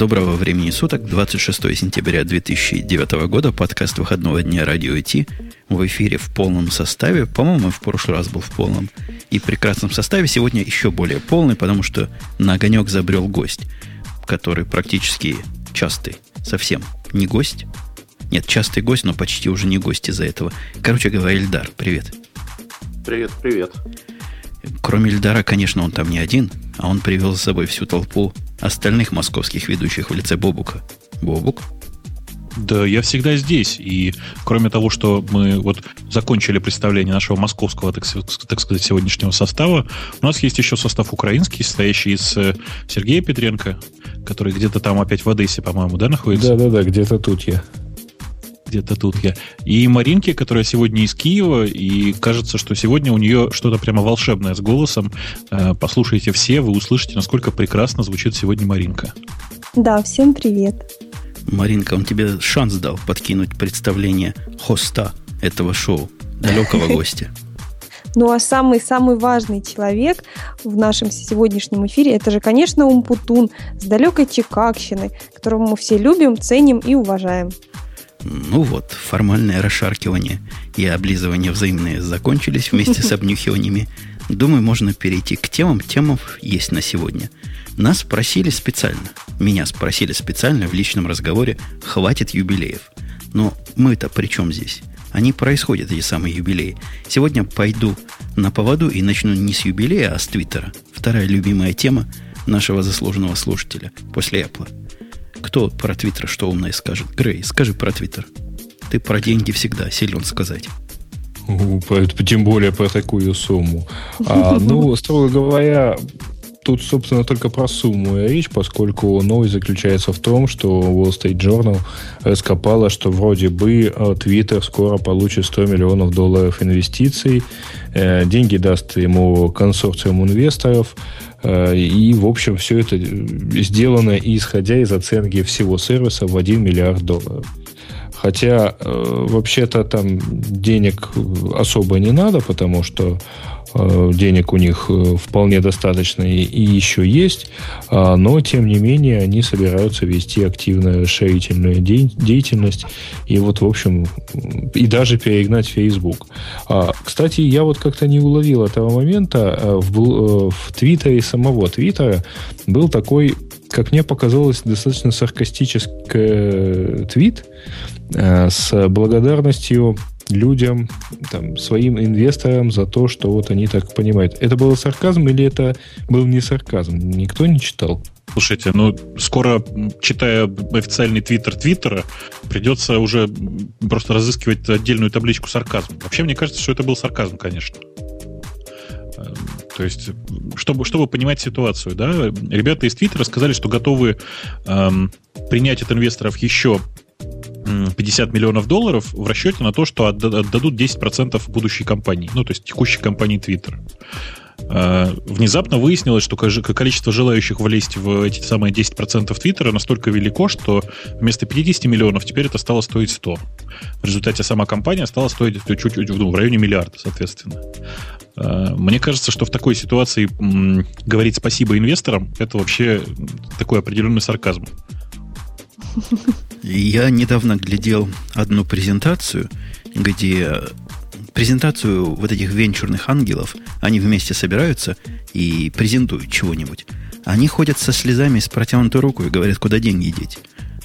Доброго времени суток, 26 сентября 2009 года, подкаст выходного дня Радио IT в эфире в полном составе. По-моему, в прошлый раз был в полном и прекрасном составе. Сегодня еще более полный, потому что на огонек забрел гость, который практически частый, совсем не гость. Нет, частый гость, но почти уже не гость из-за этого. Короче говоря, Эльдар, привет. Привет, привет. Кроме Эльдара, конечно, он там не один, а он привел с собой всю толпу остальных московских ведущих в лице Бобука. Бобук? Да, я всегда здесь. И кроме того, что мы вот закончили представление нашего московского, так, так сказать, сегодняшнего состава, у нас есть еще состав украинский, состоящий из э, Сергея Петренко, который где-то там опять в Одессе, по-моему, да, находится? Да-да-да, где-то тут я где-то тут я. И Маринки, которая сегодня из Киева, и кажется, что сегодня у нее что-то прямо волшебное с голосом. Э, послушайте все, вы услышите, насколько прекрасно звучит сегодня Маринка. Да, всем привет. Маринка, он тебе шанс дал подкинуть представление хоста этого шоу, далекого гостя. Ну а самый-самый важный человек в нашем сегодняшнем эфире, это же, конечно, Умпутун с далекой Чикагщины, которого мы все любим, ценим и уважаем. Ну вот, формальное расшаркивание и облизывание взаимные закончились вместе с обнюхиваниями. Думаю, можно перейти к темам. Темам есть на сегодня. Нас спросили специально, меня спросили специально в личном разговоре, хватит юбилеев. Но мы-то при чем здесь? Они происходят, эти самые юбилеи. Сегодня пойду на поводу и начну не с юбилея, а с Твиттера. Вторая любимая тема нашего заслуженного слушателя после Apple. Кто про Твиттер что умное скажет? Грей, скажи про Твиттер. Ты про деньги всегда силен сказать. Тем более про такую сумму. А, ну, строго говоря, тут, собственно, только про сумму и речь, поскольку новость заключается в том, что Wall Street Journal раскопала, что вроде бы э, Twitter скоро получит 100 миллионов долларов инвестиций. Э, деньги даст ему консорциум инвесторов. Э, и, в общем, все это сделано исходя из оценки всего сервиса в 1 миллиард долларов. Хотя, вообще-то, там денег особо не надо, потому что Э, денег у них э, вполне достаточно и, еще есть, а, но тем не менее они собираются вести активную шерительную деятельность и вот в общем и даже перегнать Facebook. А, кстати, я вот как-то не уловил этого момента а, в, в Твиттере самого Твиттера был такой как мне показалось, достаточно саркастический э, твит с благодарностью людям, там, своим инвесторам за то, что вот они так понимают. Это был сарказм или это был не сарказм? Никто не читал. Слушайте, ну, скоро, читая официальный твиттер Твиттера, придется уже просто разыскивать отдельную табличку сарказм. Вообще, мне кажется, что это был сарказм, конечно. Эм, то есть, чтобы, чтобы понимать ситуацию, да, ребята из Твиттера сказали, что готовы эм, принять от инвесторов еще 50 миллионов долларов в расчете на то, что отдадут 10% будущей компании, ну, то есть текущей компании Twitter. А, внезапно выяснилось, что количество желающих влезть в эти самые 10% Твиттера настолько велико, что вместо 50 миллионов теперь это стало стоить 100. В результате сама компания стала стоить чуть-чуть ну, в районе миллиарда, соответственно. А, мне кажется, что в такой ситуации говорить спасибо инвесторам это вообще такой определенный сарказм. Я недавно глядел одну презентацию, где презентацию вот этих венчурных ангелов, они вместе собираются и презентуют чего-нибудь. Они ходят со слезами с протянутой рукой и говорят, куда деньги деть.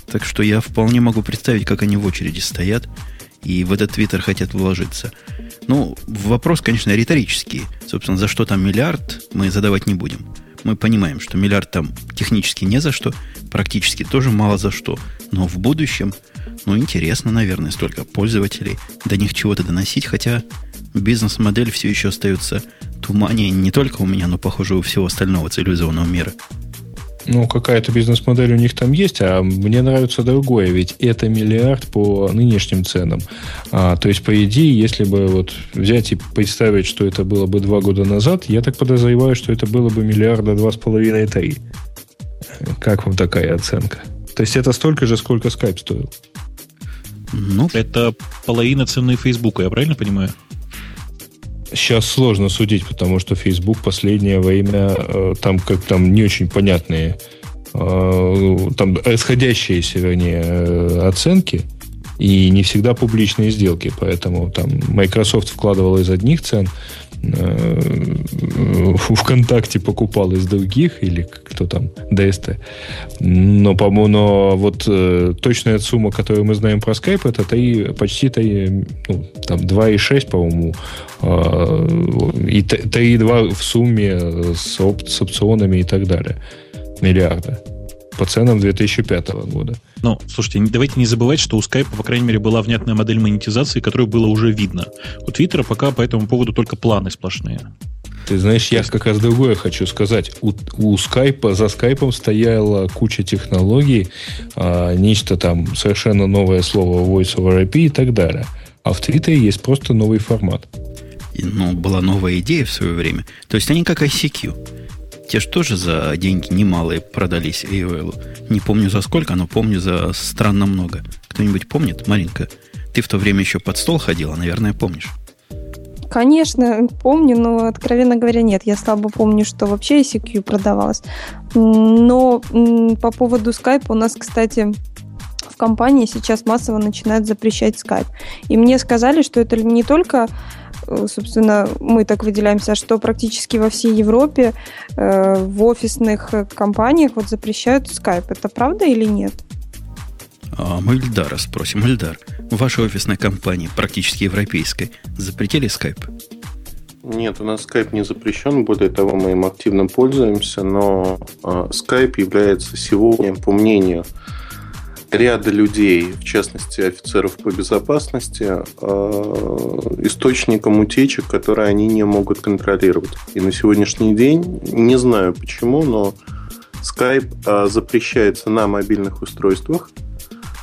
Так что я вполне могу представить, как они в очереди стоят и в этот твиттер хотят вложиться. Ну, вопрос, конечно, риторический. Собственно, за что там миллиард, мы задавать не будем. Мы понимаем, что миллиард там технически не за что, практически тоже мало за что. Но в будущем, ну, интересно, наверное, столько пользователей, до них чего-то доносить, хотя бизнес-модель все еще остается тумане не только у меня, но, похоже, у всего остального цивилизованного мира. Ну, какая-то бизнес-модель у них там есть, а мне нравится другое, ведь это миллиард по нынешним ценам. А, то есть, по идее, если бы вот взять и представить, что это было бы два года назад, я так подозреваю, что это было бы миллиарда два с половиной три. Как вам такая оценка? То есть, это столько же, сколько Skype стоил? Ну, это половина цены Фейсбука, я правильно понимаю? Сейчас сложно судить, потому что Facebook последнее время э, там как там не очень понятные э, там расходящиеся, вернее, э, оценки и не всегда публичные сделки. Поэтому там Microsoft вкладывал из одних цен, ВКонтакте покупал из других, или кто там, ДСТ. Но, по-моему, но вот э, точная сумма, которую мы знаем про Skype, это 3, почти 3, ну, там 2,6, по-моему, э, и 3,2 в сумме с, оп- с опционами и так далее. Миллиарда по ценам 2005 года. Ну, слушайте, давайте не забывать, что у Skype, по крайней мере, была внятная модель монетизации, которую было уже видно. У Твиттера пока по этому поводу только планы сплошные. Ты знаешь, я как раз другое хочу сказать. У, у Skype, за скайпом стояла куча технологий, а, нечто там совершенно новое слово Voice over IP и так далее. А в Твиттере есть просто новый формат. Ну, была новая идея в свое время. То есть они как ICQ. Те же тоже за деньги немалые продались AOL. Не помню за сколько, но помню за странно много. Кто-нибудь помнит? Маринка, ты в то время еще под стол ходила, наверное, помнишь. Конечно, помню, но, откровенно говоря, нет. Я слабо помню, что вообще ICQ продавалось. Но по поводу скайпа у нас, кстати, в компании сейчас массово начинают запрещать скайп. И мне сказали, что это не только Э, собственно, мы так выделяемся, что практически во всей Европе э, в офисных компаниях вот запрещают скайп. Это правда или нет? А мы Ильдара спросим. Ильдар, в вашей офисной компании, практически европейской, запретили скайп? Нет, у нас скайп не запрещен, более того, мы им активно пользуемся, но э, скайп является сегодня, по мнению ряда людей, в частности офицеров по безопасности, э, источником утечек, которые они не могут контролировать. И на сегодняшний день, не знаю почему, но Skype э, запрещается на мобильных устройствах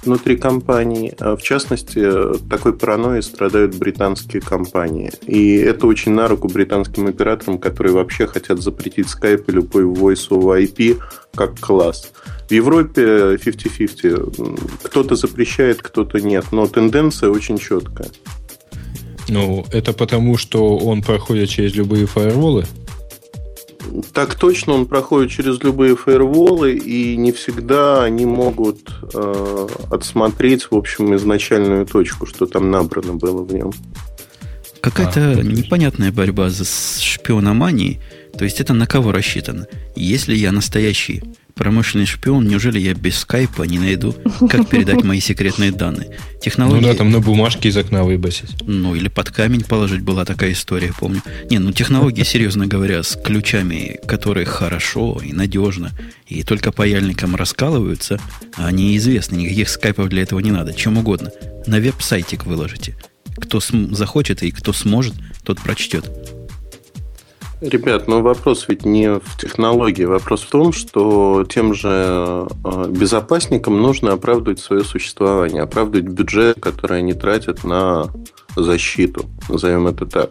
внутри компании. А в частности, такой паранойей страдают британские компании. И это очень на руку британским операторам, которые вообще хотят запретить Skype и любой Voice over IP как класс. В Европе 50-50. Кто-то запрещает, кто-то нет. Но тенденция очень четкая. Ну, это потому, что он проходит через любые фаерволы? Так точно, он проходит через любые фаерволы, и не всегда они могут э, отсмотреть, в общем, изначальную точку, что там набрано было в нем. Какая-то а, непонятная борьба за шпиономанией. То есть это на кого рассчитано? Если я настоящий промышленный шпион, неужели я без скайпа не найду, как передать мои секретные данные? Технологии... Ну да, там на бумажке из окна выбросить. Ну, или под камень положить, была такая история, помню. Не, ну технологии, серьезно говоря, с ключами, которые хорошо и надежно, и только паяльником раскалываются, они известны, никаких скайпов для этого не надо, чем угодно. На веб-сайтик выложите. Кто захочет и кто сможет, тот прочтет. Ребят, ну вопрос ведь не в технологии. Вопрос в том, что тем же э, безопасникам нужно оправдывать свое существование, оправдывать бюджет, который они тратят на защиту, назовем это так.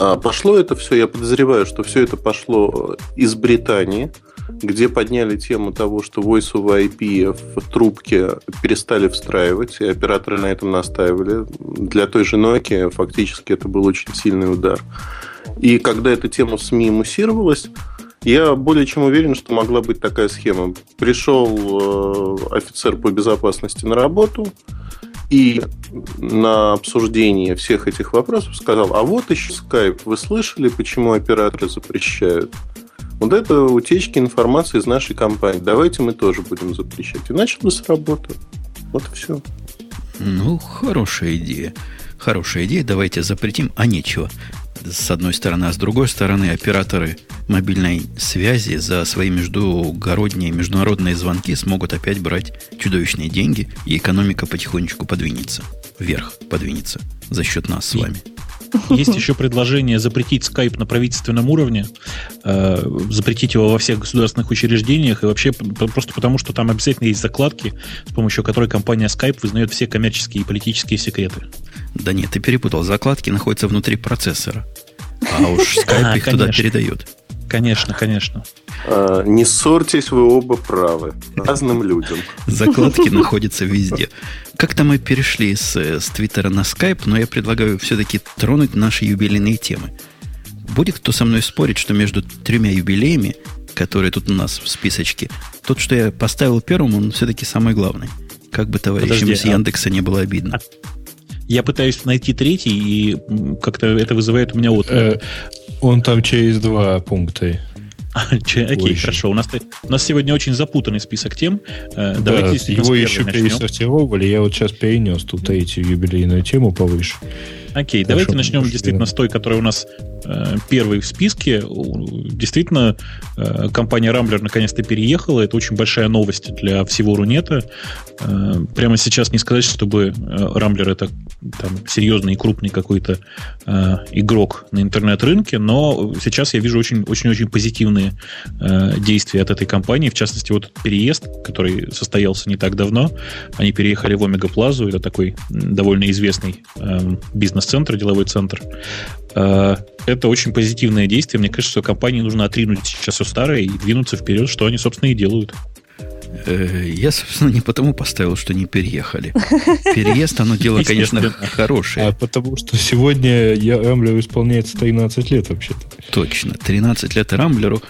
А пошло это все, я подозреваю, что все это пошло из Британии, где подняли тему того, что Voice over IP в трубке перестали встраивать, и операторы на этом настаивали. Для той же Nokia фактически это был очень сильный удар. И когда эта тема в СМИ муссировалась, я более чем уверен, что могла быть такая схема. Пришел э, офицер по безопасности на работу и на обсуждение всех этих вопросов сказал, а вот еще Skype, вы слышали, почему операторы запрещают? Вот это утечки информации из нашей компании. Давайте мы тоже будем запрещать. И началось работа. Вот и все. Ну, хорошая идея. Хорошая идея. Давайте запретим, а нечего с одной стороны, а с другой стороны операторы мобильной связи за свои междугородние международные звонки смогут опять брать чудовищные деньги, и экономика потихонечку подвинется, вверх подвинется за счет нас с вами. Есть еще предложение запретить скайп на правительственном уровне, э, запретить его во всех государственных учреждениях, и вообще просто потому, что там обязательно есть закладки, с помощью которой компания Skype вызнает все коммерческие и политические секреты. Да нет, ты перепутал. Закладки находятся внутри процессора. А уж Skype их туда передает. Конечно, конечно. А, не ссорьтесь, вы оба правы. Разным людям. Закладки находятся везде. Как-то мы перешли с, с Твиттера на Skype, но я предлагаю все-таки тронуть наши юбилейные темы. Будет кто со мной спорить, что между тремя юбилеями который тут у нас в списочке, тот, что я поставил первым, он все-таки самый главный. Как бы товарищам Подожди, из а- Яндекса не было обидно. А- Я пытаюсь найти третий, и как-то это вызывает у меня отклик. Э, Он там через два пункта. Окей, хорошо. У нас, у нас сегодня очень запутанный список тем. Э, Да, Давайте действительно его еще начнем. пересортировали. Я вот сейчас перенес тут третью юбилейную тему повыше. Окей, Хорошо, давайте начнем действительно с той, которая у нас э, первой в списке. Действительно, э, компания Rambler наконец-то переехала. Это очень большая новость для всего Рунета. Э, прямо сейчас не сказать, чтобы э, Rambler это там, серьезный и крупный какой-то э, игрок на интернет-рынке, но сейчас я вижу очень-очень позитивные э, действия от этой компании. В частности, вот этот переезд, который состоялся не так давно. Они переехали в Омега Плазу. Это такой довольно известный эм, бизнес-центр, деловой центр. Э, Это очень позитивное действие. Мне кажется, что компании нужно отринуть сейчас все старое и двинуться вперед, что они, собственно, и делают. Э, Я, собственно, не потому поставил, что не переехали. Переезд, оно дело, конечно, хорошее. А потому что сегодня я Рамблер исполняется 13 лет вообще-то. Точно. 13 лет Рамблеру.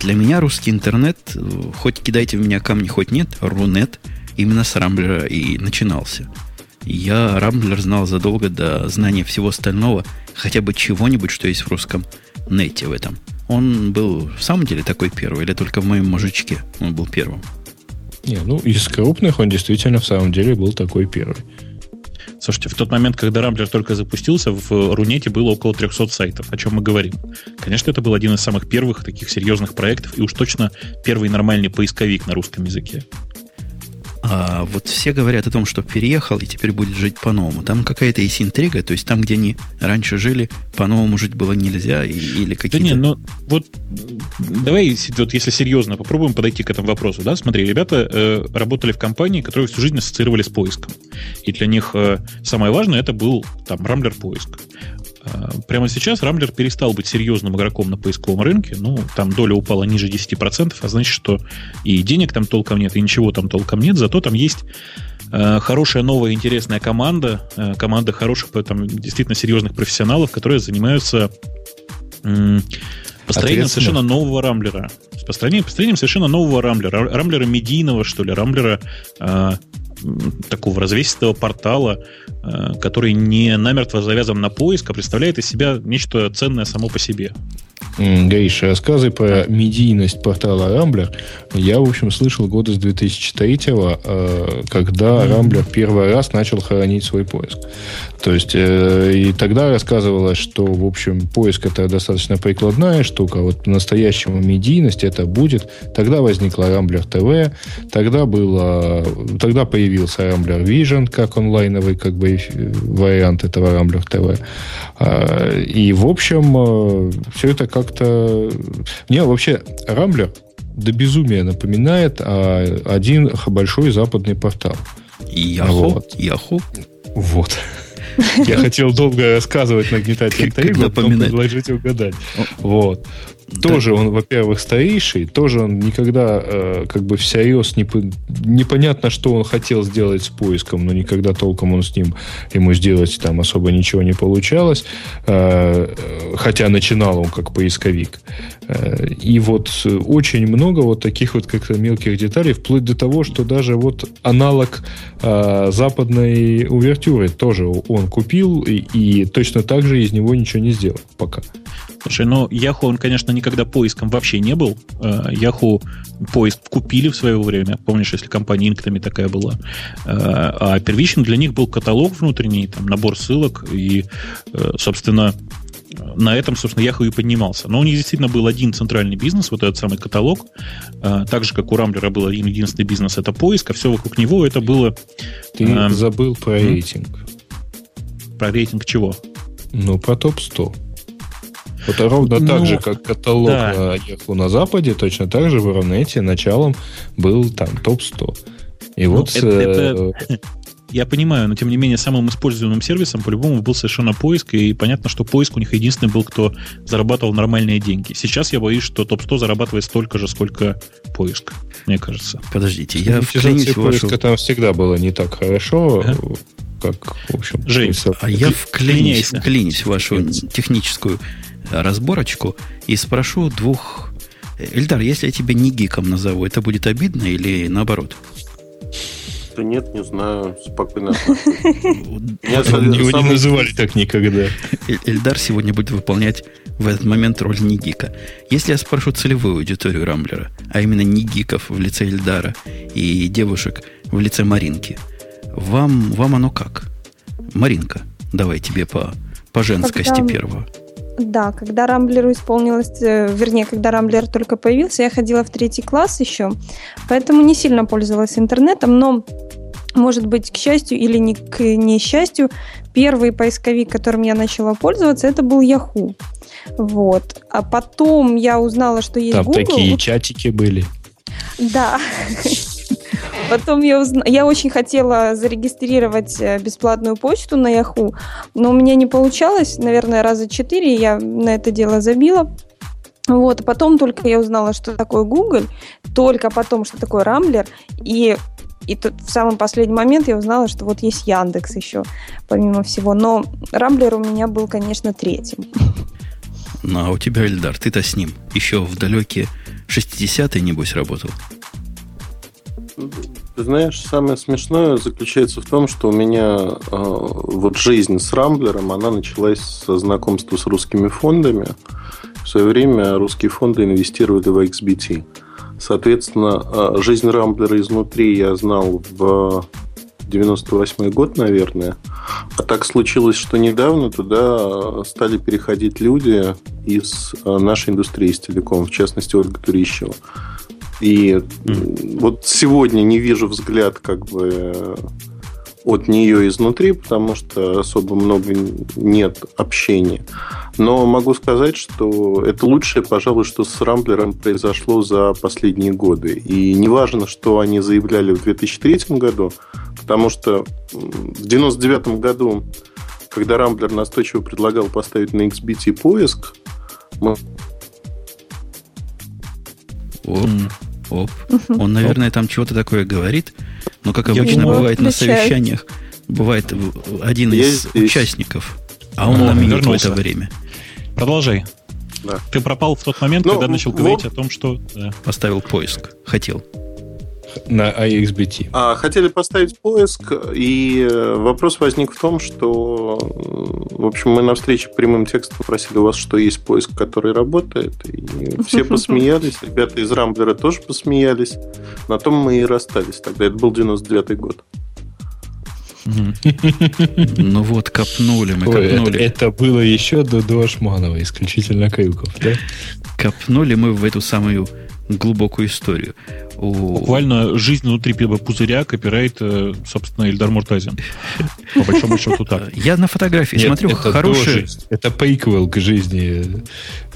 Для меня русский интернет, э, хоть кидайте в меня камни, хоть нет, Рунет, именно с Рамблера и начинался. Я Рамблер знал задолго до знания всего остального, хотя бы чего-нибудь, что есть в русском нете в этом. Он был в самом деле такой первый, или только в моем мужичке он был первым? Не, ну, из крупных он действительно в самом деле был такой первый. Слушайте, в тот момент, когда Рамблер только запустился, в Рунете было около 300 сайтов. О чем мы говорим? Конечно, это был один из самых первых таких серьезных проектов, и уж точно первый нормальный поисковик на русском языке. А вот все говорят о том, что переехал и теперь будет жить по-новому. Там какая-то есть интрига, то есть там, где они раньше жили, по-новому жить было нельзя, и- или Да какие-то... не, ну вот м, давай, вот если серьезно, попробуем подойти к этому вопросу. Да? Смотри, ребята э, работали в компании, которые всю жизнь ассоциировали с поиском. И для них э, самое важное это был там Рамблер поиск. Э, Прямо сейчас Рамблер перестал быть серьезным игроком на поисковом рынке. Ну, там доля упала ниже 10%, а значит, что и денег там толком нет, и ничего там толком нет. Зато там есть э, хорошая новая интересная команда, э, команда хороших, там, действительно серьезных профессионалов, которые занимаются построением совершенно нового рамблера. Построением, построением совершенно нового рамблера. Ра- Рамблера медийного, что ли, рамблера э, такого развесистого портала, э, который не намертво завязан на поиск, а представляет из себя нечто ценное само по себе. Гриша, рассказы про медийность портала Рамблер я, в общем, слышал года с 2003 э, когда Рамблер первый раз начал хоронить свой поиск. То есть, э, и тогда рассказывалось, что, в общем, поиск это достаточно прикладная штука, а вот по-настоящему медийность это будет. Тогда возникла Рамблер ТВ, тогда было, тогда появился Рамблер Vision как онлайновый как бы э, вариант этого Рамблер ТВ. А, И, в общем, все это как-то... Мне вообще Рамблер до безумия напоминает а, один большой западный портал. Яху, Вот. Яху. Вот. Я хотел долго рассказывать, интригу, а потом предложить угадать. Вот. Тоже он, во-первых, старейший, тоже он никогда э, как бы всерьез не, по- непонятно, что он хотел сделать с поиском, но никогда толком он с ним ему сделать там особо ничего не получалось, Э, хотя начинал он как поисковик. Э, И вот очень много вот таких вот как-то мелких деталей, вплоть до того, что даже вот аналог э, западной увертюры тоже он купил и, и точно так же из него ничего не сделал пока. Слушай, ну, Яху, он, конечно, никогда поиском вообще не был. Э, Яху поиск купили в свое время. Помнишь, если компания Инктами такая была. Э, А первичным для них был каталог внутренний, там, набор ссылок. И, э, собственно, на этом, собственно, Яху и поднимался. Но у них действительно был один центральный бизнес, вот этот самый каталог. Э, Так же, как у Рамблера был один единственный бизнес, это поиск, а все вокруг него это было Ты Эм, забыл про рейтинг. про рейтинг чего? Ну, про топ-100. Вот ровно Ну, так же, как каталог да. на Yahoo на Западе, точно так же в Рунете началом был там топ-100. И Ну, вот... это- э, это- Я понимаю, но тем не менее самым используемым сервисом по-любому был совершенно поиск, и понятно, что поиск у них единственный был, кто зарабатывал нормальные деньги. Сейчас я боюсь, что топ-100 зарабатывает столько же, сколько поиск, мне кажется. Подождите, я вклинюсь в вашу... поиска там всегда было не так хорошо, Ага. как, в общем... Жень, представ- А я вклинюсь, вклинюсь в вашу техническую разборочку и спрошу двух Эльдар, если я тебя не гиком назову, это будет обидно или наоборот? Да нет, не знаю. Спокойно. Его не называли так никогда. Эльдар сегодня будет выполнять в этот момент роль не гика. Если я спрошу целевую аудиторию Рамблера, а именно не гиков в лице Эльдара и девушек в лице Маринки, вам, вам оно как? Маринка, давай тебе по, по женскости первого. Да, когда Рамблеру исполнилось, э, вернее, когда Рамблер только появился, я ходила в третий класс еще, поэтому не сильно пользовалась интернетом, но, может быть, к счастью или не к несчастью, первый поисковик, которым я начала пользоваться, это был Yahoo. Вот. А потом я узнала, что есть Там Google. такие чатики были. Да. Потом я узна... Я очень хотела зарегистрировать э, бесплатную почту на Яху, но у меня не получалось. Наверное, раза четыре я на это дело забила. Вот, потом только я узнала, что такое Google, только потом, что такое Рамблер, и и тут в самый последний момент я узнала, что вот есть Яндекс еще, помимо всего. Но Рамблер у меня был, конечно, третьим. Ну, а у тебя, Эльдар, ты-то с ним еще в далекие 60-е, небось, работал. Ты знаешь, самое смешное заключается в том, что у меня э, вот жизнь с Рамблером, она началась со знакомства с русскими фондами. В свое время русские фонды инвестировали в XBT. Соответственно, э, жизнь Рамблера изнутри я знал в 98 год, наверное. А так случилось, что недавно туда стали переходить люди из э, нашей индустрии, из телеком, в частности, Ольга Турищева. И вот сегодня не вижу взгляд как бы от нее изнутри, потому что особо много нет общения. Но могу сказать, что это лучшее, пожалуй, что с Рамблером произошло за последние годы. И не важно, что они заявляли в 2003 году, потому что в 99 году, когда Рамблер настойчиво предлагал поставить на XBT поиск, мы Оп, оп. Он, наверное, там чего-то такое говорит, но, как обычно понял. бывает на Отвечает. совещаниях, бывает один из здесь. участников, а он О, на минуту в это время Продолжай. Да. Ты пропал в тот момент, Ну, когда начал вот- говорить о том, что... да. поставил поиск. Хотел. На IXBT. А, хотели поставить поиск, и э, вопрос возник в том, что, в общем, мы на встрече прямым текстом просили у вас, что есть поиск, который работает, и все посмеялись, ребята из Рамблера тоже посмеялись, на том мы и расстались тогда, это был 99-й год. Ну вот, копнули мы, это, копнули. это было еще до, до Ашманова, исключительно Крюков, да? Копнули мы в эту самую глубокую историю. Буквально жизнь внутри пузыря копирайт, э, собственно, Эльдар Муртазин. По большому счету так. Я на фотографии Нет, смотрю, это хорошие. Это приквел к жизни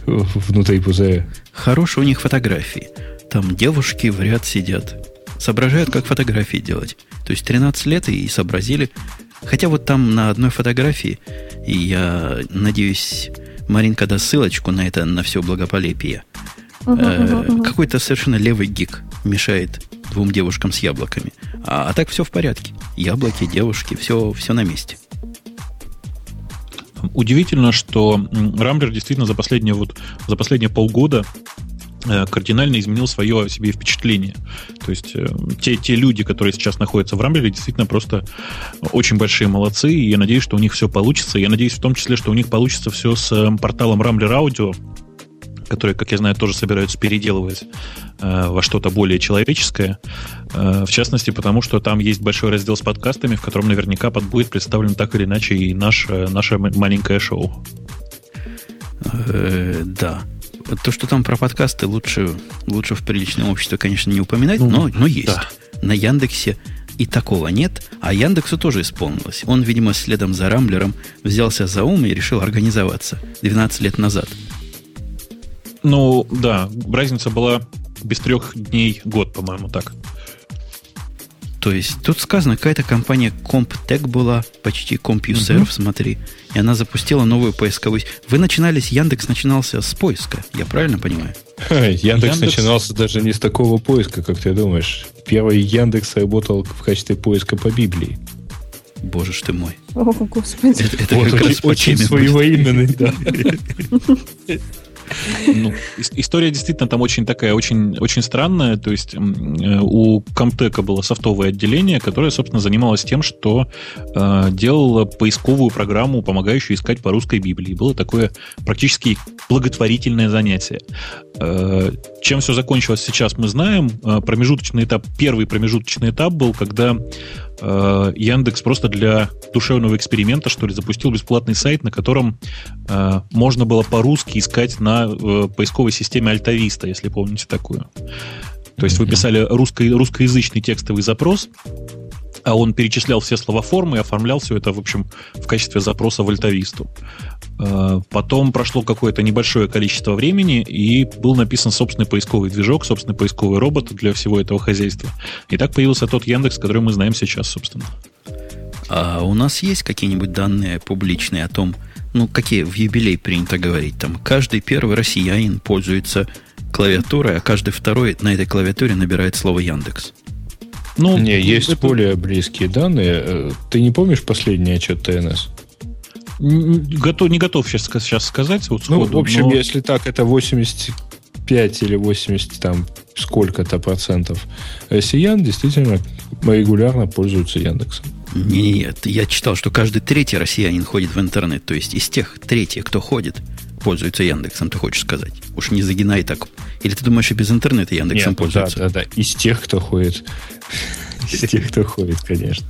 э, внутри пузыря. хорошие у них фотографии. Там девушки в ряд сидят. Соображают, как фотографии делать. То есть 13 лет и сообразили. Хотя вот там на одной фотографии, и я надеюсь, Маринка даст ссылочку на это, на все благополепие. Э. Какой-то совершенно левый гик мешает двум девушкам с яблоками. А, а так все в порядке. Яблоки, девушки, все, все на месте. Удивительно, что Рамблер действительно за последние, вот, за последние полгода э, кардинально изменил свое о себе впечатление. То есть э, те, те люди, которые сейчас находятся в Рамблере, действительно просто очень большие молодцы, и я надеюсь, что у них все получится. Я надеюсь в том числе, что у них получится все с порталом Рамблер Аудио, который, как я знаю, тоже собираются переделывать э, во что-то более человеческое. Э, в частности, потому что там есть большой раздел с подкастами, в котором наверняка под- будет представлен так или иначе и наш, э, наше маленькое шоу. Э, да. То, что там про подкасты, лучше, лучше в приличном обществе, конечно, не упоминать, Ну, но, но есть. да. На Яндексе и такого нет, а Яндексу тоже исполнилось. Он, видимо, следом за Рамблером взялся за ум и решил организоваться 12 лет назад. Ну, да, разница была без трех дней год, по-моему, так. То есть тут сказано, какая-то компания CompTech была, почти CompuServe, Мгм. смотри, и она запустила новую поисковую... Вы начинались, Яндекс начинался с поиска, я правильно понимаю? Яндекс, Яндекс- начинался даже не с такого поиска, как ты думаешь. Первый Яндекс работал в качестве поиска по Библии. Боже ж ты мой. О, господи. Это, это Вот как раз очень, по очень своевременный, да. Ну, история действительно там очень такая, очень, очень странная. То есть э, у Комтека было софтовое отделение, которое, собственно, занималось тем, что э, делало поисковую программу, помогающую искать по русской Библии. Было такое практически благотворительное занятие. Э, чем все закончилось сейчас, мы знаем. Э, промежуточный этап, первый промежуточный этап был, когда э, Яндекс просто для душевного эксперимента, что ли, запустил бесплатный сайт, на котором э, можно было по-русски искать на э, поисковой системе Альтависта, если помните такую. То есть вы писали русско- русскоязычный текстовый запрос, а он перечислял все слова формы и оформлял все это, в общем, в качестве запроса в альтависту. Э, потом прошло какое-то небольшое количество времени, и был написан собственный поисковый движок, собственный поисковый робот для всего этого хозяйства. И так появился тот Яндекс, который мы знаем сейчас, собственно. А у нас есть какие-нибудь данные публичные о том, ну, какие в юбилей принято говорить, там, каждый первый россиянин пользуется клавиатурой, а каждый второй на этой клавиатуре набирает слово Яндекс. Ну, не, есть это... более близкие данные. Э, ты не помнишь последний отчет ТНС? Готов, не готов сейчас, сейчас сказать. Вот сходу, ну, в общем, но... если так, это 85 или 80 там сколько-то процентов россиян действительно регулярно пользуются Яндексом. Нет, я читал, что каждый третий россиянин ходит в интернет. То есть из тех третьих, кто ходит, пользуется Яндексом, ты хочешь сказать. Уж не загинай так. Или ты думаешь, и без интернета Яндексом Нет, пользуются? Да, да, да. Из тех, кто ходит. Из тех, кто ходит, конечно.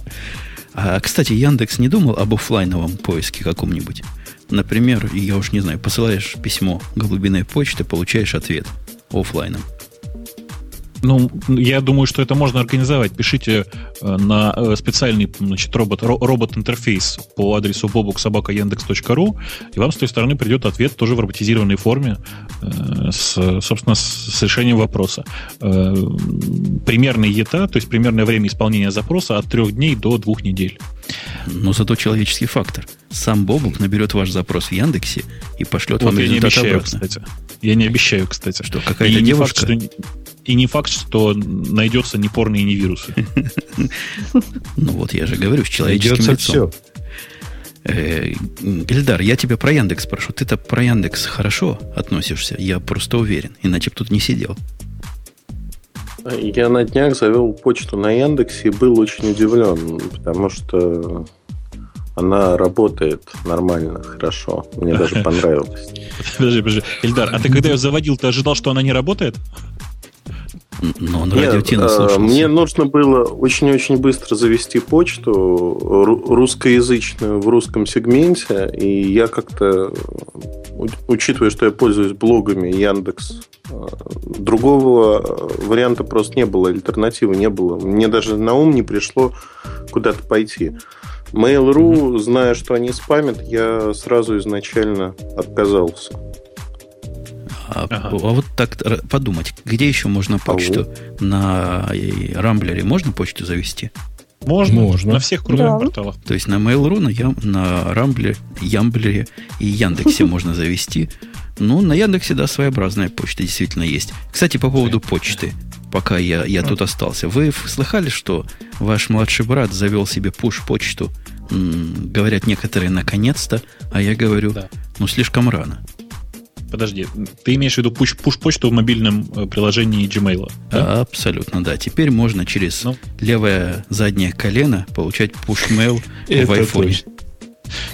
А, кстати, Яндекс не думал об офлайновом поиске каком-нибудь? Например, я уж не знаю, посылаешь письмо голубиной почты, получаешь ответ офлайном. Ну, я думаю, что это можно организовать. Пишите э, на э, специальный значит, робот, робот-интерфейс по адресу bobuksobaka.yandex.ru, и вам с той стороны придет ответ тоже в роботизированной форме, э, с, собственно, с решением вопроса. Примерный ЕТА, то есть примерное время исполнения запроса от трех дней до двух недель. Но зато человеческий фактор. Сам Бобук наберет ваш запрос в Яндексе и пошлет вот вам я результат не обещаю, обратно. Кстати. Я не обещаю, кстати. Что какая-то девушка... Факт, что, и не факт, что найдется не порно и не вирусы. Ну вот, я же говорю, с человеческим лицом. Э, Эльдар, я тебя про Яндекс спрошу. Ты-то про Яндекс хорошо относишься? Я просто уверен. Иначе бы тут не сидел. Я на днях завел почту на Яндексе и был очень удивлен, потому что она работает нормально, хорошо. Мне даже понравилось. Подожди, подожди. Эльдар, а ты когда ее заводил, ты ожидал, что она не работает? Но он радио Нет, Мне нужно было очень-очень быстро завести почту русскоязычную в русском сегменте, и я как-то, учитывая, что я пользуюсь блогами Яндекс, э, другого варианта просто не было, альтернативы не было. Мне даже на ум не пришло куда-то пойти. Mail.ru, зная, что они спамят, я сразу изначально отказался. А, ага. а вот так подумать, где еще можно почту? Ого. На Рамблере можно почту завести? Можно, можно. На всех крупных да. порталах. То есть на Mail.ru, на, Ям, на Рамблере, Ямблере и Яндексе можно завести. Ну, на Яндексе, да, своеобразная почта действительно есть. Кстати, по поводу почты, пока я, я тут остался. Вы слыхали, что ваш младший брат завел себе пуш-почту? Говорят некоторые, наконец-то, а я говорю, да. ну, слишком рано. Подожди, ты имеешь в виду пуш-почту в мобильном э, приложении Gmail? Да? Абсолютно, да. Теперь можно через ну. левое заднее колено получать пуш-мейл в айфоне. Точно.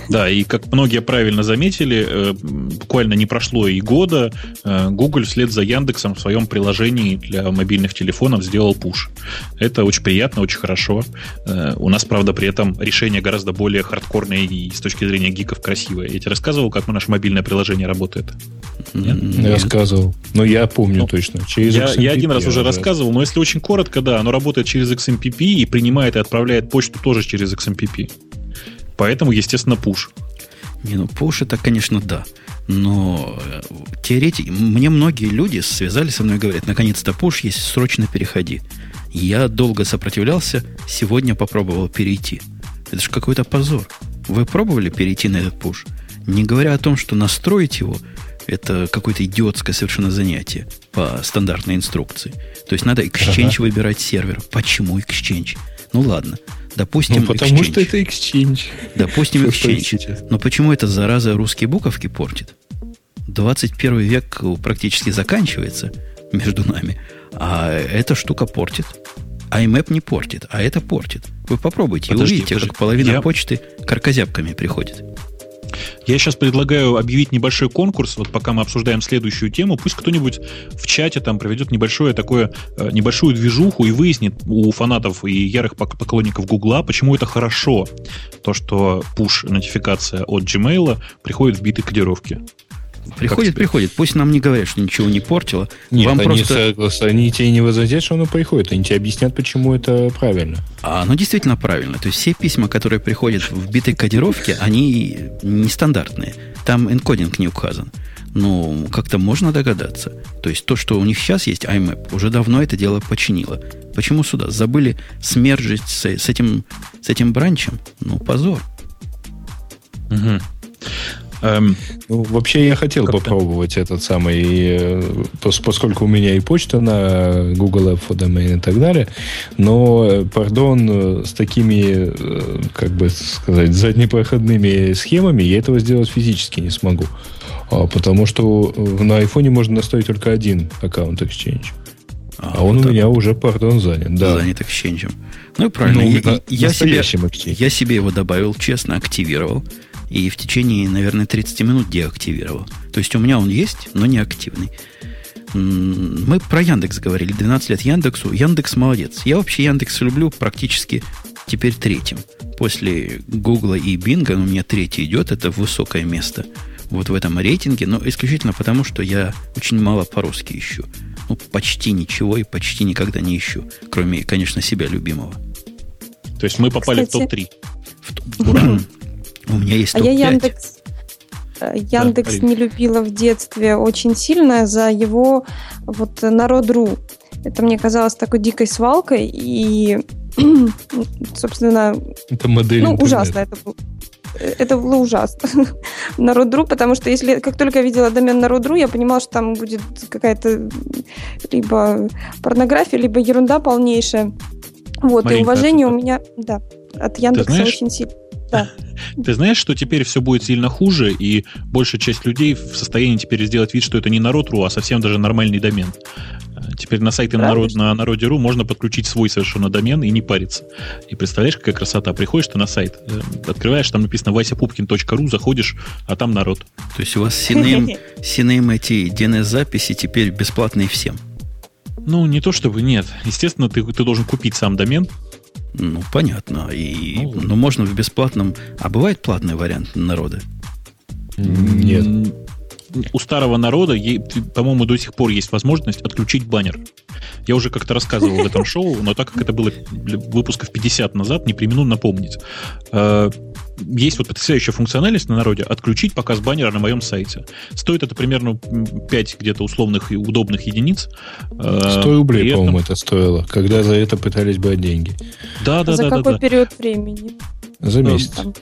Да, и как многие правильно заметили, э, буквально не прошло и года, э, Google вслед за Яндексом в своем приложении для мобильных телефонов сделал пуш. Это очень приятно, очень хорошо. Э, у нас, правда, при этом решение гораздо более хардкорное и с точки зрения гиков красивое. Я тебе рассказывал, как наше мобильное приложение работает? Нет? Я рассказывал. Но я помню ну, точно. Через я, я один раз уже рассказывал, но если очень коротко, да, оно работает через XMPP и принимает и отправляет почту тоже через XMPP. Поэтому, естественно, пуш. Не, ну пуш это, конечно, да. Но э, теоретики, мне многие люди связали со мной и говорят, наконец-то пуш есть, срочно переходи. Я долго сопротивлялся, сегодня попробовал перейти. Это же какой-то позор. Вы пробовали перейти на этот пуш? Не говоря о том, что настроить его, это какое-то идиотское совершенно занятие по стандартной инструкции. То есть надо Exchange ага. выбирать сервер. Почему Exchange? Ну ладно. Допустим, ну, потому exchange. что это Exchange. Допустим, Exchange. Но почему эта зараза русские буковки портит? 21 век практически заканчивается между нами, а эта штука портит. IMAP не портит, а это портит. Вы попробуйте подожди, увидите, подожди. как половина я... почты каркозябками приходит. Я сейчас предлагаю объявить небольшой конкурс, вот пока мы обсуждаем следующую тему, пусть кто-нибудь в чате там проведет небольшое такое, э, небольшую движуху и выяснит у фанатов и ярых поклонников Гугла, почему это хорошо, то, что push-нотификация от Gmail приходит в биты кодировки. Приходит, приходит. Пусть нам не говорят, что ничего не портило. Нет, Вам они, просто... они тебе не возразят, что оно приходит. Они тебе объяснят, почему это правильно. А оно действительно правильно. То есть все письма, которые приходят в битой кодировке, они нестандартные. Там энкодинг не указан. Ну, как-то можно догадаться. То есть то, что у них сейчас есть IMAP, уже давно это дело починило. Почему сюда? Забыли смержить с, с, этим, с этим бранчем? Ну, позор. Угу. Эм, ну, вообще я хотел попробовать этот самый, э, поскольку у меня и почта на Google App for Domain и так далее, но, э, пардон, э, с такими, как бы сказать, заднепроходными схемами я этого сделать физически не смогу. А, потому что на айфоне можно настроить только один аккаунт Exchange. А, а он вот у меня уже, пардон, занят. Да. Занят Exchange. Ну и правильно. Ну, я, я, себе, я себе его добавил, честно, активировал и в течение, наверное, 30 минут деактивировал. То есть у меня он есть, но не активный. Мы про Яндекс говорили, 12 лет Яндексу. Яндекс молодец. Я вообще Яндекс люблю практически теперь третьим. После Гугла и Бинга у меня третий идет, это высокое место вот в этом рейтинге, но исключительно потому, что я очень мало по-русски ищу. Ну, почти ничего и почти никогда не ищу, кроме, конечно, себя любимого. То есть мы попали Кстати, в топ-3. В, ура! У меня есть А я Яндекс, э, Яндекс да, не любила в детстве очень сильно за его вот народ.ру. Это мне казалось такой дикой свалкой, и, собственно, это модель ну, ужасно это было. Это было ужасно. Народ.ру, потому что если как только я видела домен Народ.ру, я понимала, что там будет какая-то либо порнография, либо ерунда полнейшая. Вот, Маринка, и уважение а у меня, да, от Яндекса знаешь, очень сильно. Да. Ты знаешь, что теперь все будет сильно хуже, и большая часть людей в состоянии теперь сделать вид, что это не народ.ру, а совсем даже нормальный домен. Теперь на сайты народ, на народе.ру можно подключить свой совершенно домен и не париться. И представляешь, какая красота. Приходишь ты на сайт, э, открываешь, там написано васяпупкин.ру, заходишь, а там народ. То есть у вас CNAME, CNAME эти DNS-записи теперь бесплатные всем? Ну, не то чтобы нет. Естественно, ты, ты должен купить сам домен, ну, понятно. И, ну, ну, можно в бесплатном... А бывает платный вариант народа? Нет. У старого народа, по-моему, до сих пор есть возможность отключить баннер. Я уже как-то рассказывал в этом шоу, но так как это было выпусков 50 назад, не премину напомнить. Есть вот потрясающая функциональность на народе отключить показ баннера на моем сайте. Стоит это примерно 5 где-то условных и удобных единиц. 100 э, рублей, этом... по-моему, это стоило, когда за это пытались брать деньги. Да, да, за да. За какой да, период времени? За месяц. Там,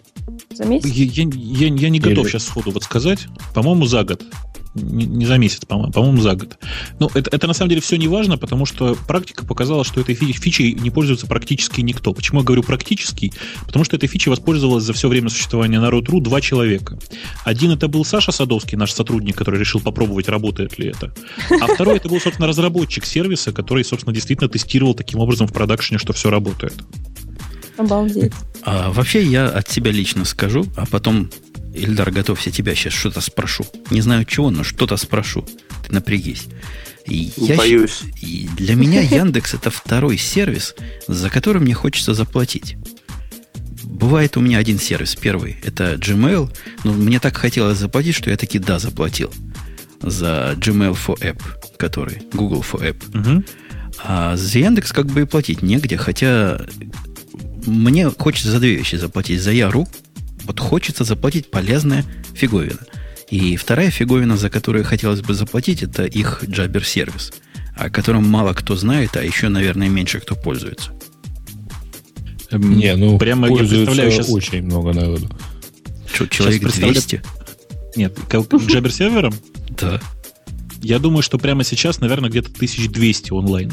за месяц? Я, я, я, я не готов Или... сейчас сходу вот сказать. По-моему, за год не, не за месяц, по-моему, по-моему, за год. Но это, это на самом деле все не важно, потому что практика показала, что этой фичей не пользуется практически никто. Почему я говорю практически? Потому что этой фичей воспользовалась за все время существования Народ.ру два человека. Один это был Саша Садовский, наш сотрудник, который решил попробовать, работает ли это. А второй это был, собственно, разработчик сервиса, который, собственно, действительно тестировал таким образом в продакшене, что все работает. Обалдеть. А, вообще я от себя лично скажу, а потом Ильдар, готовься, тебя сейчас что-то спрошу. Не знаю чего, но что-то спрошу. Ты напрягись. И я, Боюсь. И для меня Яндекс это второй сервис, за который мне хочется заплатить. Бывает у меня один сервис. Первый это Gmail. Но мне так хотелось заплатить, что я таки да заплатил за Gmail for App, который Google for App. Угу. А за Яндекс как бы и платить негде, хотя мне хочется за две вещи заплатить. За Яру, вот хочется заплатить полезная фиговина. И вторая фиговина, за которую хотелось бы заплатить, это их Jabber сервис, о котором мало кто знает, а еще, наверное, меньше кто пользуется. Эм, Не, ну прямо я представляю сейчас очень много народу. Что, человек представля... 200? Нет, Jabber сервером? Да. Я думаю, что прямо сейчас, наверное, где-то 1200 онлайн.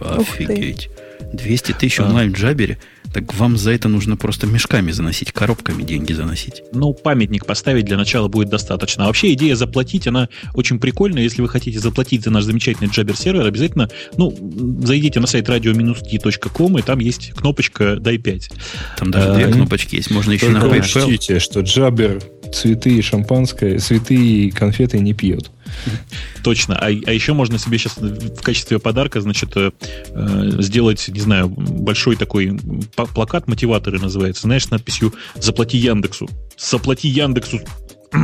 Офигеть. 200 тысяч онлайн в Джабере. Так вам за это нужно просто мешками заносить, коробками деньги заносить. Ну, памятник поставить для начала будет достаточно. А вообще идея заплатить, она очень прикольная. Если вы хотите заплатить за наш замечательный Jabber сервер, обязательно, ну, зайдите на сайт radio-t.com, и там есть кнопочка «Дай 5». Там даже две А, кнопочки есть. Можно еще на PayPal. учтите, что Джабер цветы и шампанское, цветы и конфеты не пьет. Точно. А, а еще можно себе сейчас в качестве подарка, значит, э, э, сделать, не знаю, большой такой плакат, мотиваторы называется, знаешь, с надписью «Заплати Яндексу». «Заплати Яндексу».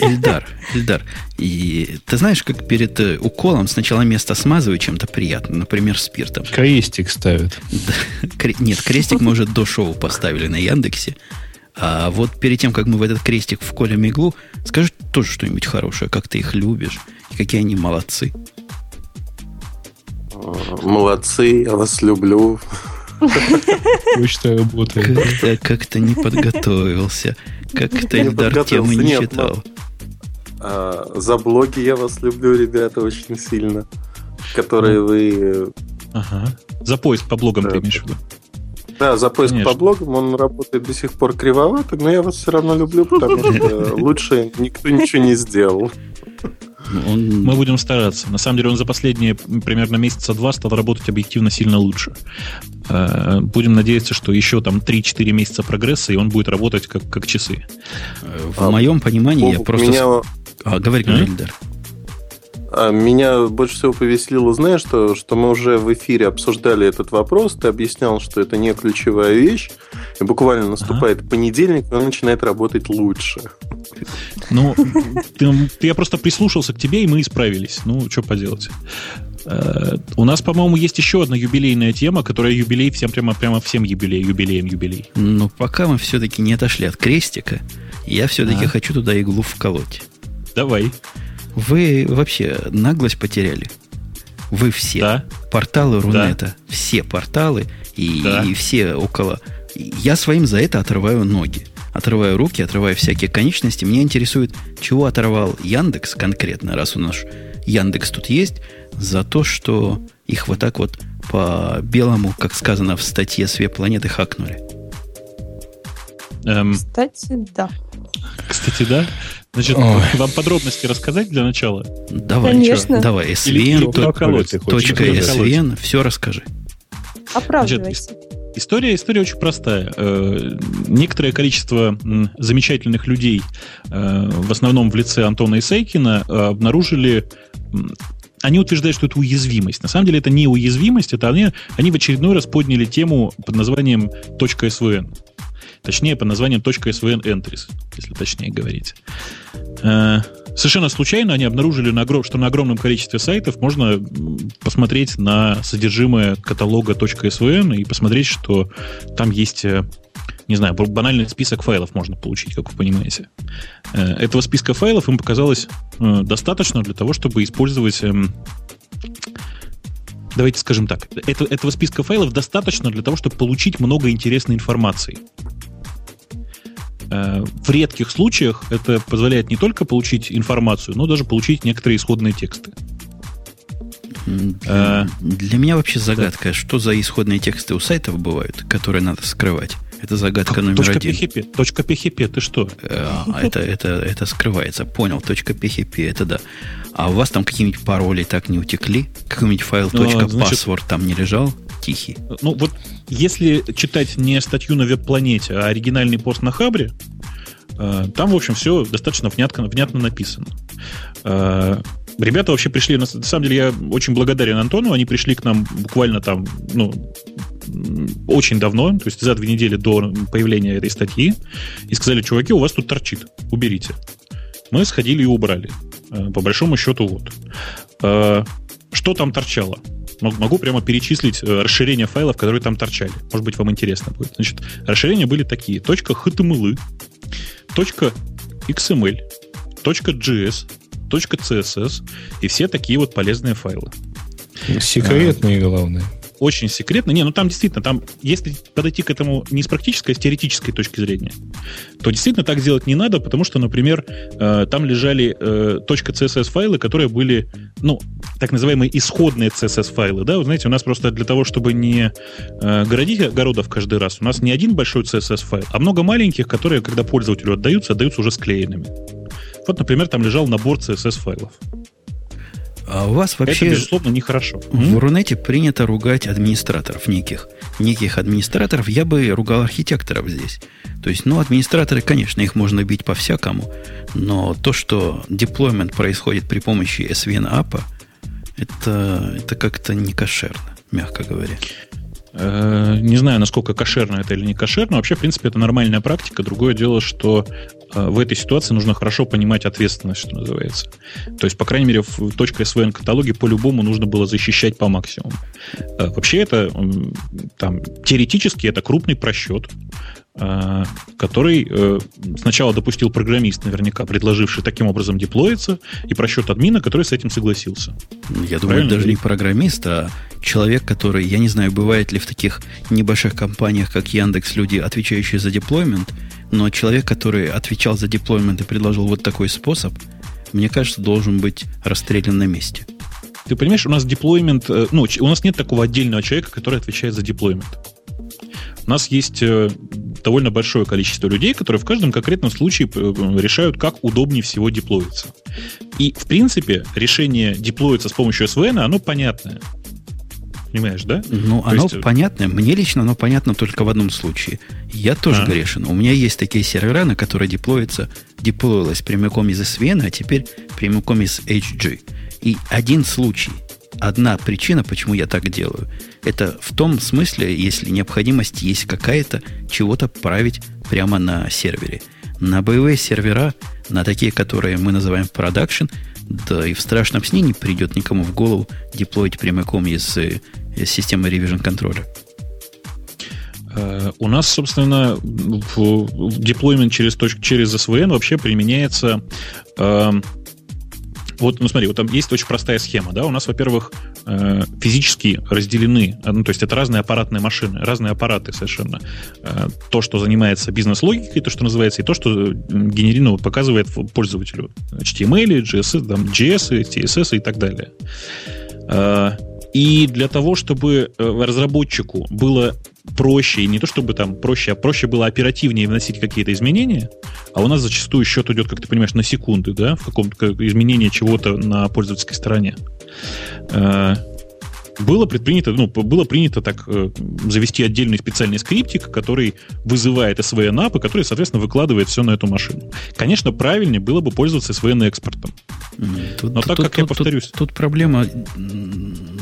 Эльдар, Эльдар. И ты знаешь, как перед э, уколом сначала место смазывают чем-то приятным, например, спиртом. Крестик ставят. Кре- Нет, крестик мы уже до шоу поставили на Яндексе. А вот перед тем, как мы в этот крестик вколем иглу, скажи тоже что-нибудь хорошее, как ты их любишь, и какие они молодцы. Молодцы, я вас люблю. Почта работает. Как-то, как-то не подготовился. Как-то Не Эльдар тему не Нет, читал. А, за блоги я вас люблю, ребята, очень сильно. Которые вы... Ага. За поиск по блогам Да. ты имеешь в виду? Да, за поиск Конечно. по блогам, он работает до сих пор кривовато, но я вас все равно люблю, потому что лучше никто ничего не сделал. Он- Мы будем стараться. На самом деле он за последние примерно месяца два стал работать объективно сильно лучше. Э, Будем надеяться, что еще там 3-4 месяца прогресса, и он будет работать как, как часы. э, в А, моем понимании я просто... Меня, А, говори, говори, А? А, меня больше всего повеселило, знаешь, что, что мы уже в эфире обсуждали этот вопрос, ты объяснял, что это не ключевая вещь, и буквально наступает понедельник, и он начинает работать лучше. Ну, ты- ты- я просто прислушался к тебе, и мы исправились. Ну, что поделать. Э, У нас, по-моему, есть еще одна юбилейная тема, которая юбилей всем прямо, прямо всем юбилей, юбилеем юбилей. Но пока мы все-таки не отошли от крестика, я все-таки А. хочу туда иглу вколоть. Давай. Вы вообще наглость потеряли? Вы все. Да. Порталы Рунета. Все порталы и, Да. и все около. Я своим за это отрываю ноги. Отрываю руки, отрываю всякие конечности. Меня интересует, чего оторвал Яндекс конкретно, раз у нас Яндекс тут есть, за то, что их вот так вот по белому, как сказано в статье «Све планеты» хакнули. Эм, Кстати, да. Кстати, да. Значит, Ой. вам подробности рассказать для начала? Давай, Конечно. давай, SVN, точка? SVN, все расскажи. Оправдывайся. История, история очень простая. Э, Некоторое количество замечательных людей, э, в основном в лице Антона Исайкина, э, обнаружили... Они утверждают, что это уязвимость. На самом деле это не уязвимость, это они, они в очередной раз подняли тему под названием .svn. Точнее, под названием .svn entries, если точнее говорить. Э, Совершенно случайно они обнаружили, что на огромном количестве сайтов можно посмотреть на содержимое каталога .svn и посмотреть, что там есть, э, не знаю, банальный список файлов можно получить, как вы понимаете. Э, Этого списка файлов им показалось достаточно для того, чтобы использовать... эм, Давайте скажем так. Это- этого списка файлов достаточно для того, чтобы получить много интересной информации. Э, В редких случаях это позволяет не только получить информацию, но даже получить некоторые исходные тексты. М, Э, Для меня вообще загадка, что за исходные тексты у сайтов бывают, которые надо скрывать. Это загадка номер точка один. PHP, точка PHP, ты что? Э, а, это, это, это скрывается. Понял, точка .php, это да. А у вас там какие-нибудь пароли так не утекли? Какой-нибудь файл Ну, точка .password там не лежал? Тихий. Ну вот, если читать не статью на веб-планете, а оригинальный пост на Хабре, э, там, в общем, все достаточно внятно, внятно написано. Э, Ребята вообще пришли, на самом деле я очень благодарен Антону, они пришли к нам буквально там, ну, очень давно, то есть за две недели до появления этой статьи, и сказали, чуваки, у вас тут торчит, уберите. Мы сходили и убрали. Э, По большому счету, вот. Э, Что там торчало? Мог- Могу прямо перечислить э, расширения файлов, которые там торчали. Может быть, вам интересно будет. Значит, расширения были такие. .html, .xml, .js, .css и все такие вот полезные файлы. Секретные, главное. Очень секретно. Не, ну там действительно, там, если подойти к этому не с практической, а с теоретической точки зрения, то действительно так делать не надо, потому что, например, э, там лежали э, .css файлы, которые были, ну, так называемые исходные CSS файлы, да, вы знаете, у нас просто для того, чтобы не э, городить огородов каждый раз, у нас не один большой CSS файл, а много маленьких, которые, когда пользователю отдаются, отдаются уже склеенными. Вот, например, там лежал набор CSS файлов. А у вас вообще... Это, безусловно, нехорошо. В Рунете принято ругать администраторов неких. Неких администраторов. Я бы ругал архитекторов здесь. То есть, ну, администраторы, конечно, их можно бить по-всякому. Но то, что деплоймент происходит при помощи SVN апа, это, это как-то не кошерно, мягко говоря. Э, не знаю, насколько кошерно это или не кошерно. Вообще, в принципе, это нормальная практика. Другое дело, что э, в этой ситуации нужно хорошо понимать ответственность, что называется. То есть, по крайней мере, в .svn каталоге по-любому нужно было защищать по максимуму. Э, вообще, это там, теоретически это крупный просчет. Который сначала допустил программист, наверняка предложивший таким образом деплоиться, и просчет админа, который с этим согласился. Я думаю, Правильно? даже не программист, а человек, который, я не знаю, бывает ли в таких небольших компаниях, как Яндекс, люди, отвечающие за деплоймент, но человек, который отвечал за деплоймент и предложил вот такой способ, мне кажется, должен быть расстрелян на месте. Ты понимаешь, у нас деплоймент, э, ну, у нас нет такого отдельного человека, который отвечает за деплоймент. У нас есть э, довольно большое количество людей, которые в каждом конкретном случае э, решают, как удобнее всего деплоиться. И, в принципе, решение деплоиться с помощью SVN, оно понятное. Понимаешь, да? Ну, То оно есть... Э, понятное. Мне лично оно понятно только в одном случае. Я тоже а. грешен. У меня есть такие сервера, на которые деплоится, деплоилось прямиком из SVN, а теперь прямиком из HG. И один случай – одна причина, почему я так делаю, это в том смысле, если необходимость есть какая-то, чего-то править прямо на сервере. На боевые сервера, на такие, которые мы называем продакшн, да и в страшном сне не придет никому в голову деплоить прямиком из, из системы Revision контроля. Uh, у нас, собственно, деплоймент через, через SVN вообще применяется uh, вот, ну смотри, вот там есть очень простая схема, да, у нас, во-первых, э, физически разделены, ну, то есть это разные аппаратные машины, разные аппараты совершенно. Э, то, что занимается бизнес-логикой, то, что называется, и то, что генерину показывает пользователю. HTML, GS, там, GS, CSS и так далее. Э, и для того, чтобы разработчику было проще, и не то чтобы там проще, а проще было оперативнее вносить какие-то изменения, а у нас зачастую счет идет, как ты понимаешь, на секунды, да, в каком-то изменении чего-то на пользовательской стороне. Э, было предпринято, ну, было принято так э, завести отдельный специальный скриптик, который вызывает SVN app, и который, соответственно, выкладывает все на эту машину. Конечно, правильнее было бы пользоваться SVN экспортом. Тут, Но так, тут, как тут, я повторюсь... Тут, тут проблема...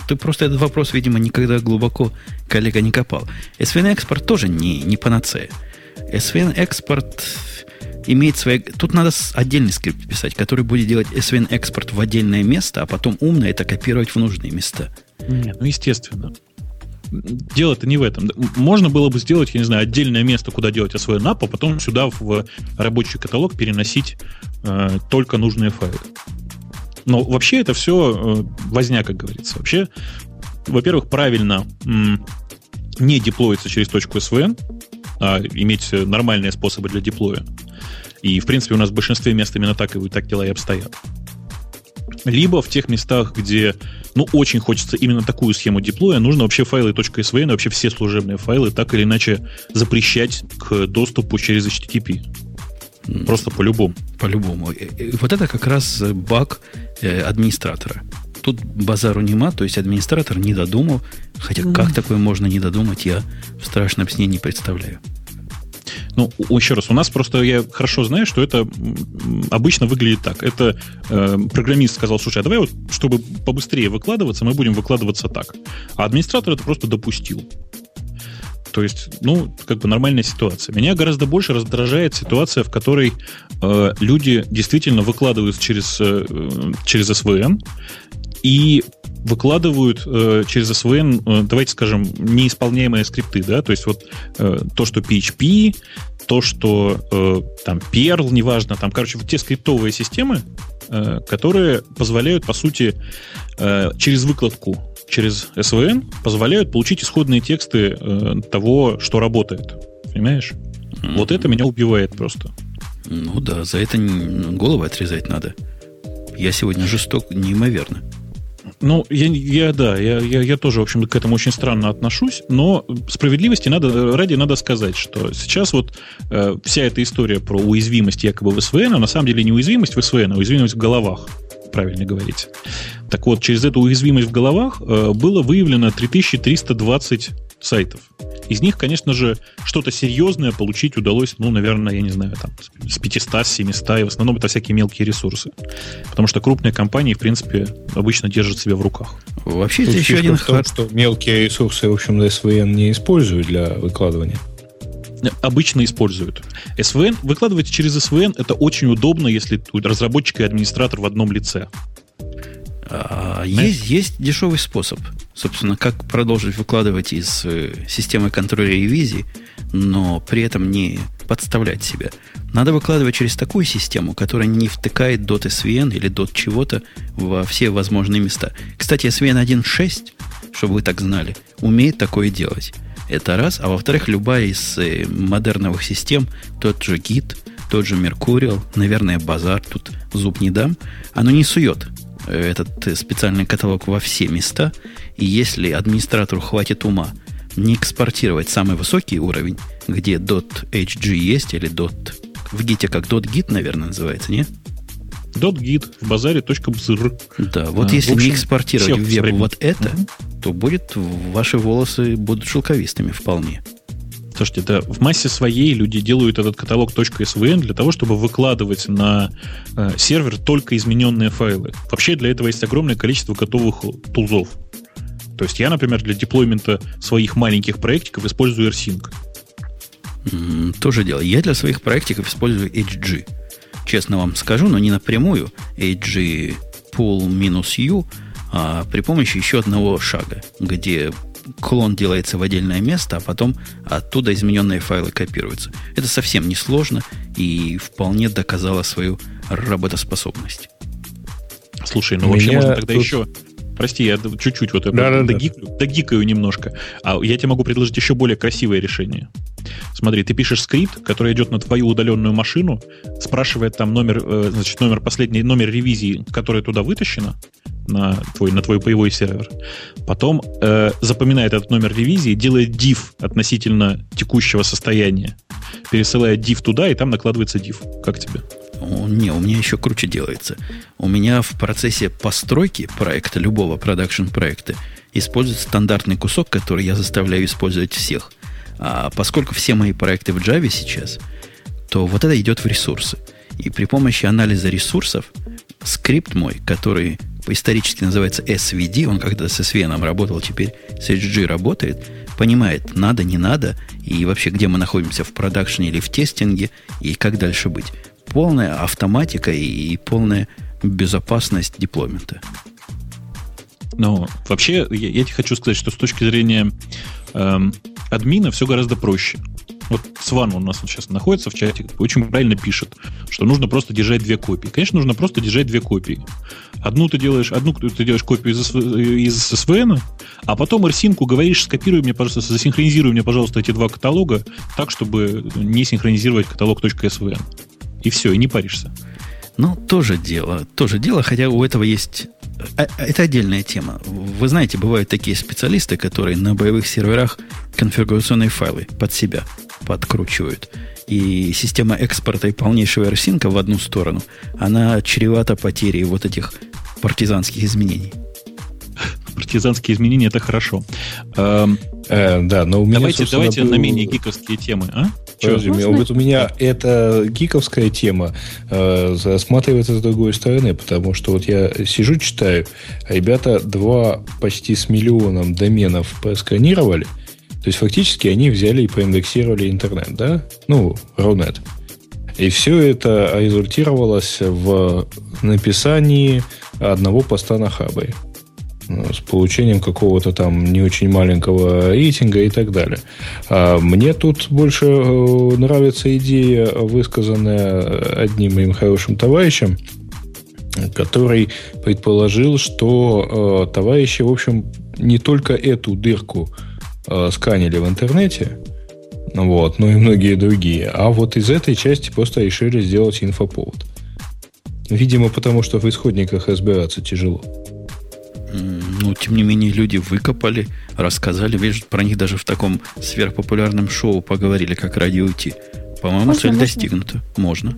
Ты просто этот вопрос, видимо, никогда глубоко, коллега, не копал. SVN экспорт тоже не, не панацея. SVN экспорт имеет свои... Тут надо отдельный скрипт писать, который будет делать SVN экспорт в отдельное место, а потом умно это копировать в нужные места. Нет, ну естественно. Дело-то не в этом. Можно было бы сделать, я не знаю, отдельное место, куда делать свой NAP, а потом сюда в рабочий каталог переносить э, только нужные файлы. Но вообще это все э, возня, как говорится. Вообще, во-первых, правильно не деплоиться через точку SVN, а иметь нормальные способы для деплоя. И, в принципе, у нас в большинстве мест именно так и так дела и обстоят. Либо в тех местах, где ну, очень хочется именно такую схему деплоя, нужно вообще файлы .svn, вообще все служебные файлы так или иначе запрещать к доступу через HTTP. Просто по-любому. По-любому. Вот это как раз баг э, администратора. Тут базару нема, то есть администратор не додумал. Хотя как такое можно не додумать, я в страшном сне не представляю. Ну, еще раз, у нас просто я хорошо знаю, что это обычно выглядит так. Это э, программист сказал, слушай, а давай вот, чтобы побыстрее выкладываться, мы будем выкладываться так. А администратор это просто допустил. То есть, ну, как бы нормальная ситуация. Меня гораздо больше раздражает ситуация, в которой э, люди действительно выкладывают через, э, через SVN, и выкладывают э, через SVN, э, давайте скажем, неисполняемые скрипты, да, то есть вот э, то, что PHP, то, что э, там Perl, неважно, там, короче, вот те скриптовые системы, э, которые позволяют, по сути, э, через выкладку через SVN позволяют получить исходные тексты э, того, что работает. Понимаешь? Mm-hmm. Вот это меня убивает просто. Ну да, за это голову отрезать надо. Я сегодня жесток неимоверно. Ну, я, я да, я, я, я тоже, в общем, к этому очень странно отношусь, но справедливости надо, ради надо сказать, что сейчас вот э, вся эта история про уязвимость якобы в СВН, а на самом деле не уязвимость в СВН, а уязвимость в головах, правильно говорить. Так вот, через эту уязвимость в головах э, было выявлено 3320 сайтов. Из них, конечно же, что-то серьезное получить удалось, ну, наверное, я не знаю, там, с 500, с 700, и в основном это всякие мелкие ресурсы. Потому что крупные компании, в принципе, обычно держат себя в руках. Вообще, это еще один том, что мелкие ресурсы, в общем, SVN не используют для выкладывания обычно используют. SVN, выкладывать через SVN это очень удобно, если разработчик и администратор в одном лице. А, есть, есть дешевый способ, собственно, как продолжить выкладывать из э, системы контроля ревизии, но при этом не подставлять себя. Надо выкладывать через такую систему, которая не втыкает dot SVN или dot чего-то во все возможные места. Кстати, SVN 1.6, чтобы вы так знали, умеет такое делать. Это раз. А во-вторых, любая из э, модерновых систем, тот же Git, тот же Mercurial, наверное, базар, тут зуб не дам, оно не сует этот специальный каталог во все места, и если администратору хватит ума не экспортировать самый высокий уровень, где .hg есть или dot, в гите как .git, наверное, называется, не? .git в базаре .bzr. Да, вот а, если общем, не экспортировать в веб вот это, угу. то будет ваши волосы будут шелковистыми вполне. Слушайте, да, в массе своей люди делают этот каталог .svn для того, чтобы выкладывать на э, сервер только измененные файлы. Вообще для этого есть огромное количество готовых тулзов. То есть я, например, для деплоймента своих маленьких проектиков использую AirSync. Mm, тоже дело. Я для своих проектиков использую HG. Честно вам скажу, но не напрямую. HG pull минус U, а при помощи еще одного шага, где клон делается в отдельное место, а потом оттуда измененные файлы копируются. Это совсем не сложно и вполне доказало свою работоспособность. Слушай, ну вообще можно тогда тут... еще Прости, я чуть-чуть вот да, да, догиклю, да. догикаю немножко. А я тебе могу предложить еще более красивое решение. Смотри, ты пишешь скрипт, который идет на твою удаленную машину, спрашивает там номер, э, значит, номер последний, номер ревизии, которая туда вытащена на твой, на твой боевой сервер. Потом э, запоминает этот номер ревизии, делает div относительно текущего состояния, пересылает div туда, и там накладывается div. Как тебе? Не, у меня еще круче делается. У меня в процессе постройки проекта, любого продакшн проекта, используется стандартный кусок, который я заставляю использовать всех. А поскольку все мои проекты в Java сейчас, то вот это идет в ресурсы. И при помощи анализа ресурсов скрипт мой, который исторически называется SVD, он когда с SVN работал, теперь с HG работает, понимает, надо, не надо, и вообще, где мы находимся в продакшене или в тестинге, и как дальше быть полная автоматика и полная безопасность деплоймента. Ну, вообще, я, я тебе хочу сказать, что с точки зрения эм, админа все гораздо проще. Вот Сван у нас вот сейчас находится в чате, очень правильно пишет, что нужно просто держать две копии. Конечно, нужно просто держать две копии. Одну ты делаешь, одну ты делаешь копию из, из SVN, а потом RSync говоришь, скопируй мне, пожалуйста, засинхронизируй мне, пожалуйста, эти два каталога так, чтобы не синхронизировать каталог .svn. И все, и не паришься. Ну, тоже дело. Тоже дело, хотя у этого есть... А, а, это отдельная тема. Вы знаете, бывают такие специалисты, которые на боевых серверах конфигурационные файлы под себя подкручивают. И система экспорта и полнейшего RSync в одну сторону, она чревата потерей вот этих партизанских изменений. Партизанские изменения это хорошо. Эм, э, да, но у меня, давайте, давайте был... на менее гиковские темы, а? Подожди, вот у меня эта гиковская тема э, засматривается с другой стороны, потому что вот я сижу, читаю, а ребята два почти с миллионом доменов просканировали, то есть фактически они взяли и проиндексировали интернет, да? Ну, Рунет. И все это результировалось в написании одного поста на хабре. Э, с получением какого-то там не очень маленького рейтинга и так далее. А мне тут больше э, нравится идея, высказанная одним моим хорошим товарищем, который предположил, что э, товарищи, в общем, не только эту дырку э, сканили в интернете, вот, но и многие другие, а вот из этой части просто решили сделать инфоповод. Видимо, потому что в исходниках разбираться тяжело. Ну, тем не менее, люди выкопали, рассказали. Видишь, про них даже в таком сверхпопулярном шоу поговорили, как радио Ти. По-моему, цель можно. достигнута. Можно.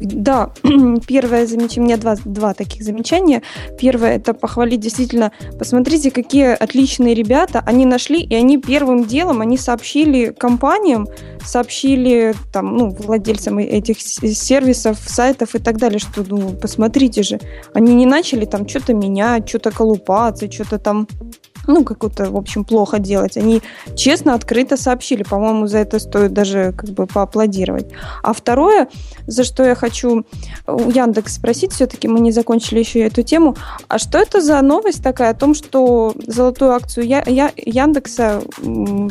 Да, первое замечание, у меня два, два таких замечания. Первое, это похвалить действительно, посмотрите, какие отличные ребята, они нашли, и они первым делом, они сообщили компаниям, сообщили там, ну, владельцам этих сервисов, сайтов и так далее, что, ну, посмотрите же, они не начали там что-то менять, что-то колупаться, что-то там ну, как-то, в общем, плохо делать. Они честно, открыто сообщили. По-моему, за это стоит даже как бы поаплодировать. А второе, за что я хочу у Яндекс спросить, все-таки мы не закончили еще эту тему, а что это за новость такая о том, что золотую акцию я, я, Яндекса,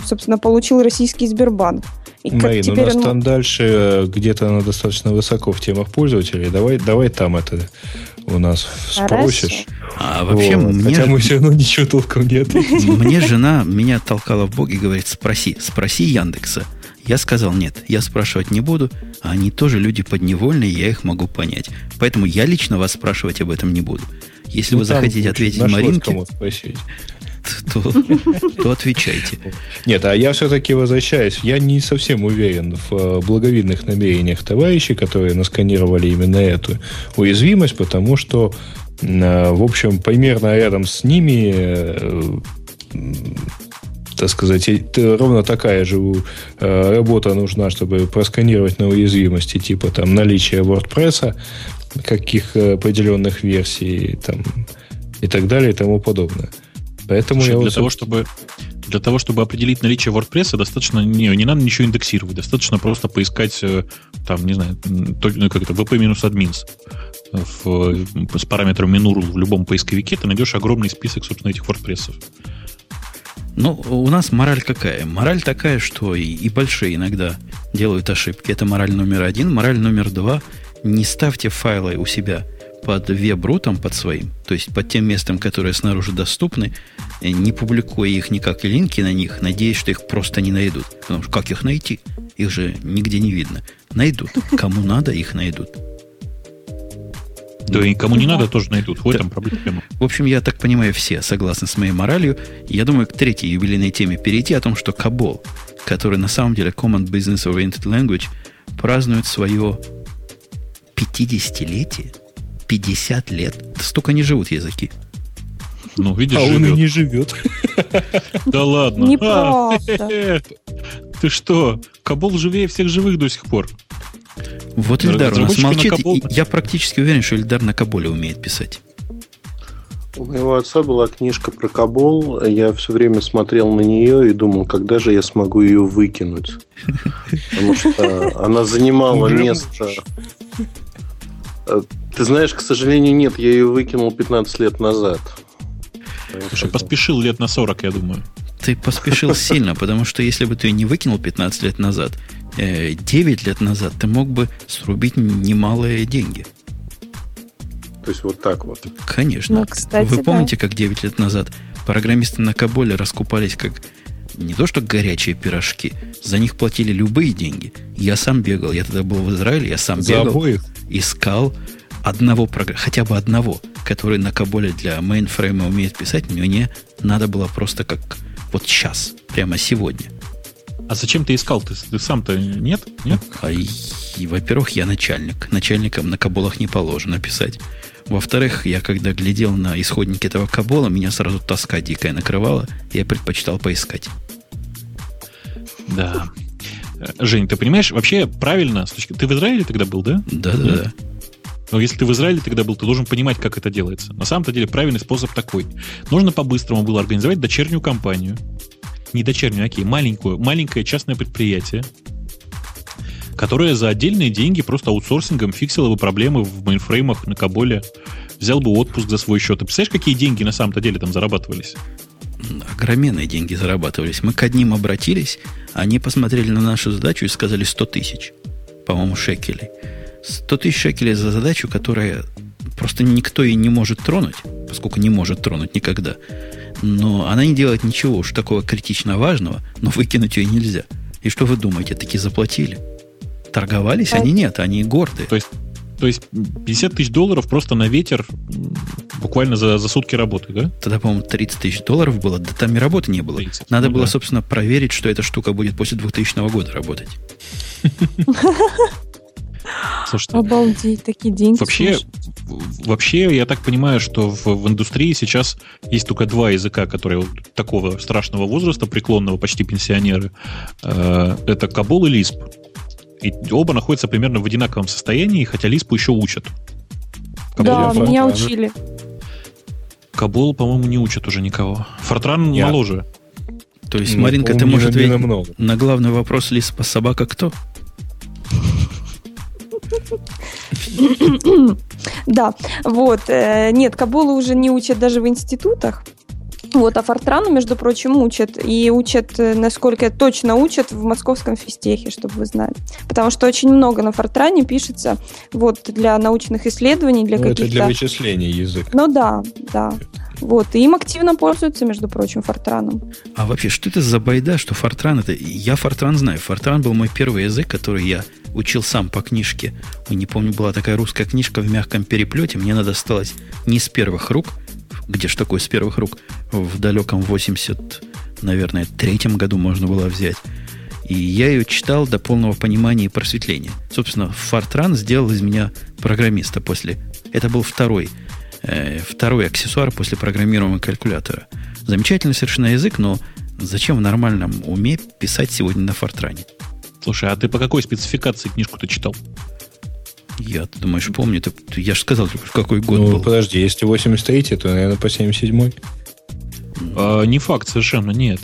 собственно, получил российский Сбербанк? И Марин, у нас он... там дальше э, где-то она достаточно высоко в темах пользователей. Давай, давай там это у нас спросишь. А вообще вот. мне... Хотя мы все равно ничего толком нет. Мне жена меня толкала в бок и говорит, спроси, спроси Яндекса. Я сказал, нет, я спрашивать не буду, а они тоже люди подневольные, я их могу понять. Поэтому я лично вас спрашивать об этом не буду. Если ну, вы захотите ответить Маринке, то, то отвечайте. Нет, а я все-таки возвращаюсь. Я не совсем уверен в э, благовидных намерениях товарищей, которые насканировали именно эту уязвимость, потому что, э, в общем, примерно рядом с ними э, так сказать, ровно такая же работа нужна, чтобы просканировать на уязвимости, типа там наличие WordPress, каких определенных версий там, и так далее и тому подобное. Поэтому Слушай, я для, вот... того, чтобы, для того, чтобы определить наличие WordPress, достаточно не, не надо ничего индексировать, достаточно просто поискать, э, там, не знаю, ну, как это, wp-admins в, с параметром minurl в любом поисковике, ты найдешь огромный список, собственно, этих WordPress. Ну, у нас мораль какая? Мораль такая, что и, и большие иногда делают ошибки. Это мораль номер один. Мораль номер два. Не ставьте файлы у себя – под веб-рутом, под своим, то есть под тем местом, которое снаружи доступны, э, не публикуя их никак и линки на них, надеясь, что их просто не найдут. Потому что как их найти? Их же нигде не видно. Найдут. Кому надо, их найдут. Да и кому не надо, тоже найдут. Вот там проблема. В общем, я так понимаю, все согласны с моей моралью. Я думаю, к третьей юбилейной теме перейти о том, что Кабол, который на самом деле Common Business Oriented Language, празднует свое 50-летие. 50 лет. Столько не живут языки. Ну, видишь, а он и не живет. Да ладно. Неправда. Ты что? Кабул живее всех живых до сих пор. Вот Ильдар у нас молчит. Я практически уверен, что Ильдар на Кабуле умеет писать. У моего отца была книжка про Кабул. Я все время смотрел на нее и думал, когда же я смогу ее выкинуть. Потому что она занимала место Э, ты знаешь, к сожалению, нет, я ее выкинул 15 лет назад. Слушай, поспешил лет на 40, я думаю. Ты поспешил сильно, потому что если бы ты не выкинул 15 лет назад, 9 э, лет назад ты мог бы срубить немалые деньги. То есть вот так вот. Конечно. Ну, кстати, Вы помните, да. как 9 лет назад программисты на Каболе раскупались как не то что горячие пирожки, за них платили любые деньги. Я сам бегал, я тогда был в Израиле, я сам за бегал. Обоих? искал одного, хотя бы одного, который на Коболе для мейнфрейма умеет писать, мне надо было просто как вот сейчас, прямо сегодня. А зачем ты искал? Ты, ты сам-то нет? Нет? А, и, и, во-первых, я начальник. Начальникам на Коболах не положено писать. Во-вторых, я когда глядел на исходники этого Кобола, меня сразу тоска дикая накрывала, я предпочитал поискать. Да. Жень, ты понимаешь, вообще правильно, ты в Израиле тогда был, да? Да, да, да. Но если ты в Израиле тогда был, ты должен понимать, как это делается. На самом-то деле правильный способ такой. Нужно по-быстрому было организовать дочернюю компанию. Не дочернюю, окей, маленькую, маленькое частное предприятие, которое за отдельные деньги просто аутсорсингом фиксило бы проблемы в мейнфреймах на Каболе, взял бы отпуск за свой счет. Ты представляешь, какие деньги на самом-то деле там зарабатывались? огроменные деньги зарабатывались. Мы к одним обратились, они посмотрели на нашу задачу и сказали 100 тысяч, по-моему, шекелей. 100 тысяч шекелей за задачу, которая просто никто и не может тронуть, поскольку не может тронуть никогда. Но она не делает ничего уж такого критично важного, но выкинуть ее нельзя. И что вы думаете, таки заплатили? Торговались? Они нет, они горды. То есть, то есть 50 тысяч долларов просто на ветер буквально за, за сутки работы, да? Тогда, по-моему, 30 тысяч долларов было, да там и работы не было. 30. Надо ну, было, да. собственно, проверить, что эта штука будет после 2000 года работать. Слушайте, Обалдеть, такие деньги. Вообще, вообще, я так понимаю, что в, в индустрии сейчас есть только два языка, которые такого страшного возраста, преклонного, почти пенсионеры. Э, это Кабул и Лисп. И оба находятся примерно в одинаковом состоянии, хотя Лиспу еще учат. Кабул, да, меня учили. Кабул, по-моему, не учат уже никого. Фортран Я. моложе. То есть, ну, Маринка, ты можешь ответить на главный вопрос Лиспа собака кто? Да, вот. Э, нет, Кабулу уже не учат даже в институтах. Вот, а Фортрану, между прочим, учат. И учат, э, насколько точно учат, в московском физтехе, чтобы вы знали. Потому что очень много на Фортране пишется вот, для научных исследований, для ну, каких-то... Это для вычислений язык. Ну да, да. Вот, и им активно пользуются, между прочим, Фортраном. А вообще, что это за байда, что Фортран это... Я Фортран знаю. Фортран был мой первый язык, который я учил сам по книжке. Не помню, была такая русская книжка в мягком переплете. Мне надо осталось не с первых рук, где ж такое с первых рук, в далеком 80, наверное, третьем году можно было взять. И я ее читал до полного понимания и просветления. Собственно, Фортран сделал из меня программиста после... Это был второй, второй аксессуар после программируемого калькулятора. Замечательный совершенно язык, но зачем в нормальном уме писать сегодня на Фортране? Слушай, а ты по какой спецификации книжку-то читал? Я, ты думаешь, помню? Ты, я же сказал, какой год ну, был. подожди, если 83 то, наверное, по 77-й. А, не факт совершенно, нет.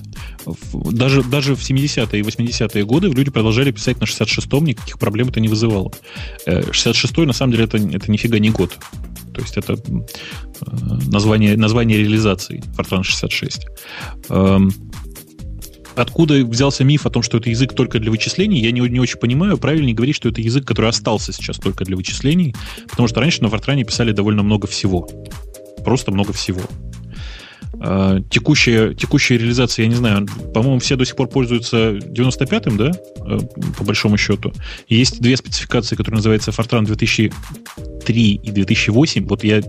Даже, даже в 70-е и 80-е годы люди продолжали писать на 66-м, никаких проблем это не вызывало. 66-й, э, на самом деле, это, это нифига не год. То есть это э, название, название реализации Fortran 66. Откуда взялся миф о том, что это язык только для вычислений, я не, не очень понимаю. Правильнее говорить, что это язык, который остался сейчас только для вычислений, потому что раньше на Fortran писали довольно много всего. Просто много всего. А, текущая, текущая реализация, я не знаю, по-моему, все до сих пор пользуются 95-м, да, а, по большому счету. Есть две спецификации, которые называются Fortran 2003 и 2008. Вот я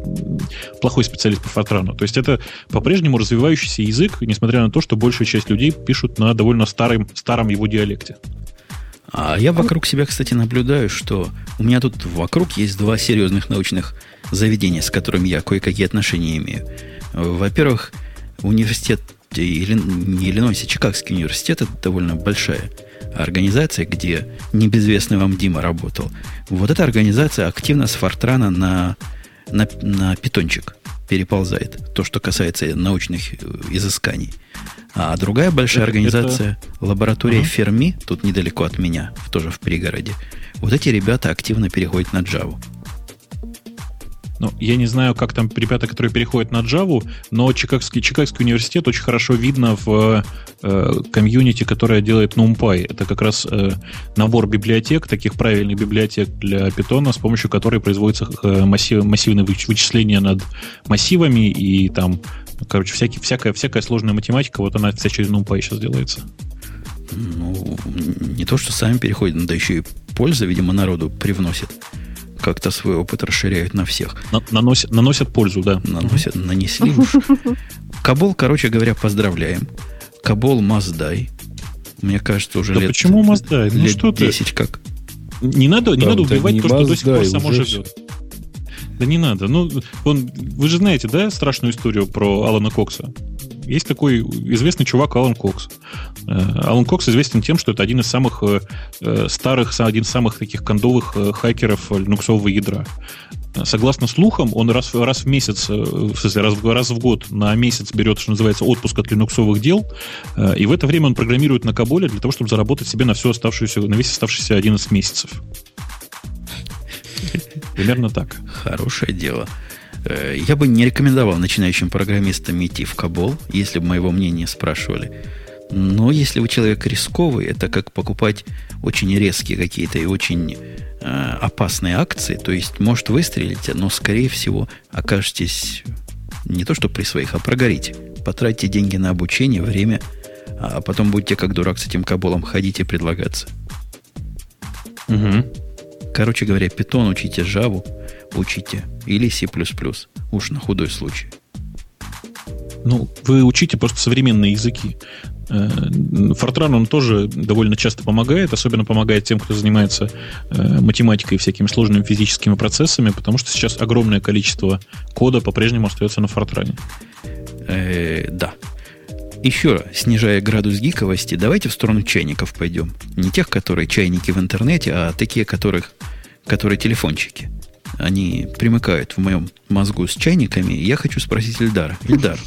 плохой специалист по Fortran. То есть это по-прежнему развивающийся язык, несмотря на то, что большая часть людей пишут на довольно старом, старом его диалекте. А я вокруг себя, кстати, наблюдаю, что у меня тут вокруг есть два серьезных научных заведения, с которыми я кое-какие отношения имею. Во-первых, университет или не Иллинойс, а Чикагский университет это довольно большая организация, где небезвестный вам Дима работал. Вот эта организация активно с Фортрана на, на, на питончик переползает. То, что касается научных изысканий. А другая большая это, организация, это... лаборатория ага. Ферми, тут недалеко от меня, тоже в пригороде. Вот эти ребята активно переходят на Java. Ну, я не знаю, как там ребята, которые переходят на Java, но Чикагский, Чикагский университет очень хорошо видно в э, комьюнити, которая делает NumPy. Это как раз э, набор библиотек, таких правильных библиотек для Python, с помощью которой производится э, массив, массивное вычисление над массивами и там, короче, всякий, всякая, всякая сложная математика, вот она вся через NumPy сейчас делается. Ну, не то, что сами переходят, но да еще и польза, видимо, народу привносит как-то свой опыт расширяют на всех. На, наносят, наносят пользу, да. Наносят, нанесли уж. Кабол, короче говоря, поздравляем. Кабол Маздай. Мне кажется, уже да лет, почему Маздай? Ну, лет что 10 ты? как. Не надо, не да, надо убивать не то, что до сих пор само живет. Да не надо. Ну, он, вы же знаете, да, страшную историю про Алана Кокса? Есть такой известный чувак Алан Кокс. Э, Алан Кокс известен тем, что это один из самых э, э, старых, один из самых таких кондовых хакеров линуксового ядра. Согласно слухам, он раз, раз в месяц, в раз, раз в год на месяц берет, что называется, отпуск от линуксовых дел, и в это время он программирует на Каболе для того, чтобы заработать себе на всю оставшуюся, на весь оставшийся 11 месяцев. Примерно так. Хорошее дело. Э, я бы не рекомендовал начинающим программистам идти в Кабол, если бы моего мнения спрашивали. Но если вы человек рисковый, это как покупать очень резкие какие-то и очень опасные акции, то есть может выстрелить, но скорее всего окажетесь не то что при своих, а прогорите. Потратьте деньги на обучение, время, а потом будете как дурак с этим каболом ходить и предлагаться. Угу. Короче говоря, питон учите, Java учите или C++. Уж на худой случай. Ну, вы учите просто современные языки. Фортран, он тоже довольно часто помогает, особенно помогает тем, кто занимается э, математикой и всякими сложными физическими процессами, потому что сейчас огромное количество кода по-прежнему остается на Фортране. Э, да. Еще снижая градус гиковости, давайте в сторону чайников пойдем. Не тех, которые чайники в интернете, а такие, которых, которые телефончики. Они примыкают в моем мозгу с чайниками. Я хочу спросить Ильдара. Ильдар,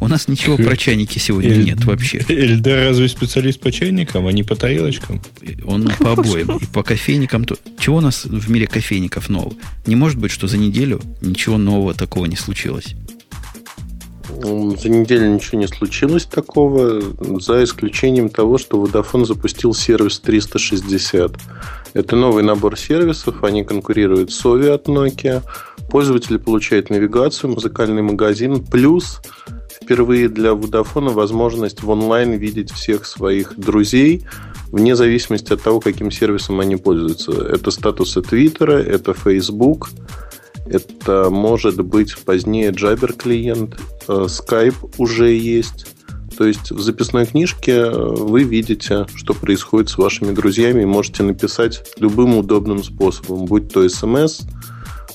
у нас ничего про чайники сегодня Эль... нет вообще. Эльдар разве специалист по чайникам, а не по тарелочкам? Он по обоим. И по кофейникам. То... Чего у нас в мире кофейников нового? Не может быть, что за неделю ничего нового такого не случилось. За неделю ничего не случилось такого, за исключением того, что Vodafone запустил сервис 360. Это новый набор сервисов, они конкурируют с Ovi от Nokia. Пользователи получают навигацию, музыкальный магазин, плюс впервые для Vodafone возможность в онлайн видеть всех своих друзей, вне зависимости от того, каким сервисом они пользуются. Это статусы Твиттера, это Facebook, это может быть позднее Jabber клиент, э, Skype уже есть. То есть в записной книжке э, вы видите, что происходит с вашими друзьями, и можете написать любым удобным способом, будь то смс,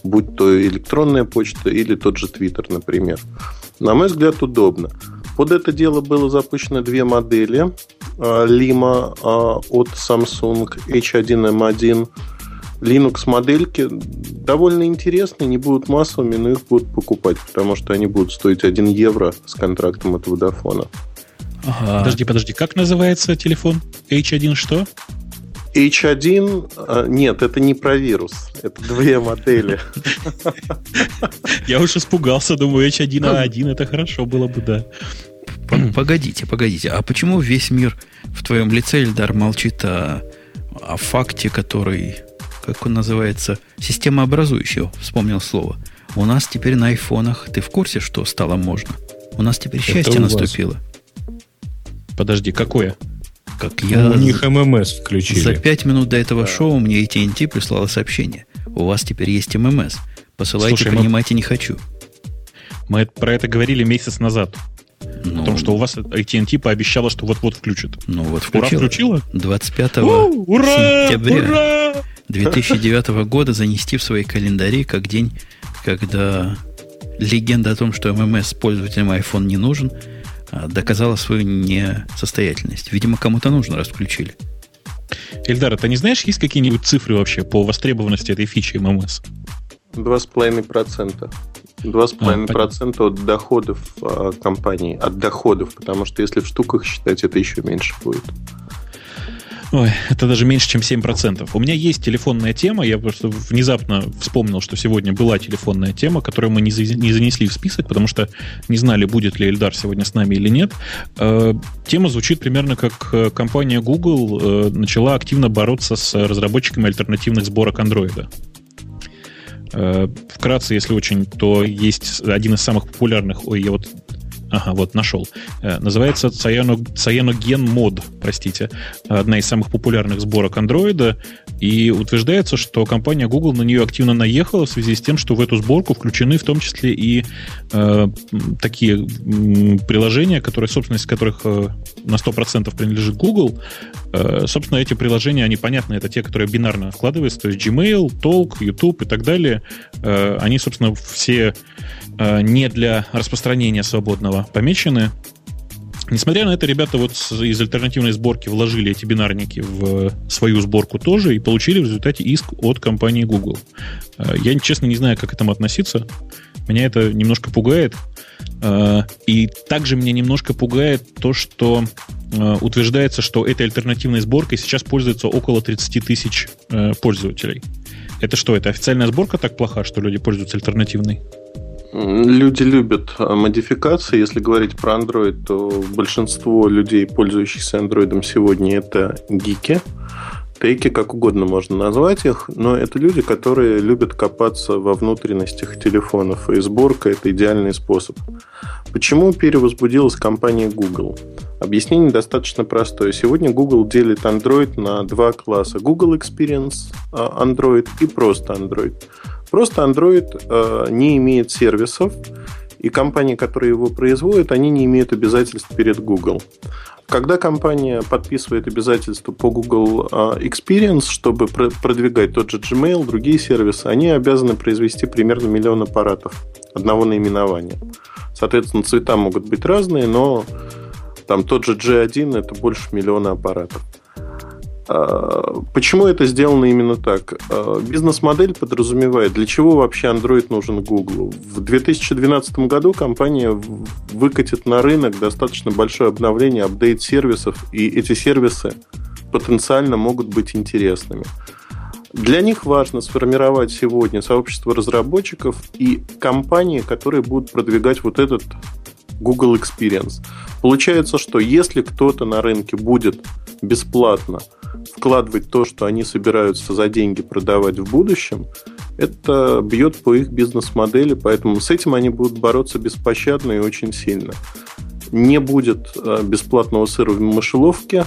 будь то электронная почта или тот же Twitter, например. На мой взгляд, удобно. Под это дело было запущено две модели э, Lima от Samsung H1M1 Linux модельки довольно интересные, не будут массовыми, но их будут покупать, потому что они будут стоить 1 евро с контрактом от Vodafone. Ага. Подожди, подожди, как называется телефон? H1 что? H1, а, нет, это не про вирус, это две модели. Я уж испугался, думаю, H1A1, это хорошо было бы, да. Погодите, погодите, а почему весь мир в твоем лице, Эльдар, молчит о, о факте, который как он называется, системообразующего, вспомнил слово. У нас теперь на айфонах, ты в курсе, что стало можно? У нас теперь счастье наступило. Подожди, какое? Как я... У них ММС включили. За пять минут до этого шоу мне AT&T прислала сообщение. У вас теперь есть ММС. Посылайте, Слушай, принимайте, мы... не хочу. Мы про это говорили месяц назад. Ну, Потому что у вас AT&T пообещала, что вот-вот включит. Ну вот включила. Ура, включила? 25 У, ура, сентября. Ура! 2009 года занести в свои календари как день, когда легенда о том, что ММС пользователям iPhone не нужен, а, доказала свою несостоятельность. Видимо, кому-то нужно, раз включили. Эльдар, а ты не знаешь, есть какие-нибудь цифры вообще по востребованности этой фичи ММС? 2,5%. 2,5% а, от доходов а, компании. От доходов, потому что если в штуках считать, это еще меньше будет. Ой, это даже меньше, чем 7%. У меня есть телефонная тема, я просто внезапно вспомнил, что сегодня была телефонная тема, которую мы не, не занесли в список, потому что не знали, будет ли Эльдар сегодня с нами или нет. Э, тема звучит примерно как э, компания Google э, начала активно бороться с разработчиками альтернативных сборок андроида. Вкратце, если очень, то есть один из самых популярных, ой, я вот Ага, вот нашел. Э, называется Cyanogen Mod, простите. Одна из самых популярных сборок андроида. И утверждается, что компания Google на нее активно наехала в связи с тем, что в эту сборку включены в том числе и э, такие приложения, которые, собственность которых э, на 100% принадлежит Google. Э, собственно, эти приложения, они понятны, это те, которые бинарно вкладываются, то есть Gmail, Talk, YouTube и так далее. Э, они, собственно, все не для распространения свободного помечены. Несмотря на это, ребята вот из альтернативной сборки вложили эти бинарники в свою сборку тоже и получили в результате иск от компании Google. Э, я, честно, не знаю, как к этому относиться. Меня это немножко пугает. Э, и также меня немножко пугает то, что утверждается, что этой альтернативной сборкой сейчас пользуется около 30 тысяч пользователей. Это что, это официальная сборка так плоха, что люди пользуются альтернативной? Люди любят а, модификации. Если говорить про Android, то большинство людей, пользующихся Android сегодня, это гики. Тейки как угодно можно назвать их, но это люди, которые любят копаться во внутренностях телефонов, и сборка – это идеальный способ. Почему перевозбудилась компания Google? Объяснение достаточно простое. Сегодня Google делит Android на два класса. Google Experience а, Android и просто Android. Просто Android э, не имеет сервисов, и компании, которые его производят, они не имеют обязательств перед Google. Когда компания подписывает обязательства по Google а, Experience, чтобы продвигать тот же Gmail, другие сервисы, они обязаны произвести примерно миллион аппаратов одного наименования. Соответственно, цвета могут быть разные, но там тот же G1 это больше миллиона аппаратов. А, почему это сделано именно так? А, бизнес-модель подразумевает, для чего вообще Android нужен Google. В 2012 году компания выкатит на рынок достаточно большое обновление, апдейт сервисов, и эти сервисы потенциально могут быть интересными. Для них важно сформировать сегодня сообщество разработчиков и компании, которые будут продвигать вот этот Google Experience. Получается, что если кто-то на рынке будет бесплатно вкладывать то, что они собираются за деньги продавать в будущем, это бьет по их бизнес-модели, поэтому с этим они будут бороться беспощадно и очень сильно. Не будет э, бесплатного сыра в мышеловке.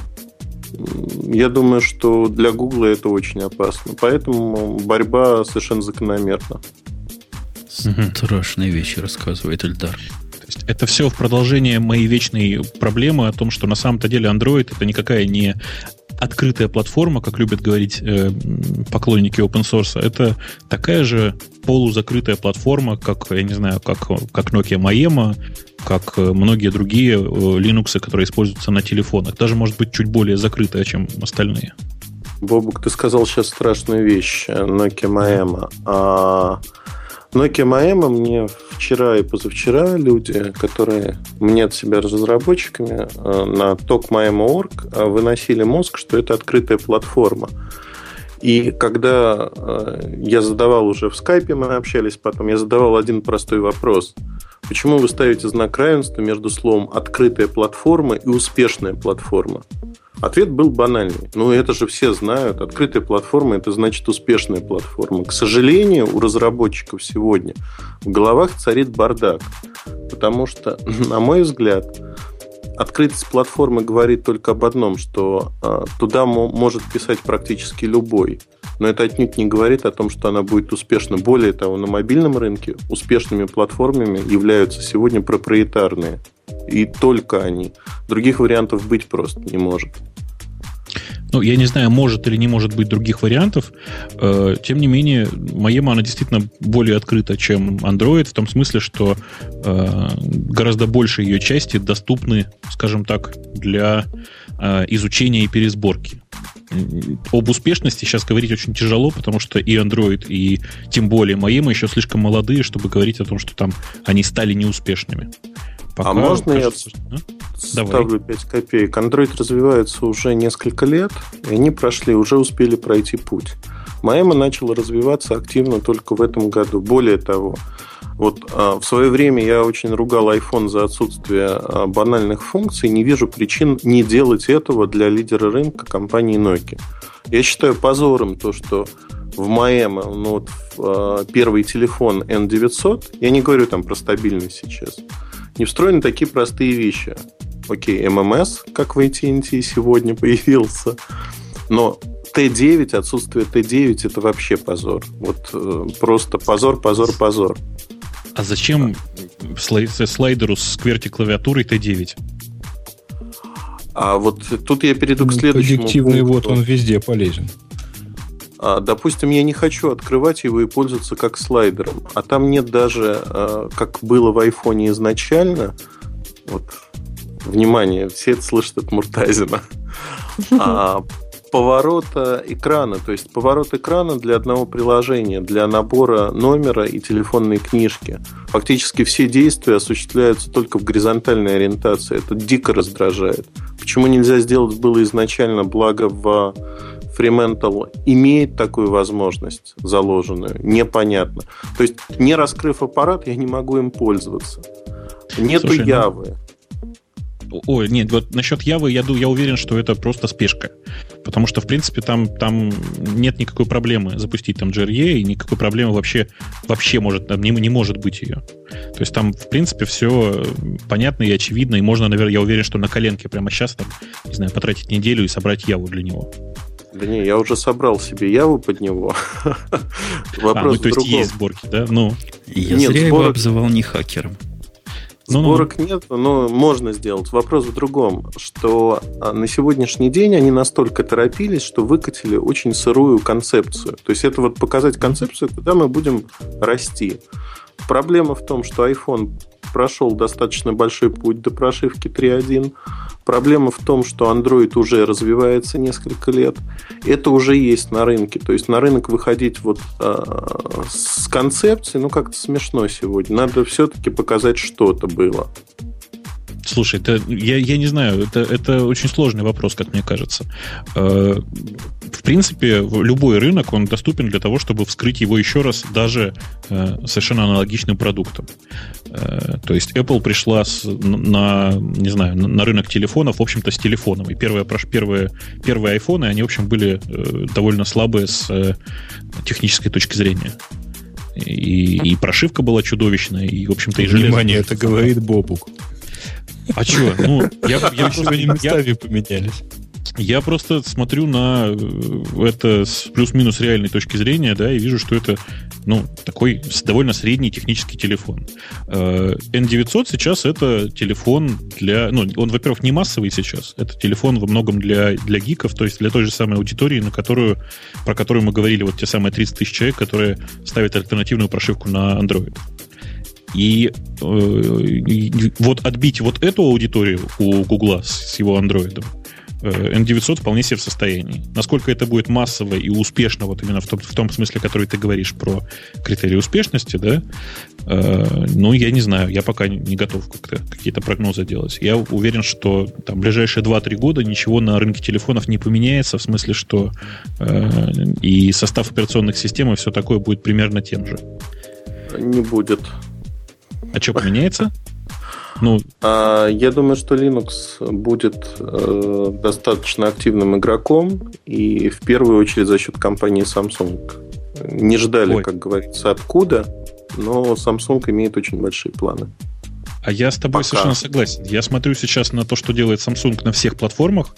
Я думаю, что для Гугла это очень опасно. Поэтому борьба совершенно закономерна. Страшные вещи рассказывает Эльдар. То это все в продолжение моей вечной проблемы о том, что на самом-то деле Android это никакая не открытая платформа, как любят говорить э, поклонники open source, это такая же полузакрытая платформа, как, я не знаю, как, как Nokia Maema, как э, многие другие э, Linux, которые используются на телефонах. Даже, может быть, чуть более закрытая, чем остальные. Бобук, ты сказал сейчас страшную вещь, э, Nokia Maema. А Nokia Maema мне вчера и позавчера люди, которые мне от себя разработчиками э, на talkmaema.org э, выносили мозг, что это открытая платформа. И когда э, я задавал уже в скайпе, мы общались потом, я задавал один простой вопрос. Почему вы ставите знак равенства между словом «открытая платформа» и «успешная платформа»? Ответ был банальный. Ну, это же все знают. Открытая платформа – это значит успешная платформа. К сожалению, у разработчиков сегодня в головах царит бардак. Потому что, на мой взгляд, открытость платформы говорит только об одном, что э, туда может писать практически любой. Но это отнюдь не говорит о том, что она будет успешна. Более того, на мобильном рынке успешными платформами являются сегодня проприетарные и только они. Других вариантов быть просто не может. Ну, я не знаю, может или не может быть других вариантов. Э, тем не менее, Маема, она действительно более открыта, чем Android, в том смысле, что э, гораздо больше ее части доступны, скажем так, для э, изучения и пересборки. Об успешности сейчас говорить очень тяжело, потому что и Android, и тем более Маема еще слишком молодые, чтобы говорить о том, что там они стали неуспешными. Пока а можно кажется, я а? ставлю Давай. 5 копеек? Android развивается уже несколько лет, и они прошли, уже успели пройти путь. Маэма начала развиваться активно только в этом году. Более того, вот а, в свое время я очень ругал iPhone за отсутствие а, банальных функций. Не вижу причин не делать этого для лидера рынка компании Nokia. Я считаю позором то, что в Маэма, ну вот а, первый телефон N900, я не говорю там про стабильность сейчас, не встроены такие простые вещи. Окей, ММС, как в AT&T сегодня появился, но Т9, отсутствие Т9 это вообще позор. Вот э, просто позор, позор, позор. А зачем слайдеру с кверти клавиатурой Т9? А вот тут я перейду к ну, следующему. Объективный вот он везде полезен. А, допустим, я не хочу открывать его и пользоваться как слайдером, а там нет даже, а, как было в айфоне изначально, вот, внимание, все это слышат от Муртазина, а, поворота экрана, то есть поворот экрана для одного приложения, для набора номера и телефонной книжки. Фактически все действия осуществляются только в горизонтальной ориентации. Это дико раздражает. Почему нельзя сделать было изначально, благо в Fremantle имеет такую возможность заложенную, непонятно. То есть, не раскрыв аппарат, я не могу им пользоваться. Нету Слушай, Явы. Ну... Ой, нет, вот насчет Явы я, я уверен, что это просто спешка. Потому что, в принципе, там, там нет никакой проблемы запустить там GRE, и никакой проблемы вообще, вообще может, не, не может быть ее. То есть там, в принципе, все понятно и очевидно, и можно, наверное, я уверен, что на коленке прямо сейчас там, не знаю, потратить неделю и собрать яву для него. Да не, я уже собрал себе яву под него. Вопрос а, ну, то есть есть сборки, да? Ну. Я Нет, зря сборок... его обзывал не хакером. Ну, ну, Сборок ну, нет, но можно сделать. Вопрос в другом, что а, на сегодняшний день они настолько торопились, что выкатили очень сырую концепцию. То есть это вот показать концепцию, куда мы будем расти. Проблема в том, что iPhone прошел достаточно большой путь до прошивки 3.1. Проблема в том, что Android уже развивается несколько лет. Это уже есть на рынке. То есть на рынок выходить вот э, с концепцией, ну как-то смешно сегодня. Надо все-таки показать что-то было. Слушай, это, я, я не знаю, это, это очень сложный вопрос, как мне кажется. Э, в принципе, любой рынок, он доступен для того, чтобы вскрыть его еще раз даже э, совершенно аналогичным продуктом. Э, то есть Apple пришла с, на, не знаю, на рынок телефонов, в общем-то, с телефоном. И первые, первые, первые iPhone, они, в общем, были довольно слабые с технической точки зрения. И, и прошивка была чудовищная, и, в общем-то, и железо... Внимание, это говорит Бобук. А что? Ну, я, я, они местами поменялись. Я просто смотрю на э, это с плюс-минус реальной точки зрения, да, и вижу, что это, ну, такой довольно средний технический телефон. N900 э, сейчас это телефон для, ну, он, во-первых, не массовый сейчас, это телефон во многом для, для гиков, то есть для той же самой аудитории, на которую, про которую мы говорили, вот те самые 30 тысяч человек, которые ставят альтернативную прошивку на Android. И, э, и вот отбить вот эту аудиторию у Гугла с его андроидом, N900 э, вполне себе в состоянии. Насколько это будет массово и успешно, вот именно в том, в том смысле, который ты говоришь про критерии успешности, да, э, ну, я не знаю, я пока не готов как-то какие-то прогнозы делать. Я уверен, что там ближайшие 2-3 года ничего на рынке телефонов не поменяется, в смысле, что э, и состав операционных систем и все такое будет примерно тем же. Не будет. А что поменяется? Ну, а, я думаю, что Linux будет э, достаточно активным игроком, и в первую очередь за счет компании Samsung. Не ждали, Ой. как говорится, откуда, но Samsung имеет очень большие планы. А я с тобой Пока. совершенно согласен. Я смотрю сейчас на то, что делает Samsung на всех платформах,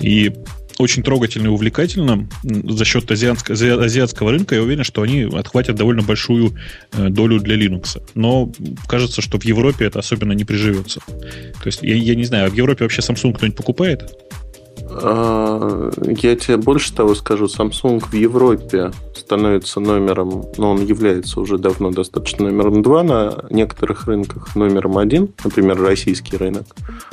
и очень трогательно и увлекательно за счет азиатского, азиатского рынка. Я уверен, что они отхватят довольно большую э, долю для Linux. Но кажется, что в Европе это особенно не приживется. То есть, я, я не знаю, а в Европе вообще Samsung кто-нибудь покупает? А, я тебе больше того скажу. Samsung в Европе становится номером, но он является уже давно достаточно номером два на некоторых рынках номером один, например, российский рынок.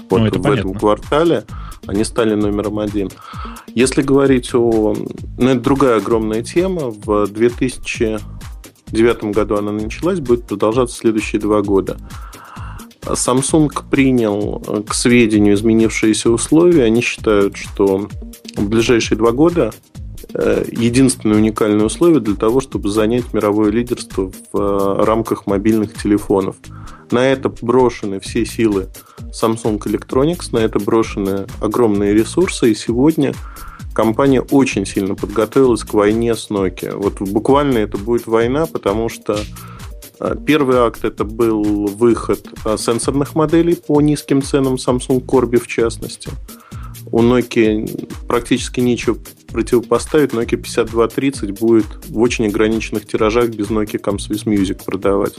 Вот ну, в понятно. этом квартале они стали номером один. Если говорить о... Ну, это другая огромная тема. В 2009 году она началась, будет продолжаться следующие два года. Samsung принял к сведению изменившиеся условия. Они считают, что в ближайшие два года э, единственное уникальное условие для того, чтобы занять мировое лидерство в э, рамках мобильных телефонов. На это брошены все силы Samsung Electronics, на это брошены огромные ресурсы, и сегодня компания очень сильно подготовилась к войне с Nokia. Вот буквально это будет война, потому что э, Первый акт это был выход э, сенсорных моделей по низким ценам Samsung Corby в частности. У Nokia практически нечего противопоставить. Nokia 5230 будет в очень ограниченных тиражах без Nokia Comes with Music продавать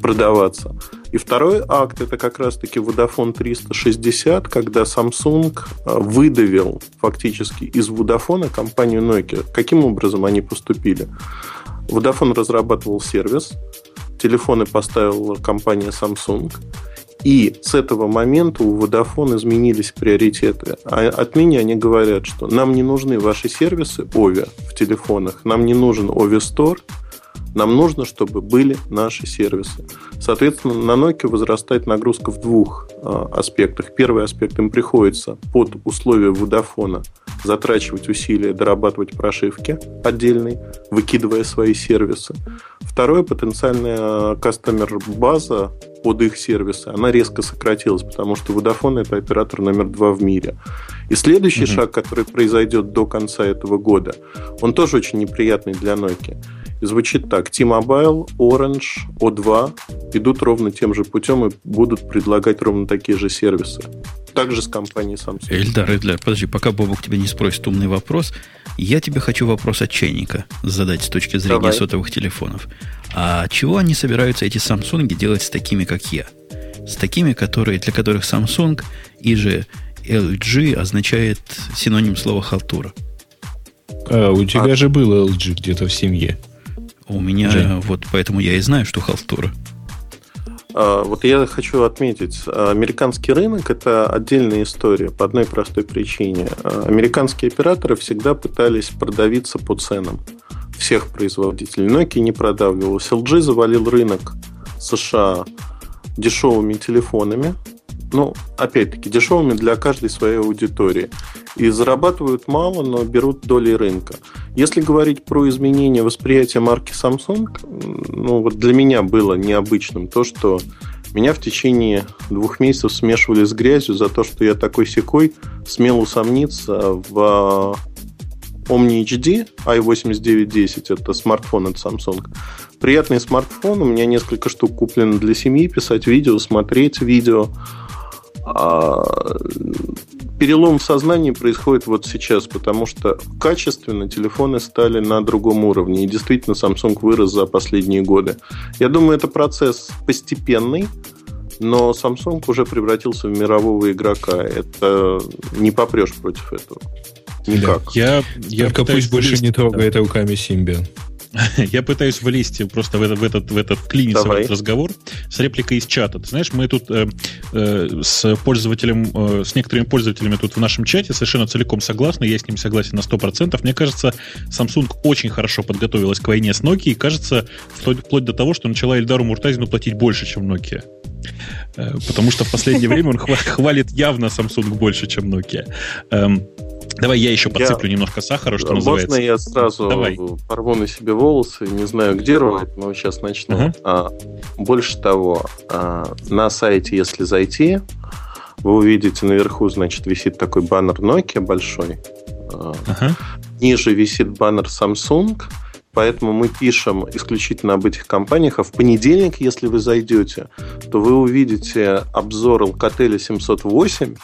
продаваться. И второй акт это как раз-таки Vodafone 360, когда Samsung э, выдавил фактически из Vodafone компанию Nokia. Каким образом они поступили? Vodafone разрабатывал сервис, телефоны поставила компания Samsung, и с этого момента у Vodafone изменились приоритеты. А отныне они говорят, что нам не нужны ваши сервисы OVI в телефонах, нам не нужен OVI Store, нам нужно, чтобы были наши сервисы. Соответственно, на Nokia возрастает нагрузка в двух э, аспектах. Первый аспект им приходится под условия Vodafone затрачивать усилия, дорабатывать прошивки отдельные, выкидывая свои сервисы. Второе, потенциальная кастомер-база под их сервисы, она резко сократилась, потому что Vodafone это оператор номер два в мире. И следующий mm-hmm. шаг, который произойдет до конца этого года, он тоже очень неприятный для Nokia. Звучит так. T-Mobile, Orange, O2 идут ровно тем же путем и будут предлагать ровно такие же сервисы. Также с компанией Samsung. Эльдар, Эльдар, подожди, пока Бобок тебя не спросит умный вопрос, я тебе хочу вопрос от чайника задать с точки зрения Давай. сотовых телефонов. А чего они собираются, эти Samsung, делать с такими, как я? С такими, которые, для которых Samsung и же LG означает синоним слова халтура. А, у тебя а... же был LG где-то в семье. У меня, Жень. вот поэтому я и знаю, что халтура. А, вот я хочу отметить, американский рынок – это отдельная история по одной простой причине. А, американские операторы всегда пытались продавиться по ценам всех производителей. Nokia не продавливалась. LG завалил рынок США дешевыми телефонами, ну, опять-таки, дешевыми для каждой своей аудитории. И зарабатывают мало, но берут доли рынка. Если говорить про изменение восприятия марки Samsung, ну, вот для меня было необычным то, что меня в течение двух месяцев смешивали с грязью за то, что я такой секой смел усомниться в Omni HD i8910, это смартфон от Samsung. Приятный смартфон, у меня несколько штук куплено для семьи, писать видео, смотреть видео. А перелом в сознании происходит вот сейчас, потому что качественно телефоны стали на другом уровне. И действительно Samsung вырос за последние годы. Я думаю, это процесс постепенный, но Samsung уже превратился в мирового игрока. Это не попрешь против этого. Никак. Я, я Только пусть больше не трогает да. руками Symbian. Я пытаюсь влезть просто в этот, в этот, в этот клиниться в этот разговор с репликой из чата. Ты знаешь, мы тут э, э, с пользователем, э, с некоторыми пользователями тут в нашем чате совершенно целиком согласны, я с ним согласен на 100%. Мне кажется, Samsung очень хорошо подготовилась к войне с Nokia и, кажется, вплоть, вплоть до того, что начала Эльдару Муртазину платить больше, чем Nokia. Э, потому что в последнее время он хвалит явно Samsung больше, чем Nokia. Давай я еще подсыплю я... немножко сахара, что Можно называется. Можно я сразу Давай. порву на себе волосы, не знаю, где рвать, но сейчас начну. Uh-huh. А, больше того, а, на сайте, если зайти, вы увидите наверху, значит, висит такой баннер Nokia большой. Uh-huh. Ниже висит баннер Samsung – Поэтому мы пишем исключительно об этих компаниях. А в понедельник, если вы зайдете, то вы увидите обзор Alcatel 708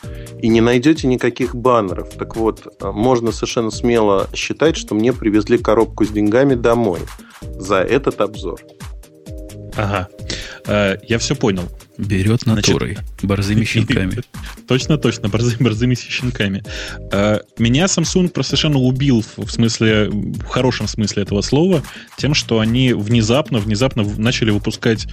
и не найдете никаких баннеров. Так вот, э, можно совершенно смело считать, что мне привезли коробку с деньгами домой за этот обзор. Ага. Э, я все понял. Берет натурой, Значит, борзыми щенками. Точно, точно, борзыми, борзыми щенками. Э, меня Samsung просто совершенно убил, в смысле, в хорошем смысле этого слова, тем, что они внезапно, внезапно начали выпускать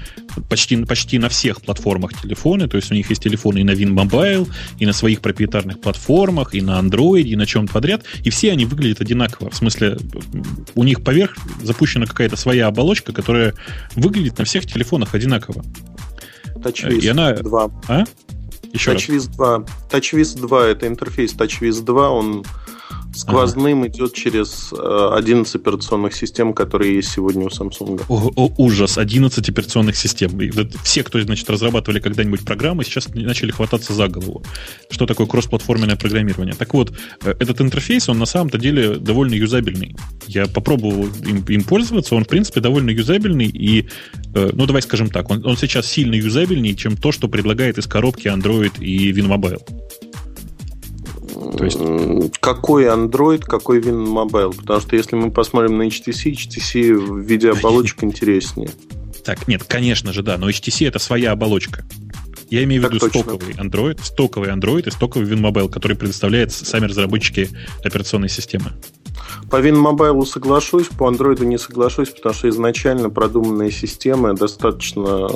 почти, почти на всех платформах телефоны, то есть у них есть телефоны и на WinMobile, и на своих проприетарных платформах, и на Android, и на чем-то подряд, и все они выглядят одинаково. В смысле, у них поверх запущена какая-то своя оболочка, которая выглядит на всех телефонах одинаково. TouchWiz она... 2. А? Еще TouchWiz раз. 2. TouchWiz 2 это интерфейс TouchWiz 2, он сквозным ага. идет через 11 э, операционных систем, которые есть сегодня у Samsung. О, о, ужас, 11 операционных систем. Все, кто значит, разрабатывали когда-нибудь программы, сейчас начали хвататься за голову. Что такое кроссплатформенное программирование? Так вот, э, этот интерфейс, он на самом-то деле довольно юзабельный. Я попробовал им, им пользоваться, он, в принципе, довольно юзабельный, и, э, ну, давай скажем так, он, он сейчас сильно юзабельнее, чем то, что предлагает из коробки Android и WinMobile. То есть... Какой Android, какой WinMobile? Потому что если мы посмотрим на HTC, HTC в виде оболочек интереснее. Так, нет, конечно же, да, но HTC это своя оболочка. Я имею в виду стоковый Android, стоковый Android и стоковый WinMobile, который предоставляет сами разработчики операционной системы. По WinMobile соглашусь, по Android не соглашусь, потому что изначально продуманные системы достаточно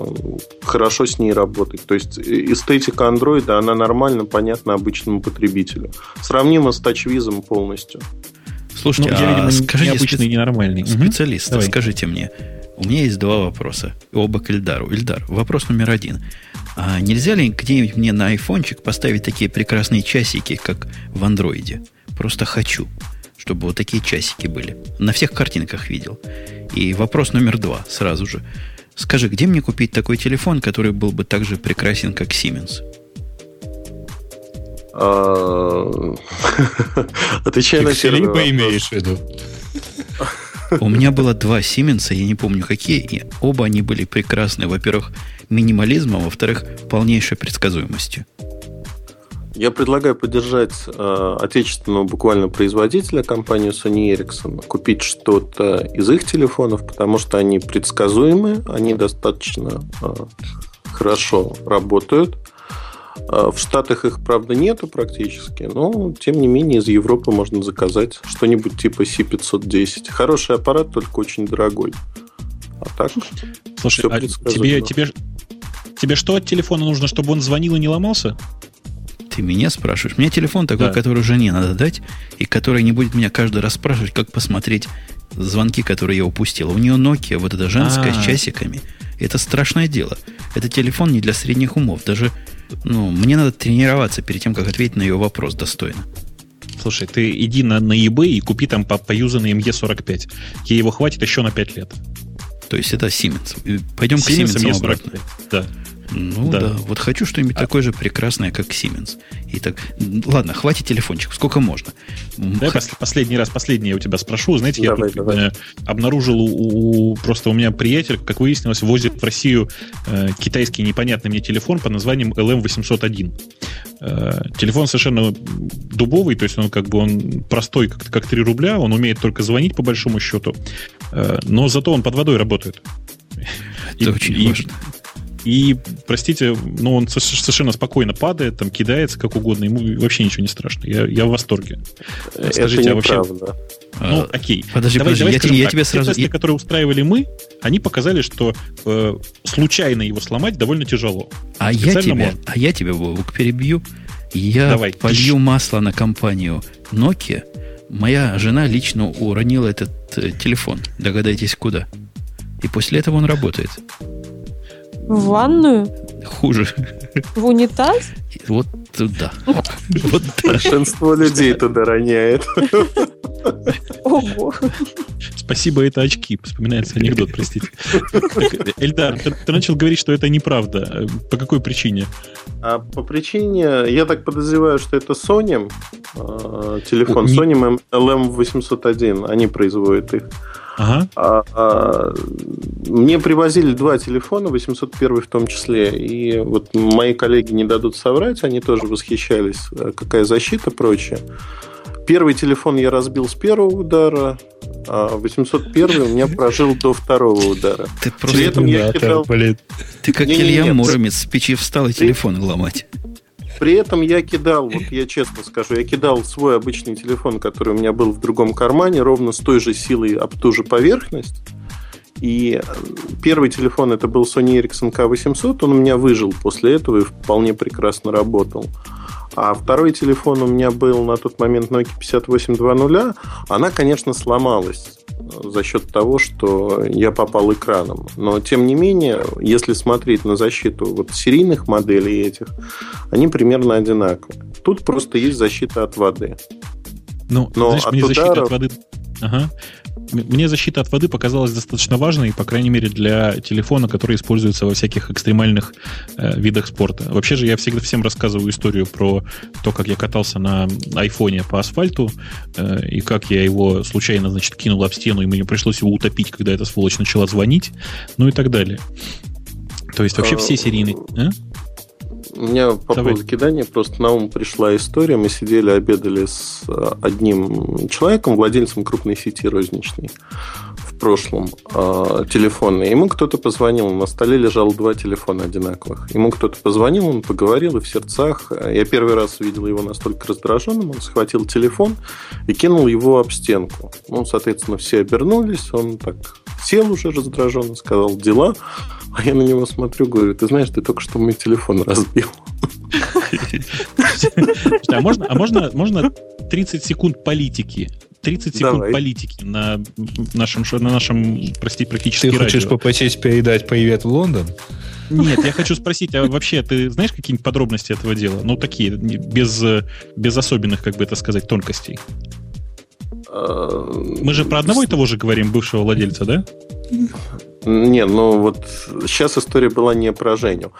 хорошо с ней работать. То есть эстетика Android, она нормально понятна обычному потребителю. Сравнима с TouchWiz полностью. Слушайте, ну, я, видимо, а скажите, необычный, специ... ненормальный. Специалист, угу. скажите мне, у меня есть два вопроса, оба к Ильдару. Ильдар, вопрос номер один. А нельзя ли где-нибудь мне на айфончик поставить такие прекрасные часики, как в андроиде? Просто хочу. Чтобы вот такие часики были. На всех картинках видел. И вопрос номер два сразу же. Скажи, где мне купить такой телефон, который был бы так же прекрасен, как Siemens? А, отвечая на первый имеешь в виду? У меня было два Сименса, я не помню какие, и оба они были прекрасны. Во-первых, минимализмом, во-вторых, полнейшей предсказуемостью. Я предлагаю поддержать э, отечественного буквально производителя, компанию Sony Ericsson, купить что-то из их телефонов, потому что они предсказуемы, они достаточно э, хорошо работают. Э, в Штатах их, правда, нету практически, но, тем не менее, из Европы можно заказать что-нибудь типа C510. Хороший аппарат, только очень дорогой. А так, Слушай, а тебе, тебе, тебе что от телефона нужно, чтобы он звонил и не ломался? Ты меня спрашиваешь? Мне телефон такой, да. который жене надо дать, и который не будет меня каждый раз спрашивать, как посмотреть звонки, которые я упустил. У нее Nokia, вот эта женская А-а-а. с часиками. Это страшное дело. Это телефон не для средних умов. Даже ну, мне надо тренироваться перед тем, как ответить на ее вопрос достойно. Слушай, ты иди на, на eBay и купи там по, поюзанный ME45. Ей его хватит еще на 5 лет. То есть это Siemens. Пойдем Siemens к Siemens обратно. Да. Ну да. да. Вот хочу что-нибудь а... такое же прекрасное, как Siemens. И так, ладно, хватит телефончик, сколько можно. Да, Х... последний раз, последний я у тебя спрошу. Знаете, давай, я тут, давай. Э, обнаружил у, у просто у меня приятель, как выяснилось, возит в Россию э, китайский непонятный мне телефон по названием LM801. Э, телефон совершенно дубовый, то есть он как бы он простой, как, как 3 рубля, он умеет только звонить по большому счету, э, но зато он под водой работает. Это и, очень и, важно. И, простите, но он совершенно спокойно падает, там кидается как угодно, ему вообще ничего не страшно. Я, я в восторге. Это Скажите, а вообще... Правда. Ну, а, окей. Подожди, давай, подожди, давай я, я тебе сразу... Те тесты, которые устраивали мы, они показали, что э, случайно его сломать довольно тяжело. А я, тебя, а я тебя, Вовк, перебью. Я давай, полью масло на компанию Nokia. Моя жена лично уронила этот э, телефон. Догадайтесь, куда. И после этого он работает. В ванную? Хуже. В унитаз? Вот туда. Вот Большинство людей туда роняет. Ого. Спасибо, это очки. Вспоминается анекдот, простите. Эльдар, ты, ты начал говорить, что это неправда. По какой причине? А по причине, я так подозреваю, что это Sony, э, телефон Sony LM801, они производят их. Ага. А, а, мне привозили два телефона, 801 в том числе, и вот мои коллеги не дадут соврать, они тоже восхищались, э, какая защита, прочее. Первый телефон я разбил с первого удара, а 801 у меня прожил до второго удара. Ты просто При этом я кидал... Блин. Ты как не, Илья не, Муромец с печи встал и телефон ломать. При этом я кидал, вот я честно скажу, я кидал свой обычный телефон, который у меня был в другом кармане, ровно с той же силой об ту же поверхность. И э, первый телефон это был Sony Ericsson K800, он у меня выжил после этого и вполне прекрасно работал. А второй телефон у меня был на тот момент Nokia 5820. Она, конечно, сломалась за счет того, что я попал экраном. Но, тем не менее, если смотреть на защиту вот серийных моделей этих, они примерно одинаковые. Тут просто есть защита от воды. Ну, Но знаешь, от мне ударов... защита от воды... Ага мне защита от воды показалась достаточно важной, по крайней мере, для телефона, который используется во всяких экстремальных э, видах спорта. Вообще же я всегда всем рассказываю историю про то, как я катался на айфоне по асфальту, э, и как я его случайно, значит, кинул об стену, и мне пришлось его утопить, когда эта сволочь начала звонить, ну и так далее. То есть вообще все серийные... А? У меня по Давай. поводу кидания просто на ум пришла история. Мы сидели, обедали с э, одним человеком, владельцем крупной сети розничной в прошлом э, телефонной. Ему кто-то позвонил, на столе лежало два телефона одинаковых. Ему кто-то позвонил, он поговорил, и в сердцах... Я первый раз увидел его настолько раздраженным, он схватил телефон и кинул его об стенку. Ну, соответственно, все обернулись, он так сел уже раздраженно, сказал дела, а я на него смотрю, говорю, ты знаешь, ты только что мой телефон разбил. А можно, а можно, можно 30 секунд политики? 30 секунд Давай. политики на нашем, на нашем, прости, практически Ты хочешь попросить передать привет в Лондон? Нет, я хочу спросить, а вообще ты знаешь какие-нибудь подробности этого дела? Ну, такие, без, без особенных, как бы это сказать, тонкостей. Мы же про одного и того же говорим, бывшего владельца, да? Не, ну вот сейчас история была не про Женю.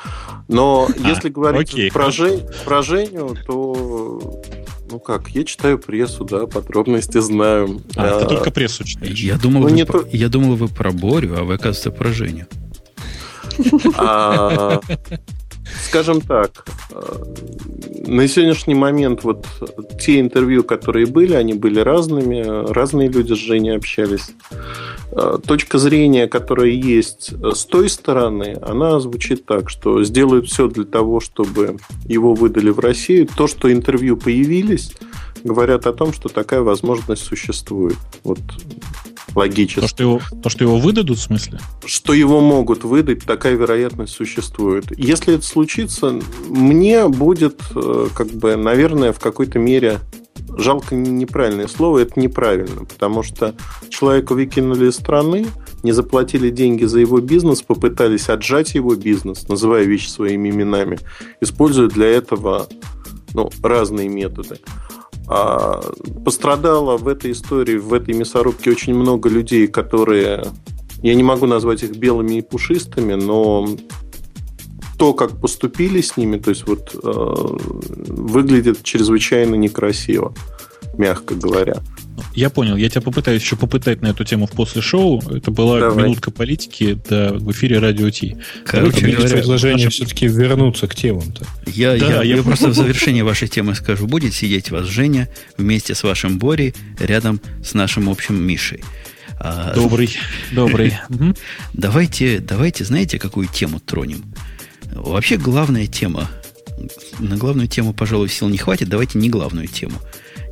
Но а, если говорить окей, про, Жень, про Женю, то ну как, я читаю прессу, да, подробности знаю. А, а ты только прессу читаешь. Я думал, ну, вы, не то... я думал, вы про Борю, а вы, оказывается, про Женю. Скажем так, э, на сегодняшний момент вот те интервью, которые были, они были разными, разные люди с Женей общались. Э, точка зрения, которая есть с той стороны, она звучит так, что сделают все для того, чтобы его выдали в Россию. То, что интервью появились, говорят о том, что такая возможность существует. Вот логически. То, что его, то, что его выдадут, в смысле? Что его могут выдать, такая вероятность существует. Если это случится, мне будет, э, как бы, наверное, в какой-то мере жалко неправильное слово, это неправильно, потому что человека выкинули из страны, не заплатили деньги за его бизнес, попытались отжать его бизнес, называя вещи своими именами, используя для этого ну, разные методы. А пострадало в этой истории, в этой мясорубке очень много людей, которые, я не могу назвать их белыми и пушистыми, но то, как поступили с ними, то есть вот э, выглядит чрезвычайно некрасиво, мягко говоря. Я понял. Я тебя попытаюсь еще попытать на эту тему в после шоу. Это была Давай. минутка политики да, в эфире Радио Ти. Короче говоря, предложение наше... все-таки вернуться к темам-то. Я, да, я, я, я просто в завершении вашей темы скажу. Будет сидеть вас Женя вместе с вашим Борей рядом с нашим общим Мишей. А, добрый, добрый. Давайте, давайте, знаете, какую тему тронем? Вообще главная тема. На главную тему, пожалуй, сил не хватит. Давайте не главную тему.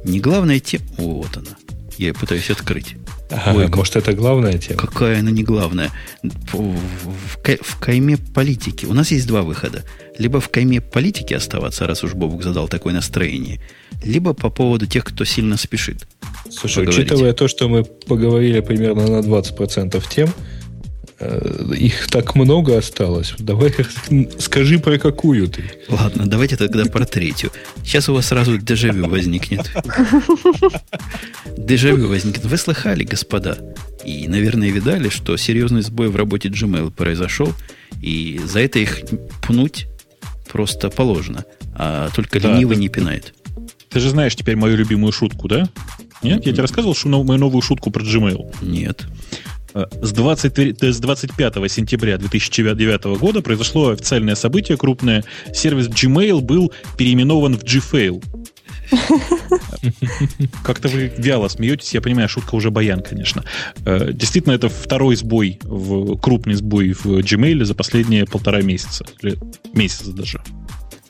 Не главная тема... Вот она. Я ее пытаюсь открыть. Ага, Ой, может, это главная тема? Какая она не главная? В, в, в кайме политики. У нас есть два выхода. Либо в кайме политики оставаться, раз уж Бобук задал такое настроение, либо по поводу тех, кто сильно спешит. Слушай, поговорить. учитывая то, что мы поговорили примерно на 20% тем, их так много осталось. Давай скажи про какую ты. Ладно, давайте тогда про третью. Сейчас у вас сразу дежавю возникнет. Дежавю возникнет. Вы слыхали, господа? И, наверное, видали, что серьезный сбой в работе Gmail произошел, и за это их пнуть просто положено. А только да, ленивый не пинает. Ты же знаешь теперь мою любимую шутку, да? Нет? Я тебе рассказывал что мою новую шутку про Gmail? Нет. С, 20, с 25 сентября 2009 года произошло официальное событие крупное. Сервис Gmail был переименован в Gfail. Как-то вы вяло смеетесь, я понимаю, шутка уже баян, конечно. Э, действительно, это второй сбой, в, крупный сбой в Gmail за последние полтора месяца. Или месяца даже.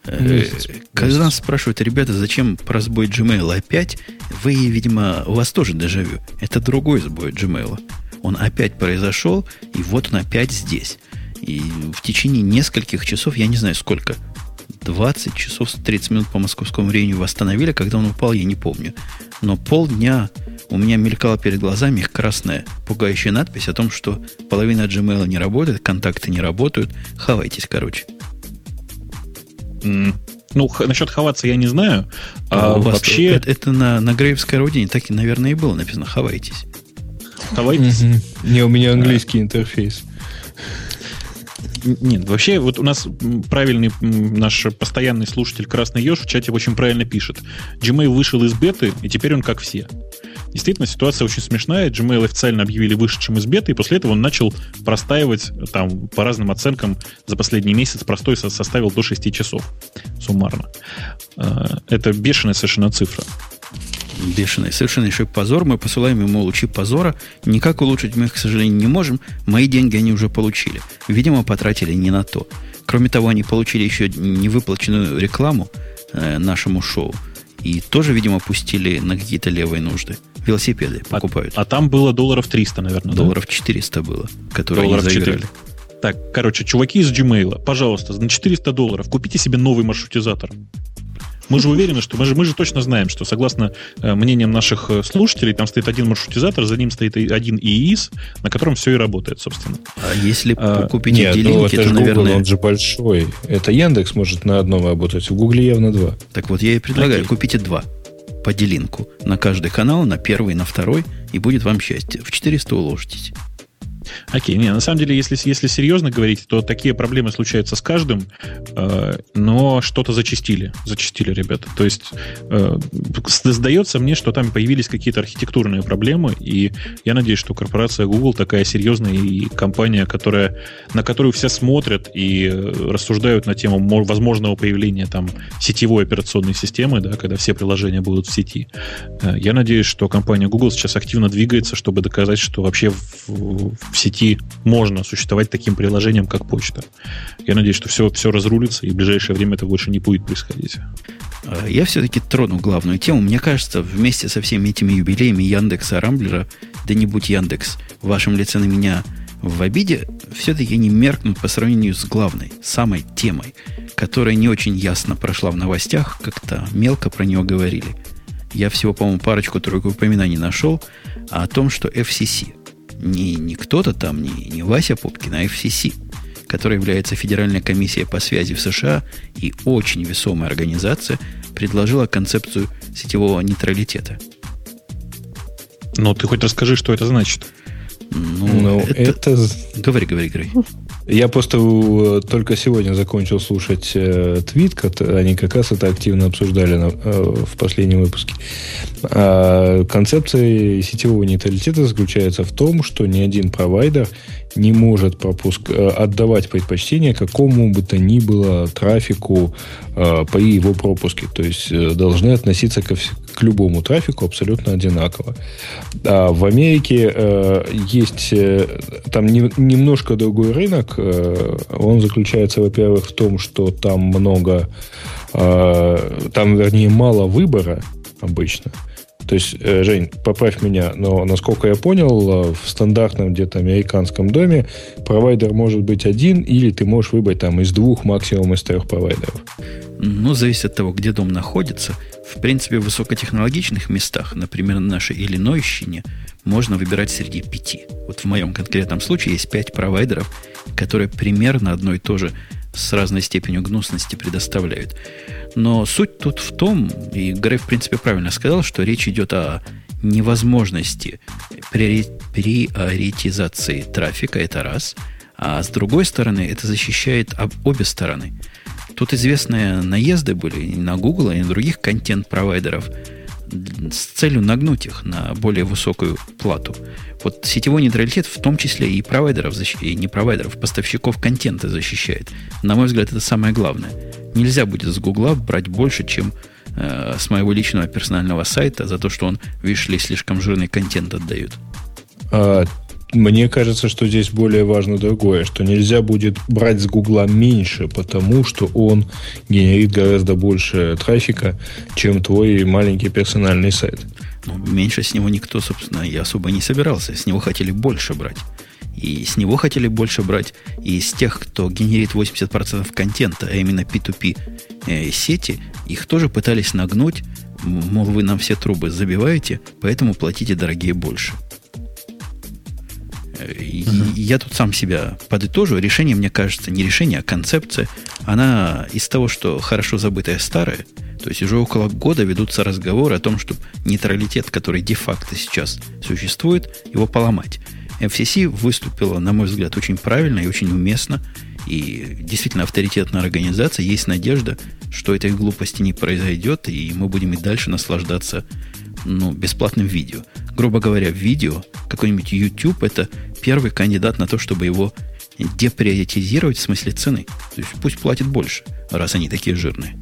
Э, когда нас спрашивают, ребята, зачем про сбой Gmail опять, вы, видимо, у вас тоже дежавю. Это другой сбой Gmail он опять произошел, и вот он опять здесь. И в течение нескольких часов, я не знаю сколько, 20 часов 30 минут по московскому времени восстановили, когда он упал, я не помню. Но полдня у меня мелькала перед глазами их красная пугающая надпись о том, что половина Gmail не работает, контакты не работают. Хавайтесь, короче. Mm. Ну, х- насчет хаваться я не знаю. А, а вообще... Это, это на, на Грейвской родине так, и, наверное, и было написано «хавайтесь». Оставайтесь. Не, у меня английский интерфейс. Нет, вообще, вот у нас правильный наш постоянный слушатель Красный Еж в чате очень правильно пишет. Gmail вышел из беты, и теперь он как все. Действительно, ситуация очень смешная. Gmail официально объявили вышедшим из беты, и после этого он начал простаивать, там, по разным оценкам, за последний месяц простой составил до 6 часов суммарно. А, это бешеная совершенно цифра бешеный. Совершеннейший позор. Мы посылаем ему лучи позора. Никак улучшить мы их, к сожалению, не можем. Мои деньги они уже получили. Видимо, потратили не на то. Кроме того, они получили еще невыплаченную рекламу э, нашему шоу. И тоже, видимо, пустили на какие-то левые нужды. Велосипеды а покупают. А, а там было долларов 300, наверное, Долларов да? 400 было, которые долларов они заиграли. 400. Так, короче, чуваки из Gmail, пожалуйста, на 400 долларов купите себе новый маршрутизатор. Мы же уверены, что мы же, мы же точно знаем, что согласно э, мнениям наших э, слушателей, там стоит один маршрутизатор, за ним стоит один ИИС, на котором все и работает, собственно. А если а, купить нет, ну, это, то, наверное... Google, он же большой. Это Яндекс может на одном работать, в Гугле явно два. Так вот, я и предлагаю, Окей. купите два. поделинку на каждый канал, на первый, на второй, и будет вам счастье. В 400 уложитесь. Окей, не, на самом деле, если, если серьезно говорить, то такие проблемы случаются с каждым, э, но что-то зачистили. Зачистили, ребята. То есть э, сдается мне, что там появились какие-то архитектурные проблемы, и я надеюсь, что корпорация Google такая серьезная и компания, которая, на которую все смотрят и рассуждают на тему возможного появления там сетевой операционной системы, да, когда все приложения будут в сети. Э, я надеюсь, что компания Google сейчас активно двигается, чтобы доказать, что вообще в, в сети можно существовать таким приложением, как почта. Я надеюсь, что все, все разрулится, и в ближайшее время это больше не будет происходить. А, я все-таки трону главную тему. Мне кажется, вместе со всеми этими юбилеями Яндекса, Рамблера, да не будь Яндекс в вашем лице на меня в обиде, все-таки не меркнут по сравнению с главной, самой темой, которая не очень ясно прошла в новостях, как-то мелко про нее говорили. Я всего, по-моему, парочку-тройку упоминаний нашел о том, что FCC, не, не кто-то там, не, не Вася Пупкин, а FCC, которая является Федеральной комиссией по связи в США и очень весомая организация, предложила концепцию сетевого нейтралитета. Ну, ты хоть расскажи, что это значит. Ну, ну это... это... Говори, говори, говори. Я просто э, только сегодня закончил слушать э, твит, они как раз это активно обсуждали на, э, в последнем выпуске. А концепция сетевого нейтралитета заключается в том, что ни один провайдер не может пропуск, э, отдавать предпочтение какому бы то ни было трафику э, при его пропуске. То есть э, должны относиться ко, к любому трафику абсолютно одинаково. А в Америке э, есть э, там не, немножко другой рынок. Э, он заключается, во-первых, в том, что там много, э, там, вернее, мало выбора обычно. То есть, э, Жень, поправь меня, но насколько я понял, э, в стандартном где-то американском доме провайдер может быть один, или ты можешь выбрать там из двух, максимум из трех провайдеров. Ну, зависит от того, где дом находится. В принципе, в высокотехнологичных местах, например, на нашей Иллинойщине, можно выбирать среди пяти. Вот в моем конкретном случае есть пять провайдеров, которые примерно одно и то же с разной степенью гнусности предоставляют. Но суть тут в том, и Грей, в принципе, правильно сказал, что речь идет о невозможности приоритизации трафика, это раз. А с другой стороны, это защищает об обе стороны. Тут известные наезды были и на Google, и на других контент-провайдеров с целью нагнуть их на более высокую плату. Вот сетевой нейтралитет в том числе и провайдеров, и не провайдеров, поставщиков контента защищает. На мой взгляд, это самое главное. Нельзя будет с Гугла брать больше, чем э, с моего личного персонального сайта за то, что он, видишь ли, слишком жирный контент отдает. Мне кажется, что здесь более важно другое, что нельзя будет брать с Гугла меньше, потому что он генерит гораздо больше трафика, чем твой маленький персональный сайт. Ну, меньше с него никто, собственно, и особо не собирался. С него хотели больше брать. И с него хотели больше брать и из тех, кто генерит 80% контента, а именно P2P э, сети, их тоже пытались нагнуть, мол, вы нам все трубы забиваете, поэтому платите, дорогие, больше. И uh я тут сам себя подытожу. Решение, мне кажется, не решение, а концепция. Она из того, что хорошо забытое старое, то есть уже около года ведутся разговоры о том, что нейтралитет, который де-факто сейчас существует, его поломать. FCC выступила, на мой взгляд, очень правильно и очень уместно. И действительно авторитетная организация. Есть надежда, что этой глупости не произойдет, и мы будем и дальше наслаждаться ну, бесплатным видео. Грубо говоря, видео, какой-нибудь YouTube, это первый кандидат на то, чтобы его деприоритизировать в смысле цены. То есть пусть платит больше, раз они такие жирные.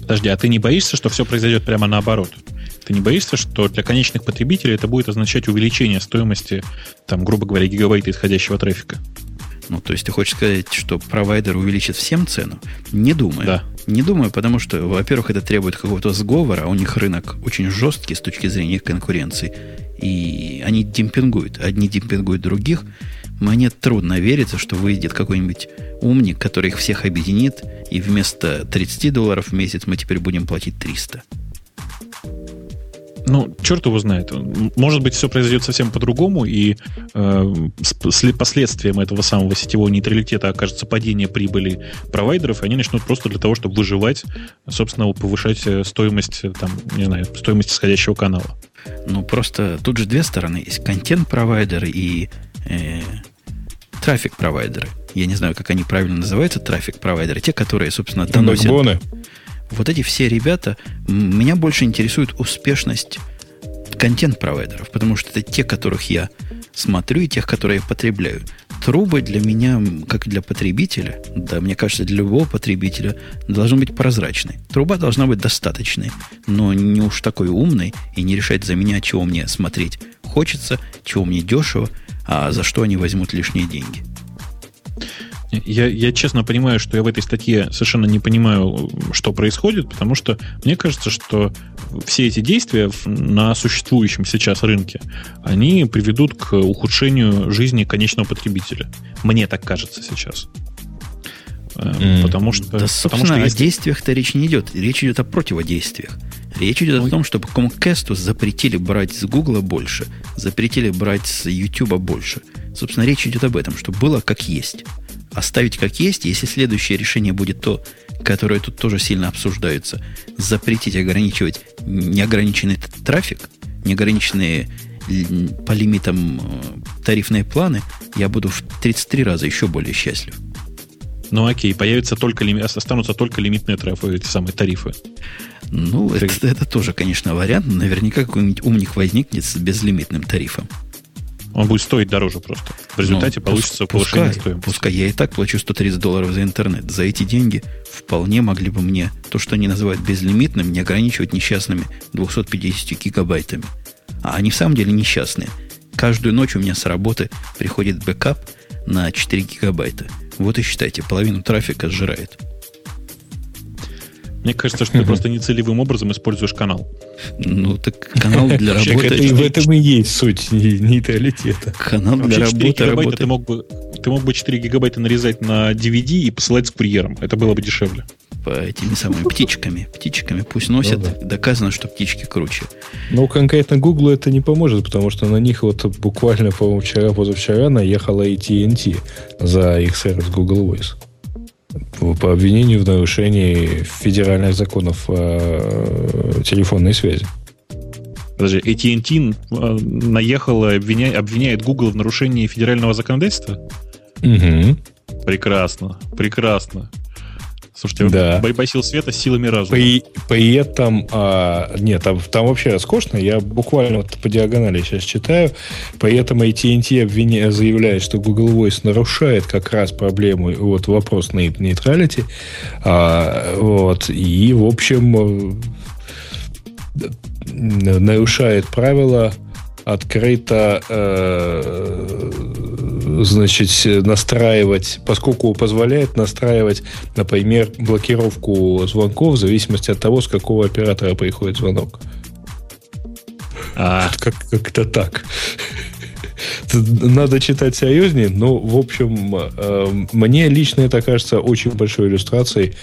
Подожди, а ты не боишься, что все произойдет прямо наоборот? Ты не боишься, что для конечных потребителей это будет означать увеличение стоимости, там, грубо говоря, гигабайта исходящего трафика? Ну, то есть ты хочешь сказать, что провайдер увеличит всем цену? Не думаю. Да. Не думаю, потому что, во-первых, это требует какого-то сговора, у них рынок очень жесткий с точки зрения их конкуренции. И они демпингуют. Одни демпингуют других. Мне трудно вериться, что выйдет какой-нибудь умник, который их всех объединит, и вместо 30 долларов в месяц мы теперь будем платить 300. Ну, черт его знает. Может быть, все произойдет совсем по-другому, и э, последствием этого самого сетевого нейтралитета окажется падение прибыли провайдеров, и они начнут просто для того, чтобы выживать, собственно, повышать э, стоимость, э, там, не знаю, стоимость исходящего канала. Ну, просто тут же две стороны. Есть контент-провайдеры и э, трафик-провайдеры. Я не знаю, как они правильно называются, трафик-провайдеры. Те, которые, собственно, доносят... Бэкбоны вот эти все ребята, меня больше интересует успешность контент-провайдеров, потому что это те, которых я смотрю, и тех, которые я потребляю. Трубы для меня, как для потребителя, да, мне кажется, для любого потребителя, должны быть прозрачной. Труба должна быть достаточной, но не уж такой умной и не решать за меня, чего мне смотреть хочется, чего мне дешево, а за что они возьмут лишние деньги. Я, я честно понимаю, что я в этой статье совершенно не понимаю, что происходит, потому что мне кажется, что все эти действия на существующем сейчас рынке, они приведут к ухудшению жизни конечного потребителя. Мне так кажется сейчас. Mm. Потому что... Да, потому что если... о действиях-то речь не идет. Речь идет о противодействиях. Речь идет Ой. о том, чтобы Comcast запретили брать с Гугла больше, запретили брать с YouTube больше. Собственно, речь идет об этом, чтобы было как есть оставить как есть, если следующее решение будет то, которое тут тоже сильно обсуждается, запретить ограничивать неограниченный трафик, неограниченные по лимитам э, тарифные планы, я буду в 33 раза еще более счастлив. Ну окей, появятся только лими... останутся только лимитные трафы, эти самые тарифы. Ну, это, это тоже, конечно, вариант. Наверняка какой-нибудь умник возникнет с безлимитным тарифом. Он будет стоить дороже просто. В результате ну, получится повышение пускай, стоимости. Пускай я и так плачу 130 долларов за интернет. За эти деньги вполне могли бы мне то, что они называют безлимитным, не ограничивать несчастными 250 гигабайтами. А они в самом деле несчастные. Каждую ночь у меня с работы приходит бэкап на 4 гигабайта. Вот и считайте, половину трафика сжирает. Мне кажется, что ты просто нецелевым образом используешь канал. Ну, так канал для работы... И в этом и есть суть нейтралитета. Канал для работы работает. Ты мог, бы, ты мог бы 4 гигабайта нарезать на DVD и посылать с курьером. Это было бы дешевле. По этими самыми птичками. Птичками пусть носят. Ну, да. Доказано, что птички круче. Ну, конкретно Google это не поможет, потому что на них вот буквально, по-моему, вчера-позавчера наехала AT&T за их сервис Google Voice по обвинению в нарушении федеральных законов о телефонной связи. Подожди, AT&T э, наехала, обвиняет, обвиняет Google в нарушении федерального законодательства? Угу. Прекрасно, прекрасно. Слушайте, да. боепосил света силами разума. При, при этом, а, нет, там, там вообще роскошно. Я буквально вот по диагонали сейчас читаю. При этом AT&T обвиня, заявляет, что Google Voice нарушает как раз проблему, вот вопрос на нейтралити. А, вот, и, в общем, э, нарушает правила открыто э, значит, настраивать, поскольку позволяет настраивать, например, блокировку звонков в зависимости от того, с какого оператора приходит звонок. А. Как, как-то так. Надо читать серьезнее, но, в общем, э, мне лично это кажется очень большой иллюстрацией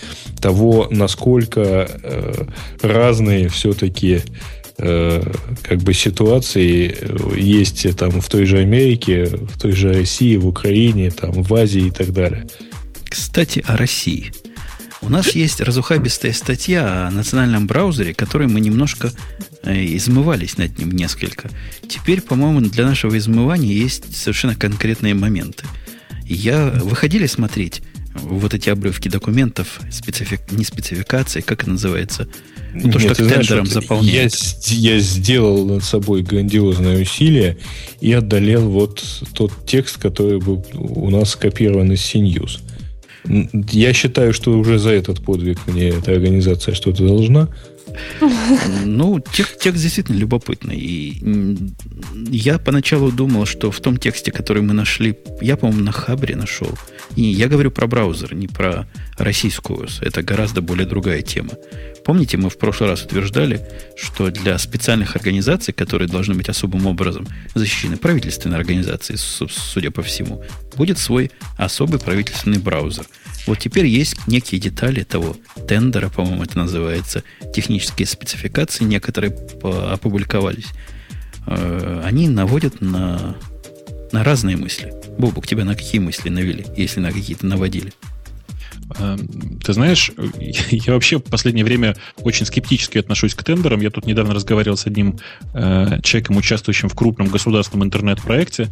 того, насколько э, разные все-таки как бы ситуации есть там в той же Америке, в той же России, в Украине, там в Азии и так далее. Кстати, о России. У нас есть разухабистая статья о национальном браузере, которой мы немножко э, измывались над ним несколько. Теперь, по-моему, для нашего измывания есть совершенно конкретные моменты. Я выходили смотреть вот эти обрывки документов, специфик, не спецификации, как это называется, ну, то, Нет, что тендером знаешь, заполняет. Я, я сделал над собой грандиозное усилие и отдалил вот тот текст, который был у нас скопирован из CNews. Я считаю, что уже за этот подвиг мне эта организация что-то должна. Ну, текст, текст действительно любопытный. И я поначалу думал, что в том тексте, который мы нашли, я, по-моему, на Хабре нашел. И я говорю про браузер, не про российскую. Это гораздо более другая тема. Помните, мы в прошлый раз утверждали, что для специальных организаций, которые должны быть особым образом защищены, правительственные организации, судя по всему, будет свой особый правительственный браузер. Вот теперь есть некие детали того тендера, по-моему, это называется, технические спецификации некоторые опубликовались. Э, они наводят на, на разные мысли. Бобук, тебя на какие мысли навели, если на какие-то наводили? Эм, ты знаешь, я вообще в последнее время очень скептически отношусь к тендерам. Я тут недавно разговаривал с одним э, человеком, участвующим в крупном государственном интернет-проекте,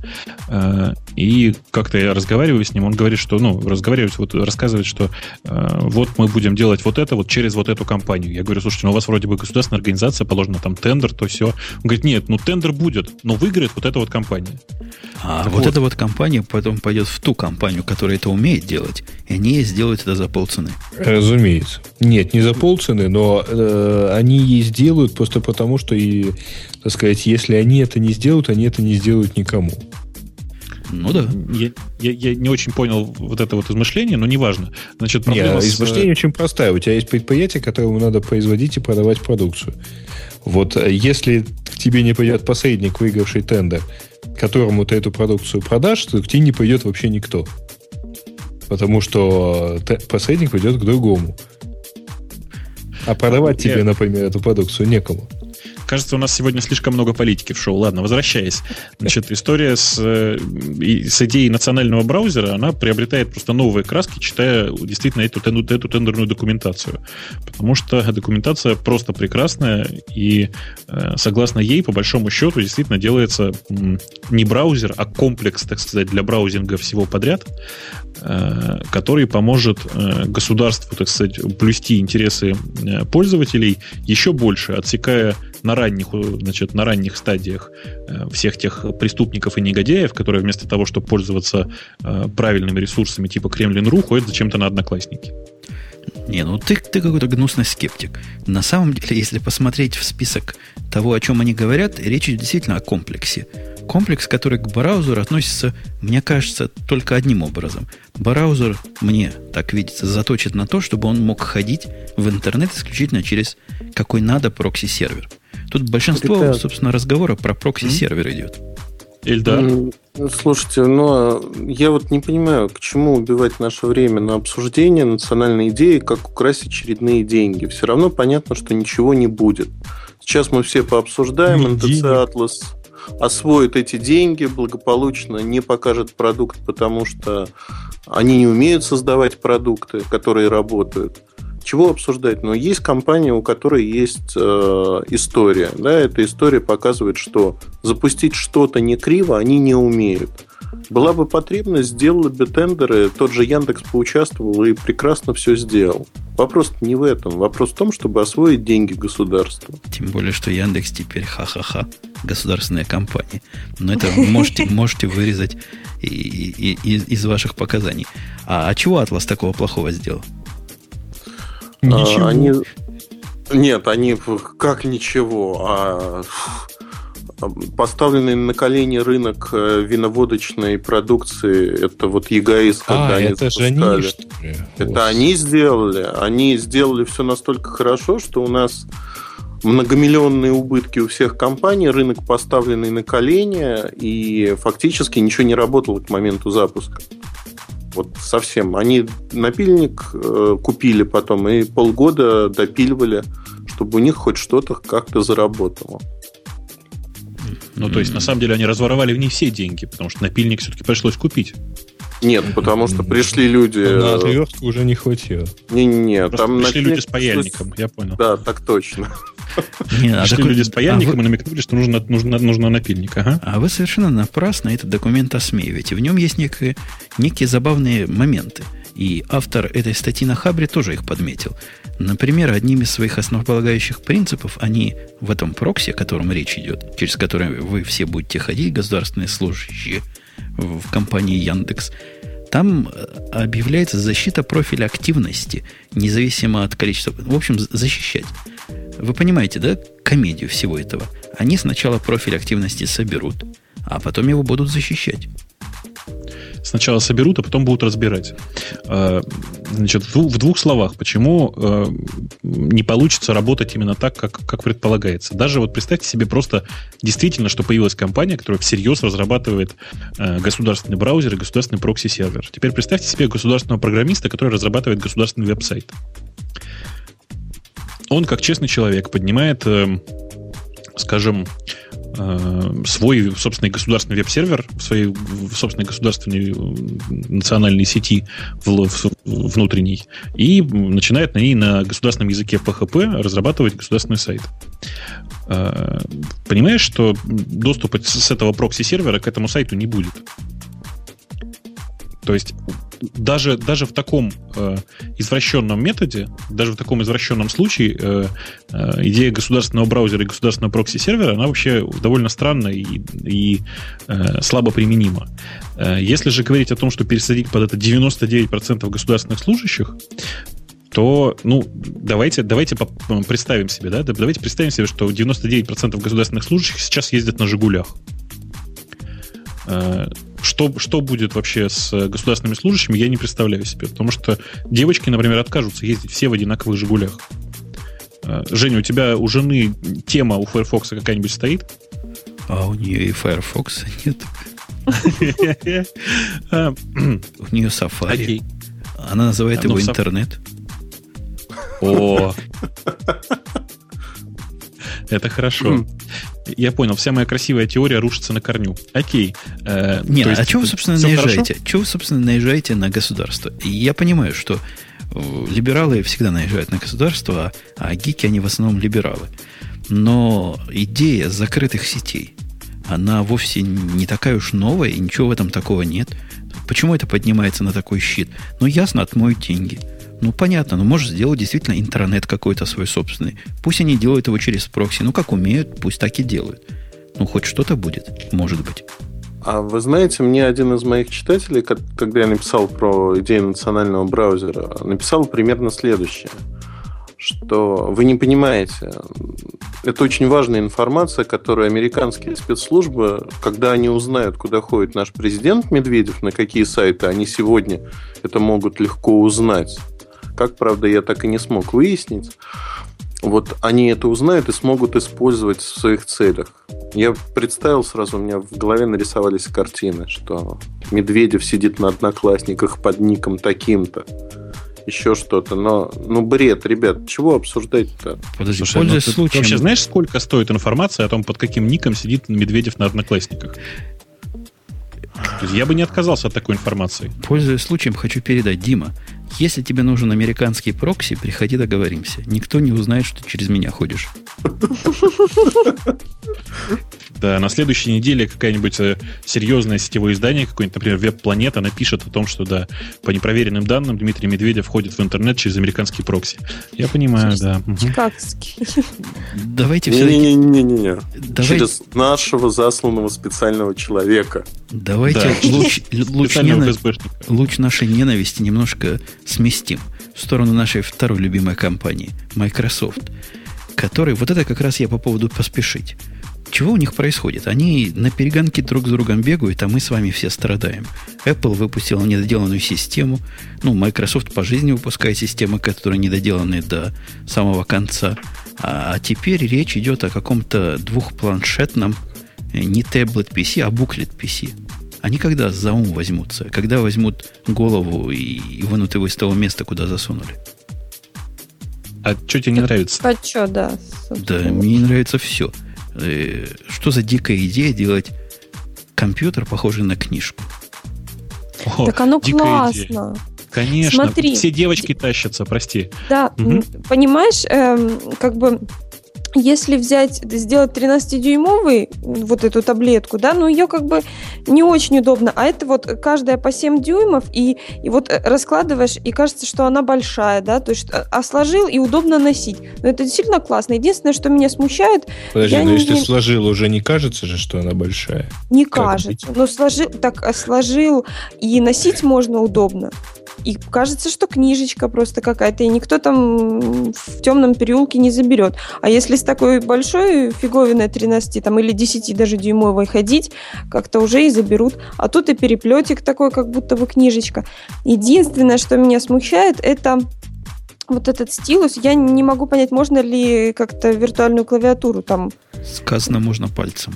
э, и как-то я разговариваю с ним, он говорит, что, ну, разговаривает, вот рассказывает, что э, вот мы будем делать вот это вот через вот эту компанию. Я говорю, слушайте, ну у вас вроде бы государственная организация, положено там тендер, то все. Он говорит, нет, ну тендер будет, но выиграет вот эта вот компания. А вот. вот эта вот компания потом пойдет в ту компанию, которая это умеет делать, и они сделают это за полцены. Разумеется. Нет, не за полцены, но э, они ей сделают просто потому, что, и, так сказать, если они это не сделают, они это не сделают никому. Ну да. Я, я, я не очень понял вот это вот измышление, но неважно. Значит, проблема Нет, с... измышление очень простая. У тебя есть предприятие, которому надо производить и продавать продукцию. Вот э, если к тебе не пойдет посредник, выигравший тендер, которому ты эту продукцию продашь, то к тебе не пойдет вообще никто. Потому что посредник пойдет к другому. А продавать тебе, например, эту продукцию некому. Кажется, у нас сегодня слишком много политики в шоу. Ладно, возвращаясь. Значит, история с, э, с идеей национального браузера, она приобретает просто новые краски, читая действительно эту, эту, тендерную документацию. Потому что документация просто прекрасная, и э, согласно ей, по большому счету, действительно делается не браузер, а комплекс, так сказать, для браузинга всего подряд, э, который поможет государству, так сказать, блюсти интересы пользователей еще больше, отсекая на ранних, значит, на ранних стадиях э, всех тех преступников и негодяев, которые вместо того, чтобы пользоваться э, правильными ресурсами типа Кремлин.ру, ходят зачем-то на одноклассники. Не, ну ты, ты какой-то гнусный скептик. На самом деле, если посмотреть в список того, о чем они говорят, речь идет действительно о комплексе. Комплекс, который к браузеру относится, мне кажется, только одним образом. Браузер, мне так видится, заточен на то, чтобы он мог ходить в интернет исключительно через какой надо прокси-сервер. Тут большинство, Ребят. собственно, разговора про прокси-сервер идет. Ильдар? Слушайте, ну, а я вот не понимаю, к чему убивать наше время на обсуждение национальной идеи, как украсть очередные деньги. Все равно понятно, что ничего не будет. Сейчас мы все пообсуждаем, НТЦ Атлас освоит эти деньги благополучно, не покажет продукт, потому что они не умеют создавать продукты, которые работают чего обсуждать? Но есть компания, у которой есть э, история. Да, эта история показывает, что запустить что-то не криво они не умеют. Была бы потребность, сделали бы тендеры, тот же Яндекс поучаствовал и прекрасно все сделал. Вопрос не в этом. Вопрос в том, чтобы освоить деньги государства. Тем более, что Яндекс теперь ха-ха-ха, государственная компания. Но это можете, можете вырезать и, и, и, из ваших показаний. А, а чего Атлас такого плохого сделал? Ничего. Они... Нет, они как ничего, а поставленный на колени рынок э, виноводочной продукции, это вот ЕГАИС, когда а, они это запускали. Же они, что ли? Это Ос. они сделали. Они сделали все настолько хорошо, что у нас многомиллионные убытки у всех компаний, рынок поставленный на колени, и фактически ничего не работало к моменту запуска. Вот совсем. Они напильник э, купили потом и полгода допиливали, чтобы у них хоть что-то как-то заработало. Ну, то есть, на самом деле, они разворовали не все деньги, потому что напильник все-таки пришлось купить. Нет, потому что пришли люди... На отвертку уже не хватило. Не-не-не. Там пришли люди с паяльником, я понял. Да, так точно. Не, а люди с паяльником а и намекнули, что нужно, нужно, нужно напильник. Ага. А вы совершенно напрасно этот документ осмеиваете. В нем есть некие, некие забавные моменты. И автор этой статьи на Хабре тоже их подметил. Например, одним из своих основополагающих принципов они в этом проксе, о котором речь идет, через который вы все будете ходить, государственные служащие в компании Яндекс, там э, объявляется защита профиля активности, независимо от количества. В общем, защищать. Вы понимаете, да, комедию всего этого? Они сначала профиль активности соберут, а потом его будут защищать. сначала соберут, а потом будут разбирать. Э, значит, в двух словах, почему э, не получится работать именно так, как, как предполагается. Даже вот представьте себе просто действительно, что появилась компания, которая всерьез разрабатывает государственный браузер и государственный прокси-сервер. Теперь представьте себе государственного программиста, который разрабатывает государственный веб-сайт. Он, как честный человек, поднимает, скажем, Э, свой собственный государственный веб-сервер в своей в собственной государственной э, национальной сети в, в, внутренней и начинает на ней на государственном языке PHP разрабатывать государственный сайт. Э, понимаешь, что доступа с этого прокси-сервера к этому сайту не будет. То есть даже, даже в таком э, извращенном методе, даже в таком извращенном случае, э, э, идея государственного браузера и государственного прокси-сервера, она вообще довольно странна и, и э, слабо применима. Э, если же говорить о том, что пересадить под это 99% государственных служащих, то, ну, давайте, давайте представим себе, да, давайте представим себе, что 99% государственных служащих сейчас ездят на «Жигулях». Э, что, что будет вообще с государственными служащими, я не представляю себе. Потому что девочки, например, откажутся ездить все в одинаковых «Жигулях». Э, Женя, у тебя у жены тема у Firefox какая-нибудь стоит? А у нее и Firefox нет. У нее Safari. Она называет его интернет. О, это хорошо. Я понял, вся моя красивая теория рушится на корню. Окей. Э, Не, а что вы, собственно, наезжаете? Что вы, собственно, наезжаете на государство? Я понимаю, что э, либералы всегда наезжают на государство, а, а гики, они в основном либералы. Но идея закрытых сетей, она вовсе не такая уж новая, и ничего в этом такого нет. Почему это поднимается на такой щит? Ну, ясно, отмоют деньги – ну, понятно, но можешь сделать действительно интернет какой-то свой собственный. Пусть они делают его через прокси. Ну, как умеют, пусть так и делают. Ну, хоть что-то будет, может быть. А вы знаете, мне один из моих читателей, когда я написал про идею национального браузера, написал примерно следующее что вы не понимаете, это очень важная информация, которую американские спецслужбы, когда они узнают, куда ходит наш президент Медведев, на какие сайты, они сегодня это могут легко узнать. Как, правда, я так и не смог выяснить. Вот они это узнают и смогут использовать в своих целях. Я представил сразу, у меня в голове нарисовались картины, что Медведев сидит на одноклассниках под ником таким-то еще что-то. Но, ну, бред, ребят, чего обсуждать-то? Подожди, Слушай, пользуясь ну, случаем... вообще знаешь, сколько стоит информация о том, под каким ником сидит Медведев на Одноклассниках? Я бы не отказался от такой информации. Пользуясь случаем, хочу передать, Дима, если тебе нужен американский прокси, приходи договоримся. Никто не узнает, что ты через меня ходишь. Да, на следующей неделе какая-нибудь э, серьезное сетевое издание, какое-нибудь, например, Веб-планета, напишет о том, что, да, по непроверенным данным Дмитрий Медведев входит в интернет через американский прокси. Я понимаю, да. Чикагский. Давайте все Не-не-не. Через нашего засланного специального человека. Давайте луч, луч, ненав... луч нашей ненависти немножко сместим в сторону нашей второй любимой компании, Microsoft, который, вот это как раз я по поводу поспешить. Чего у них происходит? Они на перегонке друг с другом бегают, а мы с вами все страдаем. Apple выпустила недоделанную систему. Ну, Microsoft по жизни выпускает системы, которые недоделаны до самого конца. А, а теперь речь идет о каком-то двухпланшетном, э, не таблет PC, а буклет PC. Они когда за ум возьмутся? Когда возьмут голову и, и вынут его из того места, куда засунули? А что тебе не нравится? А что, да. Да, мне не нравится все. Э, что за дикая идея делать компьютер, похожий на книжку? О, так оно классно. Идея. Конечно, Смотри. все девочки тащатся, прости. Да, угу. понимаешь, эм, как бы если взять, сделать 13-дюймовый, вот эту таблетку, да, ну ее как бы не очень удобно, а это вот каждая по 7 дюймов, и, и вот э, раскладываешь, и кажется, что она большая, да, то есть а, а сложил, и удобно носить. Но это действительно классно. Единственное, что меня смущает... Подожди, но не, если сложил, уже не кажется же, что она большая? Не как кажется. Быть? Но сложил, так а, сложил, и носить можно удобно. И кажется, что книжечка просто какая-то, и никто там в темном переулке не заберет. А если с такой большой фиговиной 13 там, или 10 даже дюймовой ходить, как-то уже и заберут. А тут и переплетик такой, как будто бы книжечка. Единственное, что меня смущает, это вот этот стилус. Я не могу понять, можно ли как-то виртуальную клавиатуру там... Сказано, можно пальцем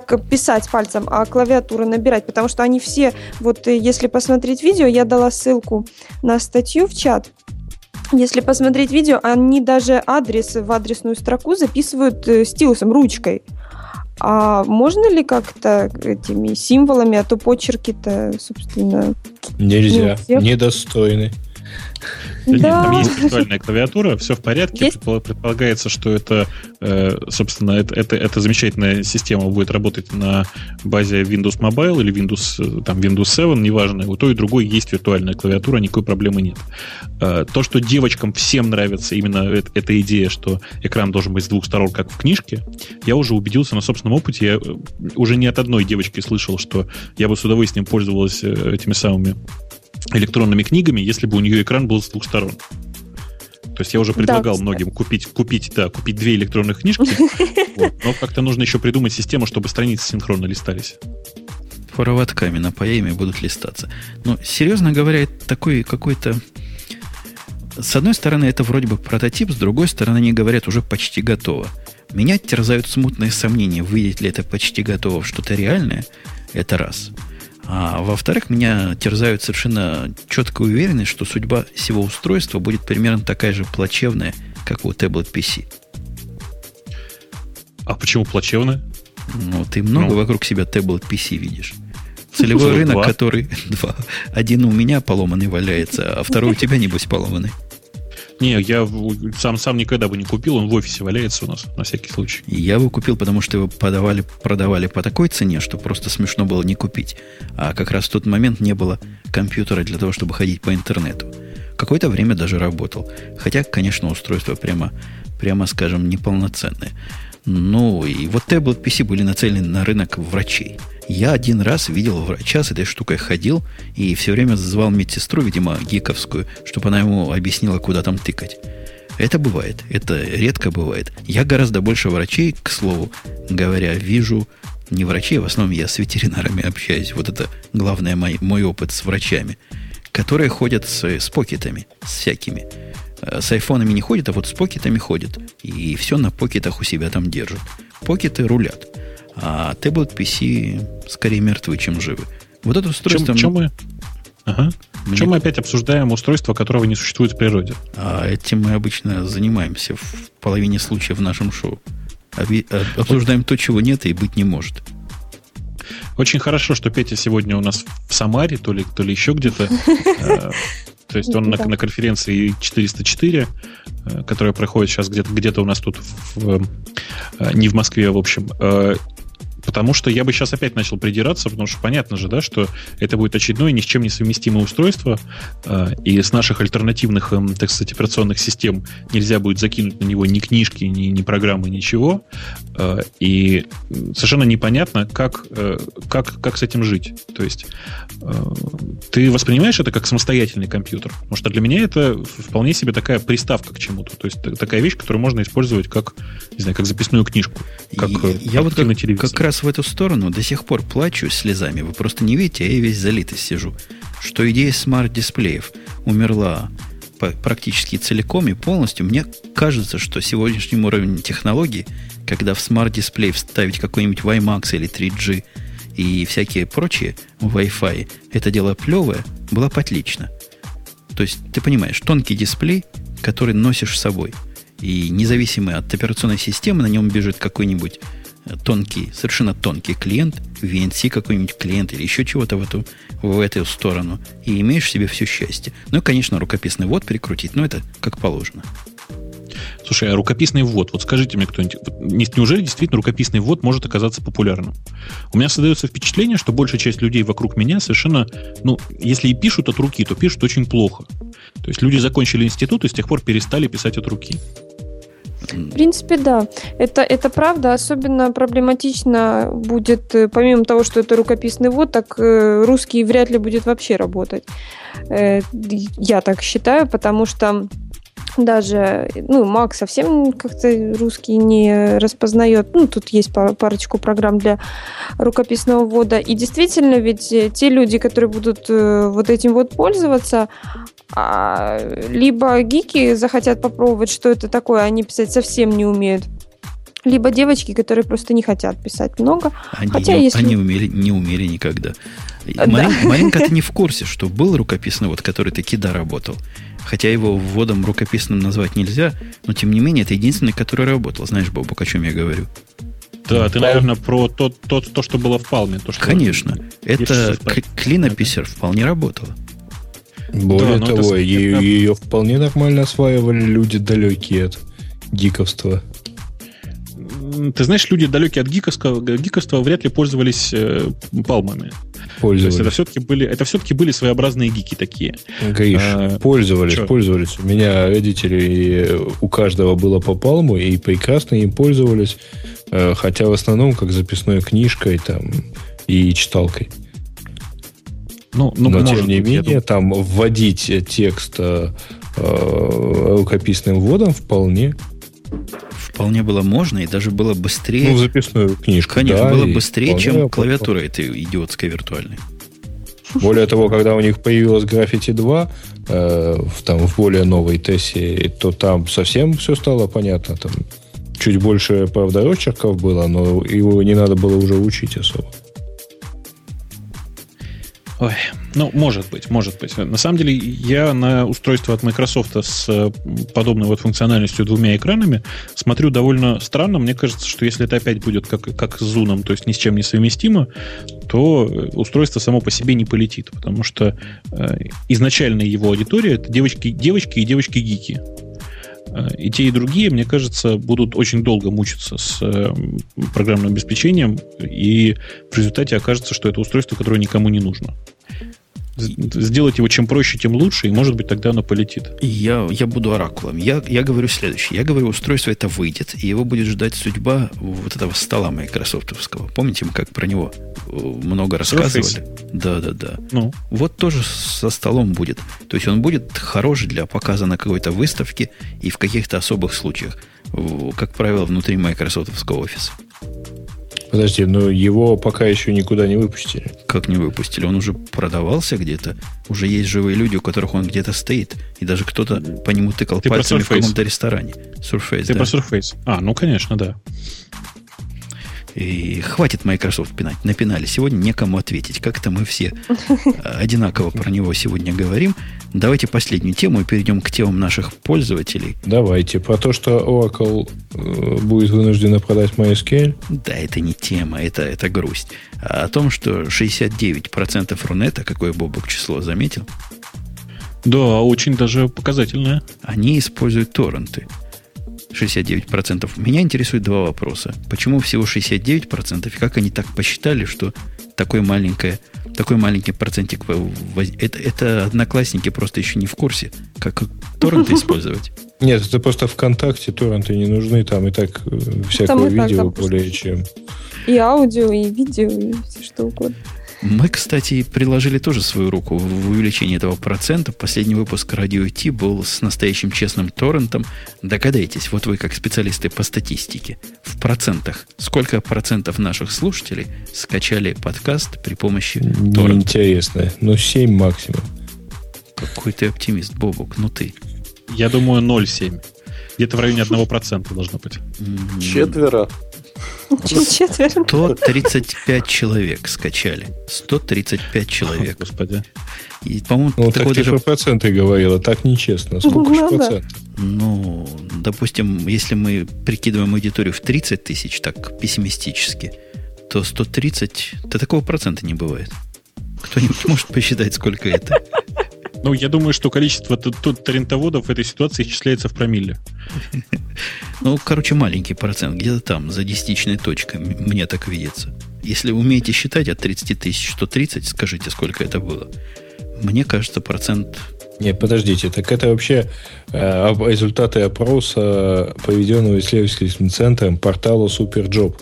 так писать пальцем, а клавиатуру набирать, потому что они все, вот э, если посмотреть видео, я дала ссылку на статью в чат, если посмотреть видео, они даже адрес в адресную строку записывают э, стилусом, ручкой. А можно ли как-то этими символами, а то почерки-то, собственно... Нельзя, ну, недостойны. Да. Там есть виртуальная клавиатура, все в порядке. Есть? Предполагается, что это, э, собственно, это, это, эта замечательная система будет работать на базе Windows Mobile или Windows, э, там, Windows 7, неважно. У той и другой есть виртуальная клавиатура, никакой проблемы нет. Э, то, что девочкам всем нравится именно эта идея, что экран должен быть с двух сторон, как в книжке, я уже убедился на собственном опыте. Я уже не от одной девочки слышал, что я бы с удовольствием пользовалась этими самыми электронными книгами, если бы у нее экран был с двух сторон. То есть я уже предлагал да, многим купить, купить, да, купить две электронных книжки, но как-то нужно еще придумать систему, чтобы страницы синхронно листались. Проводками на поэме будут листаться. Но, серьезно говоря, такой какой-то... С одной стороны, это вроде бы прототип, с другой стороны, они говорят, уже почти готово. Меня терзают смутные сомнения, выйдет ли это почти готово в что-то реальное. Это раз. А во-вторых, меня терзают совершенно четкая уверенность, что судьба всего устройства будет примерно такая же плачевная, как у Tablet PC. А почему плачевная? Ну, ты много ну. вокруг себя Tablet PC видишь. Целевой рынок, два. который... Два. Один у меня поломанный валяется, а второй у тебя, небось, поломанный. Не, я сам, сам никогда бы не купил, он в офисе валяется у нас, на всякий случай. Я его купил, потому что его подавали, продавали по такой цене, что просто смешно было не купить. А как раз в тот момент не было компьютера для того, чтобы ходить по интернету. Какое-то время даже работал. Хотя, конечно, устройство прямо, прямо скажем, неполноценное. Ну, и вот Tablet PC были нацелены на рынок врачей – я один раз видел врача с этой штукой ходил и все время звал медсестру, видимо, гиковскую, чтобы она ему объяснила, куда там тыкать. Это бывает, это редко бывает. Я гораздо больше врачей, к слову говоря, вижу не врачей, в основном я с ветеринарами общаюсь. Вот это главное мой, мой опыт с врачами, которые ходят с, с покетами, с всякими. Э, с айфонами не ходят, а вот с покетами ходят. И все на покетах у себя там держат. Покеты рулят. А Tablet PC скорее мертвы, чем живы. Вот это устройство... Чем, чем мы... Ага. Мне... Чем мы опять обсуждаем устройство, которого не существует в природе? А этим мы обычно занимаемся в половине случаев в нашем шоу. Обсуждаем то, чего нет и быть не может. Очень хорошо, что Петя сегодня у нас в Самаре, то ли, то ли еще где-то. Э, то есть он на, на конференции 404, э, которая проходит сейчас где-то где у нас тут, в, не в Москве, в общем. Потому что я бы сейчас опять начал придираться, потому что понятно же, да, что это будет очередное ни с чем не совместимое устройство, э, и с наших альтернативных, э, так сказать, операционных систем нельзя будет закинуть на него ни книжки, ни, ни программы, ничего. Э, и совершенно непонятно, как, э, как, как с этим жить. То есть э, ты воспринимаешь это как самостоятельный компьютер? Потому что для меня это вполне себе такая приставка к чему-то. То есть такая вещь, которую можно использовать как, не знаю, как записную книжку. Как, я, я вот как, как раз в эту сторону до сих пор плачу слезами. Вы просто не видите, а я весь залитый сижу. Что идея смарт-дисплеев умерла практически целиком и полностью. Мне кажется, что сегодняшний уровень технологий, когда в смарт-дисплей вставить какой-нибудь WiMAX или 3G и всякие прочие Wi-Fi, это дело плевое, было бы отлично. То есть, ты понимаешь, тонкий дисплей, который носишь с собой, и независимый от операционной системы, на нем бежит какой-нибудь тонкий, совершенно тонкий клиент, VNC какой-нибудь клиент или еще чего-то в эту, в эту сторону, и имеешь в себе все счастье. Ну и, конечно, рукописный ввод прикрутить, но это как положено. Слушай, а рукописный ввод, вот скажите мне кто-нибудь, неужели действительно рукописный ввод может оказаться популярным? У меня создается впечатление, что большая часть людей вокруг меня совершенно, ну, если и пишут от руки, то пишут очень плохо. То есть люди закончили институт и с тех пор перестали писать от руки. В принципе, да. Это, это правда. Особенно проблематично будет, э, помимо того, что это рукописный ввод, так э, русский вряд ли будет вообще работать. Э, я так считаю, потому что даже, ну, Mac совсем как-то русский не распознает. Ну, тут есть парочку программ для рукописного ввода. И действительно, ведь те люди, которые будут вот этим вот пользоваться, а, либо гики захотят попробовать, что это такое, они писать совсем не умеют. Либо девочки, которые просто не хотят писать много. Они, Хотя, не, если... они умели, не умели никогда. Да. Маринка, ты не в курсе, что был рукописный вот, который таки да работал. Хотя его вводом рукописным назвать нельзя, но тем не менее это единственный, который работал. Знаешь, Бобок, о чем я говорю? Да, ты, наверное, про то, то, то что было в Палме. То, что Конечно. Это клинописер вполне работало. Более да, того, ее, это... ее вполне нормально осваивали люди далекие от гиковства. Ты знаешь, люди далекие от гиковства, гиковства вряд ли пользовались э, палмами. Пользовались. То есть это все-таки были, это все-таки были своеобразные гики такие. Гриш, а, пользовались, что? пользовались. У меня родители, у каждого было по палму, и прекрасно им пользовались, э, хотя в основном как записной книжкой там и читалкой. Ну, ну, Но, тем не менее, там вводить текст э, э, рукописным вводом вполне. Вполне было можно, и даже было быстрее. Ну, в записную книжку. Конечно, да, было быстрее, чем клавиатура этой идиотской виртуальной. Более того, когда у них появилась Graffiti 2, э, в, там, в более новой Тессе, то там совсем все стало понятно. Там чуть больше, правда, рочерков было, но его не надо было уже учить особо. Ой, ну, может быть, может быть. На самом деле, я на устройство от Microsoft с э, подобной вот функциональностью двумя экранами смотрю довольно странно. Мне кажется, что если это опять будет как, как с Zoom, то есть ни с чем не совместимо, то устройство само по себе не полетит, потому что э, изначально его аудитория это девочки, девочки и девочки-гики. Э, и те, и другие, мне кажется, будут очень долго мучиться с э, программным обеспечением, и в результате окажется, что это устройство, которое никому не нужно сделать его чем проще, тем лучше, и, может быть, тогда оно полетит. Я, я буду оракулом. Я, я говорю следующее. Я говорю, устройство это выйдет, и его будет ждать судьба вот этого стола майкрософтовского. Помните, мы как про него э, много рассказывали? Да, да, да. Ну. Вот тоже со столом будет. То есть он будет хорош для показа на какой-то выставке и в каких-то особых случаях. Как правило, внутри майкрософтовского офиса. Подожди, но его пока еще никуда не выпустили. Как не выпустили? Он уже продавался где-то. Уже есть живые люди, у которых он где-то стоит. И даже кто-то по нему тыкал Ты пальцами в каком-то ресторане. Surface, Ты да. про Surface. А, ну, конечно, да. И хватит Microsoft пинать. Напинали. Сегодня некому ответить. Как-то мы все одинаково про него сегодня говорим. Давайте последнюю тему и перейдем к темам наших пользователей. Давайте. Про то, что Oracle э, будет вынуждена продать MySQL. Да, это не тема, это, это грусть. А о том, что 69% Рунета, какое Бобок число заметил? Да, очень даже показательное. Они используют торренты. 69%. Меня интересуют два вопроса. Почему всего 69% и как они так посчитали, что такой, маленькое, такой маленький процентик... Это, это одноклассники просто еще не в курсе, как торренты использовать. Нет, это просто ВКонтакте торренты не нужны, там и так э, всякого видео более чем. И аудио, и видео, и все что угодно. Мы, кстати, приложили тоже свою руку в увеличении этого процента. Последний выпуск радио Ти был с настоящим честным торрентом. Догадайтесь, вот вы как специалисты по статистике, в процентах, сколько процентов наших слушателей скачали подкаст при помощи торрента? Интересно. Ну, 7 максимум. Какой ты оптимист, Бобук, ну ты. Я думаю, 0,7. Где-то в районе 1% должно быть. Четверо. Четверо. 135 человек скачали. 135 человек. Господи. И, по-моему, ну, так ты даже... проценты говорила, так нечестно. Сколько ну, же процентов? Ну, допустим, если мы прикидываем аудиторию в 30 тысяч, так пессимистически, то 130, то такого процента не бывает. Кто-нибудь может посчитать, сколько это? Ну, я думаю, что количество тут торрентоводов в этой ситуации исчисляется в промилле. Ну, короче, маленький процент, где-то там, за десятичной точкой, мне так видится. Если умеете считать от 30 тысяч 130, скажите, сколько это было. мне кажется, процент... Нет, подождите, так это вообще э, результаты опроса, проведенного исследовательским центром портала Superjob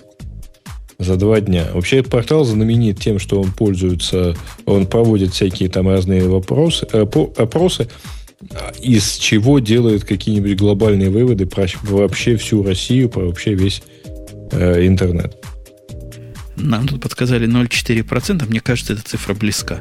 за два дня. Вообще портал знаменит тем, что он пользуется, он проводит всякие там разные вопросы, э, опросы, из чего делает какие-нибудь глобальные выводы про вообще всю Россию, про вообще весь э, интернет. Нам тут подсказали 0,4%. Мне кажется, эта цифра близка.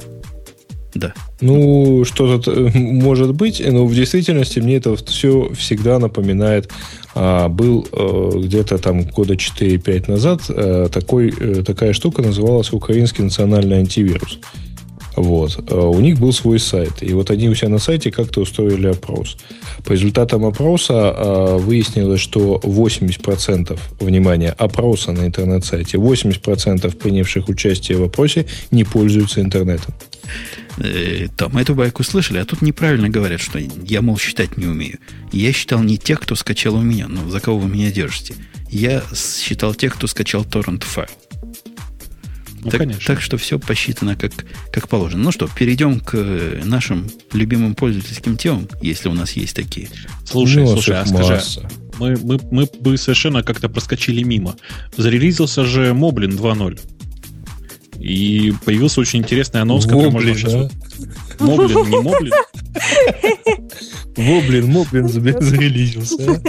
Да. Ну, что-то может быть, но в действительности мне это все всегда напоминает. А, был а, где-то там года 4-5 назад а, такой, такая штука называлась «Украинский национальный антивирус». Вот. У них был свой сайт. И вот они у себя на сайте как-то устроили опрос. По результатам опроса выяснилось, что 80% внимания опроса на интернет-сайте, 80% принявших участие в опросе не пользуются интернетом. Э, там эту байку слышали, а тут неправильно говорят, что я, мол, считать не умею. Я считал не тех, кто скачал у меня, ну, за кого вы меня держите. Я считал тех, кто скачал торрент файл. Ну, так, конечно. так что все посчитано как, как положено. Ну что, перейдем к нашим любимым пользовательским темам, если у нас есть такие. Слушай, ну, слушай, а скажи, мы, мы, мы бы совершенно как-то проскочили мимо. Зарелизился же Moblin 2.0. И появился очень интересный анонс, который можно сейчас... Да? Моблин, не Моблин? Моблин, Моблин зарелизился.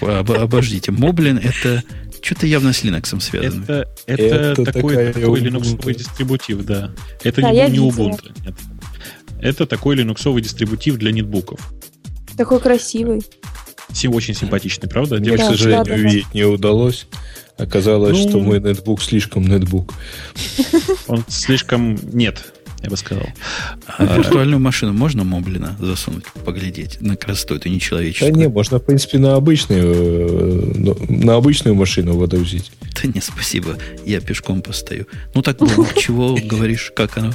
Обождите, Моблин это что-то явно с Linux связано. Это, это, это такой, такой Linux дистрибутив, да. Это да, не, не Ubuntu. Нет. Это такой линуксовый дистрибутив для нетбуков. Такой красивый. Очень симпатичный, правда? Да, к сожалению, да, да, увидеть не удалось. Оказалось, ну, что мой нетбук слишком нетбук. Он слишком... Нет, я бы сказал. А виртуальную машину можно Моблина засунуть, поглядеть на красоту эту нечеловеческую? Да не, можно, в принципе, на обычную, э, на обычную машину водрузить. Да не, спасибо, я пешком постою. Ну так, чего говоришь, как оно?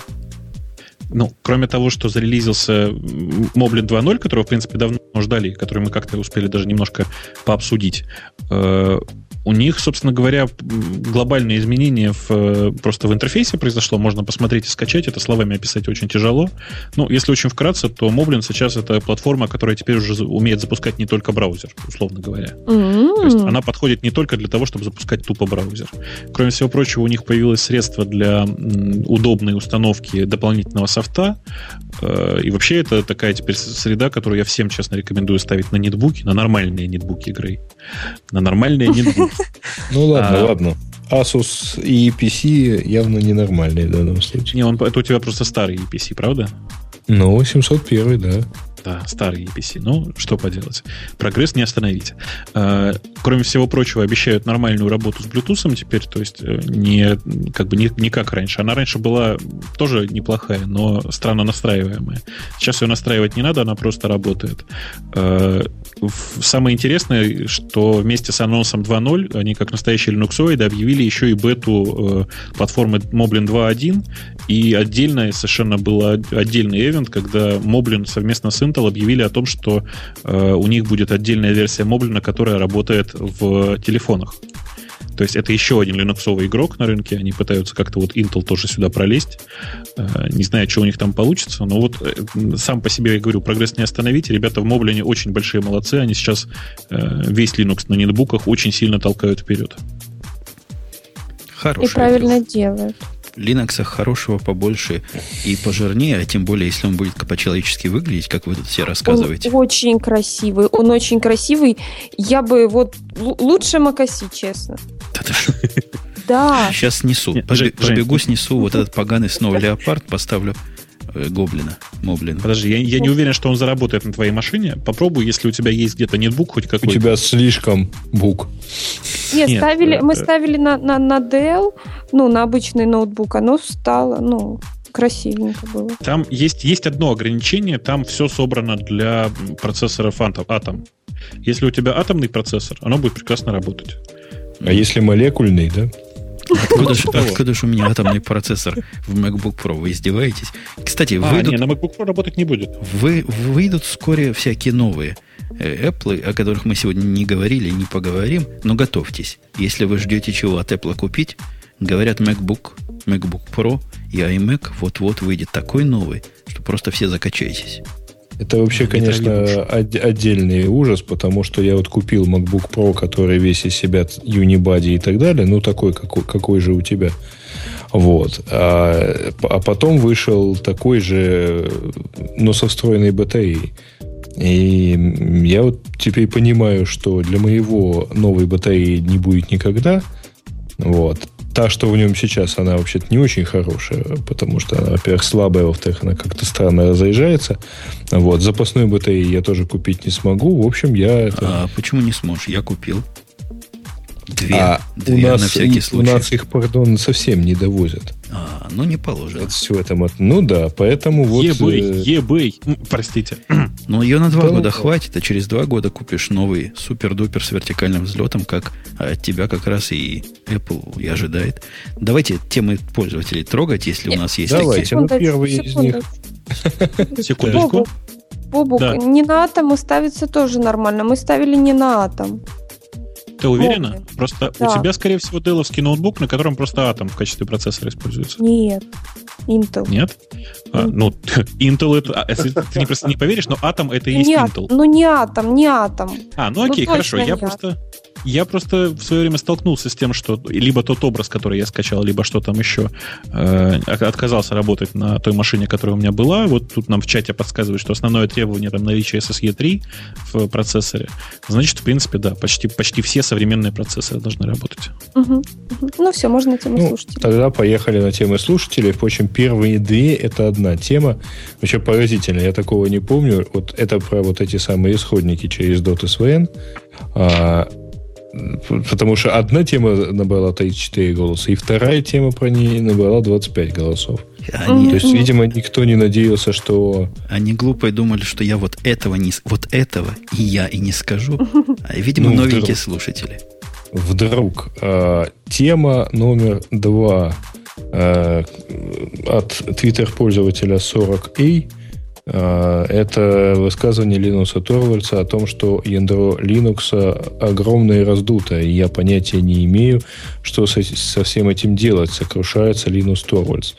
Ну, кроме того, что зарелизился Moblin 2.0, которого, в принципе, давно ждали, который мы как-то успели даже немножко пообсудить, э, у них, собственно говоря, глобальные изменения в, э, просто в интерфейсе произошло. Можно посмотреть и скачать. Это словами описать очень тяжело. Ну, если очень вкратце, то Moblin сейчас это платформа, которая теперь уже умеет запускать не только браузер, условно говоря. Mm-hmm. То есть она подходит не только для того, чтобы запускать тупо браузер. Кроме всего прочего, у них появилось средство для удобной установки дополнительного софта. Э, и вообще это такая теперь среда, которую я всем, честно, рекомендую ставить на нетбуки, на нормальные нетбуки игры. На нормальные нетбуки. Ну ладно, а, ладно. Asus и PC явно ненормальные в данном случае. Не, он, это у тебя просто старый EPC, правда? Ну, 701, да да, старый EPC. Ну, что поделать. Прогресс не остановить. А, кроме всего прочего, обещают нормальную работу с Bluetooth теперь, то есть э, не, как бы не, не как раньше. Она раньше была тоже неплохая, но странно настраиваемая. Сейчас ее настраивать не надо, она просто работает. А, самое интересное, что вместе с анонсом 2.0 они, как настоящие линуксоиды, объявили еще и бету э, платформы Moblin 2.1, и отдельно совершенно был отдельный эвент, когда Moblin совместно с Intel объявили о том, что э, у них будет отдельная версия Moblin, которая работает в телефонах. То есть это еще один линуксовый игрок на рынке. Они пытаются как-то вот Intel тоже сюда пролезть. Э, не знаю, что у них там получится, но вот э, сам по себе, я говорю, прогресс не остановить. Ребята в Моблине очень большие молодцы. Они сейчас э, весь Linux на нетбуках очень сильно толкают вперед. Хороший И правильно делают. Linux хорошего побольше и пожирнее, а тем более, если он будет по-человечески выглядеть, как вы тут все рассказываете. Он очень красивый, он очень красивый. Я бы вот лучше Макаси, честно. Да ты что? Да. Сейчас снесу. Побегу, снесу вот этот поганый снова леопард, поставлю гоблина, моблина. Подожди, я, я не уверен, что он заработает на твоей машине. Попробуй, если у тебя есть где-то нетбук хоть какой-то. У тебя слишком бук. Нет, Нет ставили, это... мы ставили на, на, на Dell, ну, на обычный ноутбук, оно встало, ну, красивенько было. Там есть, есть одно ограничение, там все собрано для процессоров Atom. Если у тебя атомный процессор, оно будет прекрасно работать. А если молекульный, да? Откуда же, откуда же у меня атомный процессор в MacBook Pro? Вы издеваетесь? Кстати, а, выйдут... не, на MacBook Pro работать не будет. Вы, выйдут вскоре всякие новые э, Apple, о которых мы сегодня не говорили, не поговорим, но готовьтесь. Если вы ждете чего от Apple купить, Говорят, MacBook, MacBook Pro и iMac вот-вот выйдет такой новый, что просто все закачаетесь. Это вообще, конечно, од- отдельный ужас, потому что я вот купил MacBook Pro, который весь из себя Unibody и так далее, ну такой, какой, какой же у тебя. Вот. А, а потом вышел такой же, но со встроенной батареей. И я вот теперь понимаю, что для моего новой батареи не будет никогда. Вот. Та, что в нем сейчас, она вообще-то не очень хорошая, потому что она, во-первых, слабая, во-вторых, она как-то странно разъезжается. Вот. Запасной батареи я тоже купить не смогу. В общем, я... Это... А почему не сможешь? Я купил. Две, а две у нас, на всякий случай. У нас их, пардон, совсем не довозят. А, ну не положено. Вот все это. Ну да, поэтому вот... eBay, eBay, простите. Ну ее на два да, года хватит, а через два года купишь новый супер-дупер с вертикальным взлетом, как от тебя как раз и Apple и ожидает. Давайте темы пользователей трогать, если у нас есть Давайте, такие. ну первый из них. Секундочку. Бобук, не на атом ставится тоже нормально. Мы ставили не на атом. Ты уверена? Помню. Просто да. у тебя, скорее всего, деловский ноутбук, на котором просто Atom в качестве процессора используется. Нет. Intel. Нет? А, ну, Intel это... А, если ты не, просто не поверишь, но Atom это и есть Intel. Ну, не Atom, не Atom. А, ну окей, ну, хорошо. Я просто... Я просто в свое время столкнулся с тем, что либо тот образ, который я скачал, либо что там еще, э, отказался работать на той машине, которая у меня была. Вот тут нам в чате подсказывают, что основное требование там наличие SSE 3 в процессоре. Значит, в принципе, да, почти, почти все современные процессоры должны работать. Угу. Ну все, можно темы ну, слушателей. Тогда поехали на темы слушателей. Впрочем, первые две это одна тема. Вообще поразительно, я такого не помню. Вот это про вот эти самые исходники через DOT-SVN. А, Потому что одна тема набрала 34 голоса, и вторая тема про нее набрала 25 голосов. Они, То есть, видимо, никто не надеялся, что... Они глупо думали, что я вот этого не... Вот этого и я и не скажу. А, видимо, ну, новенькие вдруг, слушатели. Вдруг. Э, тема номер два э, от твиттер-пользователя 40A а, это высказывание Линуса Торвальца о том, что ядро Linux огромное и раздутое, и я понятия не имею, что со, всем этим делать. Сокрушается Линус Торвальц.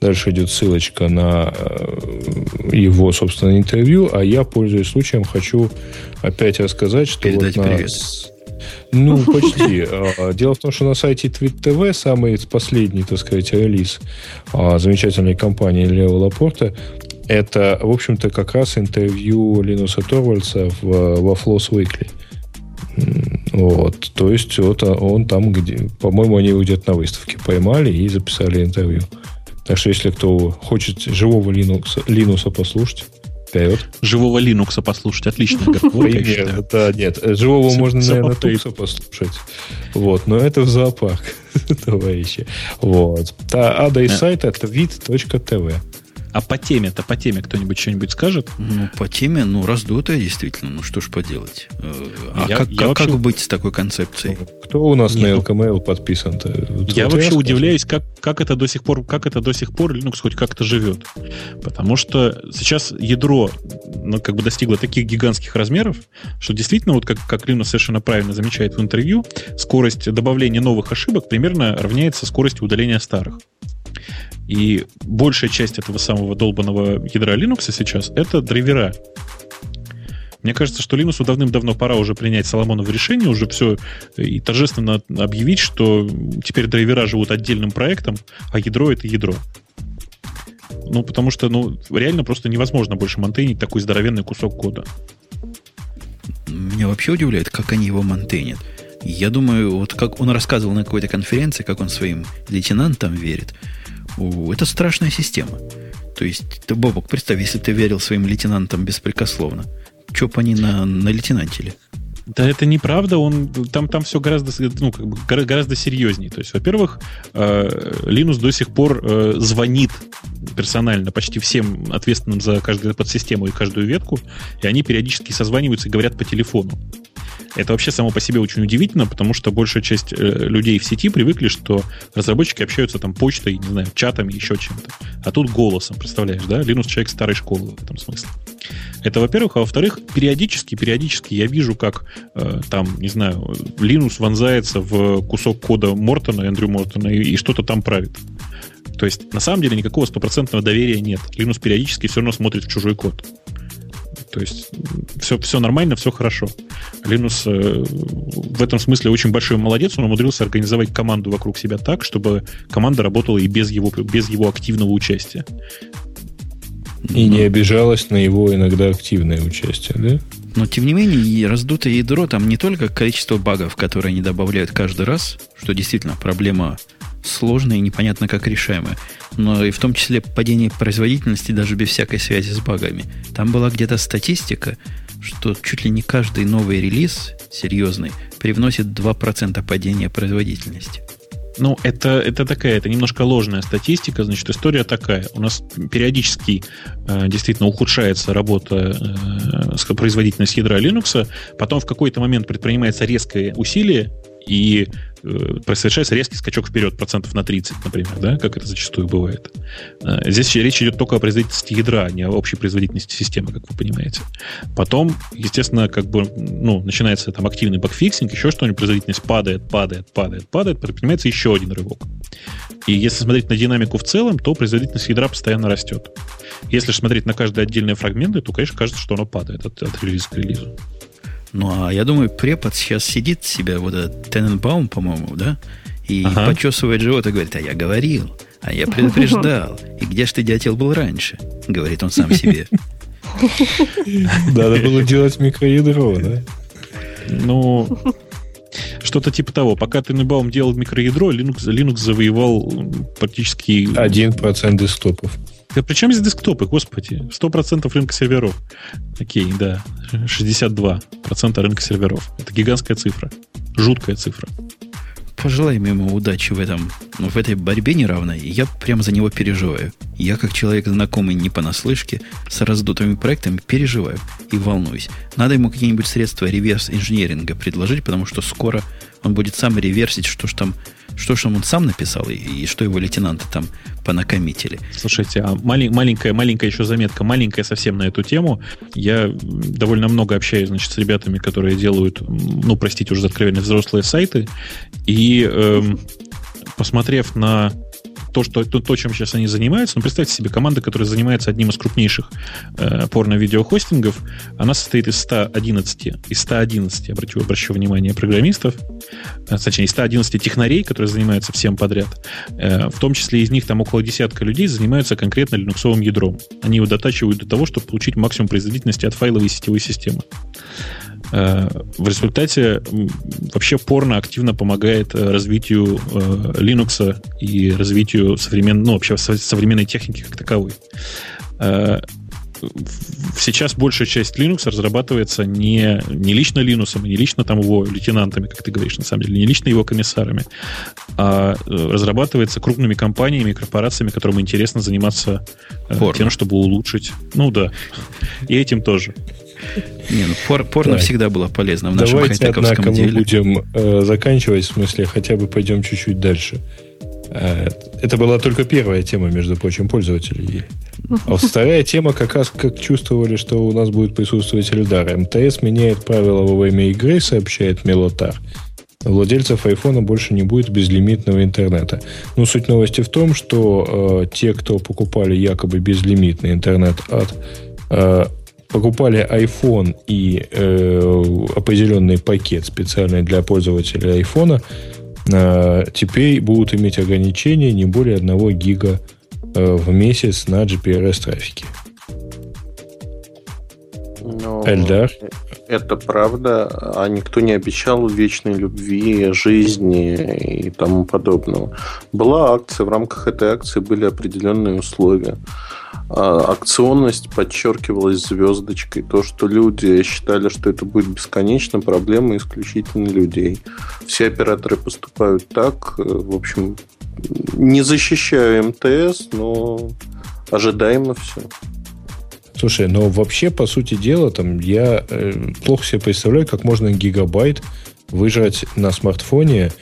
Дальше идет ссылочка на э, его, собственно, интервью, а я, пользуясь случаем, хочу опять рассказать, что Передать вот на... привет. Ну, почти. А, дело в том, что на сайте TweetTV самый последний, так сказать, релиз замечательной компании Лео Лапорта это, в общем-то, как раз интервью Линуса Торвальца в, во Floss Weekly. Вот. То есть вот он там, где, по-моему, они его где-то на выставке поймали и записали интервью. Так что если кто хочет живого Linux, Линуса послушать, вперед. Живого Linux послушать, отлично. Примерно, да, нет. Живого можно, наверное, Тукса послушать. Вот, но это в зоопарк, товарищи. Вот. А адрес сайта это vid.tv. А по теме-то, по теме кто-нибудь что-нибудь скажет? Ну, по теме, ну, раздутая действительно. Ну, что ж поделать. Э, а я, как, я как, вообще... как быть с такой концепцией? Кто у нас Нет. на LKML подписан-то? Я вот вообще удивляюсь, как, как это до сих пор, как это до сих пор Linux хоть как-то живет. Потому что сейчас ядро ну, как бы достигло таких гигантских размеров, что действительно, вот как, как Linux совершенно правильно замечает в интервью, скорость добавления новых ошибок примерно равняется скорости удаления старых. И большая часть этого самого долбанного ядра Linux сейчас — это драйвера. Мне кажется, что Linux давным-давно пора уже принять Соломоново решение, уже все и торжественно объявить, что теперь драйвера живут отдельным проектом, а ядро — это ядро. Ну, потому что, ну, реально просто невозможно больше монтейнить такой здоровенный кусок кода. Меня вообще удивляет, как они его монтейнят. Я думаю, вот как он рассказывал на какой-то конференции, как он своим лейтенантам верит – это страшная система. То есть, ты, Бобок, представь, если ты верил своим лейтенантам беспрекословно, что бы они на, на лейтенантили? Да это неправда, он, там, там все гораздо, ну, как бы, гораздо серьезнее. То есть, во-первых, э, Linux до сих пор э, звонит персонально почти всем ответственным за каждую подсистему и каждую ветку, и они периодически созваниваются и говорят по телефону. Это вообще само по себе очень удивительно, потому что большая часть э, людей в сети привыкли, что разработчики общаются там почтой, не знаю, чатами, еще чем-то. А тут голосом, представляешь, да? Linux человек старой школы в этом смысле. Это, во-первых, а во-вторых, периодически, периодически я вижу, как э, там, не знаю, Linux вонзается в кусок кода Мортона, Эндрю Мортона, и, и что-то там правит. То есть, на самом деле, никакого стопроцентного доверия нет. Linux периодически все равно смотрит в чужой код. То есть все, все нормально, все хорошо. Linux э, в этом смысле очень большой молодец. Он умудрился организовать команду вокруг себя так, чтобы команда работала и без его, без его активного участия. И не обижалась на его иногда активное участие, да? Но, тем не менее, раздутое ядро там не только количество багов, которые они добавляют каждый раз, что действительно проблема сложная и непонятно как решаемая, но и в том числе падение производительности даже без всякой связи с багами. Там была где-то статистика, что чуть ли не каждый новый релиз серьезный привносит 2% падения производительности. Ну, это, это такая, это немножко ложная статистика. Значит, история такая. У нас периодически э, действительно ухудшается работа э, производительность ядра Linux. Потом в какой-то момент предпринимается резкое усилие, и совершается резкий скачок вперед процентов на 30, например, да, как это зачастую бывает. Э, здесь речь идет только о производительности ядра, а не о общей производительности системы, как вы понимаете. Потом, естественно, как бы, ну, начинается там активный bugfixing, еще что-нибудь, производительность падает, падает, падает, падает, предпринимается еще один рывок. И если смотреть на динамику в целом, то производительность ядра постоянно растет. Если же смотреть на каждые отдельные фрагменты, то, конечно, кажется, что оно падает от, от релиза к релизу. Ну, а я думаю, препод сейчас сидит себя, вот этот Тененбаум, по-моему, да, и ага. почесывает живот и говорит, а я говорил, а я предупреждал. И где ж ты, дятел, был раньше? Говорит он сам себе. Надо было делать микроядро, да? Ну, что-то типа того. Пока Тененбаум делал микроядро, Linux, Linux завоевал практически... 1% десктопов. Да при чем здесь десктопы, господи? 100% рынка серверов. Окей, да. 62% рынка серверов. Это гигантская цифра. Жуткая цифра. Пожелаем ему удачи в, этом, в этой борьбе неравной. Я прям за него переживаю. Я, как человек знакомый не понаслышке, с раздутыми проектами переживаю и волнуюсь. Надо ему какие-нибудь средства реверс-инженеринга предложить, потому что скоро он будет сам реверсить, что ж там что же он сам написал и, и что его лейтенанты там понакомитили. Слушайте, а малень, маленькая, маленькая еще заметка, маленькая совсем на эту тему. Я довольно много общаюсь, значит, с ребятами, которые делают, ну, простите, уже откровенно взрослые сайты, и эм, посмотрев на то, что, то, то, чем сейчас они занимаются, ну, представьте себе, команда, которая занимается одним из крупнейших э, порно-видеохостингов, она состоит из 111, из 111, обращу, обращу внимание, программистов, э, точнее, из 111 технарей, которые занимаются всем подряд. Э, в том числе из них там около десятка людей занимаются конкретно линуксовым ядром. Они его дотачивают до того, чтобы получить максимум производительности от файловой сетевой системы. Э, в результате вообще порно активно помогает э, развитию э, Linux и развитию современной, ну, вообще современной техники как таковой. Сейчас большая часть Linux разрабатывается не, не лично Linux, не лично там его лейтенантами, как ты говоришь, на самом деле, не лично его комиссарами, а разрабатывается крупными компаниями, корпорациями, которым интересно заниматься порно. тем, чтобы улучшить. Ну да, и этим тоже. Не, ну пор, порно так. всегда было полезно в нашем Давайте, однако, деле. мы будем э, заканчивать, в смысле, хотя бы пойдем чуть-чуть дальше. Э, это была только первая тема, между прочим, пользователей. А вторая тема как раз как чувствовали, что у нас будет присутствовать Эльдар. МТС меняет правила во время игры, сообщает Мелотар. Владельцев айфона больше не будет безлимитного интернета. Но суть новости в том, что э, те, кто покупали якобы безлимитный интернет от э, покупали iPhone и э, определенный пакет специальный для пользователей iPhone, э, теперь будут иметь ограничения не более 1 гига э, в месяц на GPRS трафике. Но Эльдар? Это правда, а никто не обещал вечной любви, жизни и тому подобного. Была акция, в рамках этой акции были определенные условия. А, акционность подчеркивалась звездочкой. То, что люди считали, что это будет бесконечно, проблема исключительно людей. Все операторы поступают так. Э, в общем, не защищаю МТС, но ожидаемо все. Слушай, но вообще, по сути дела, там я э, плохо себе представляю, как можно гигабайт выжать на смартфоне,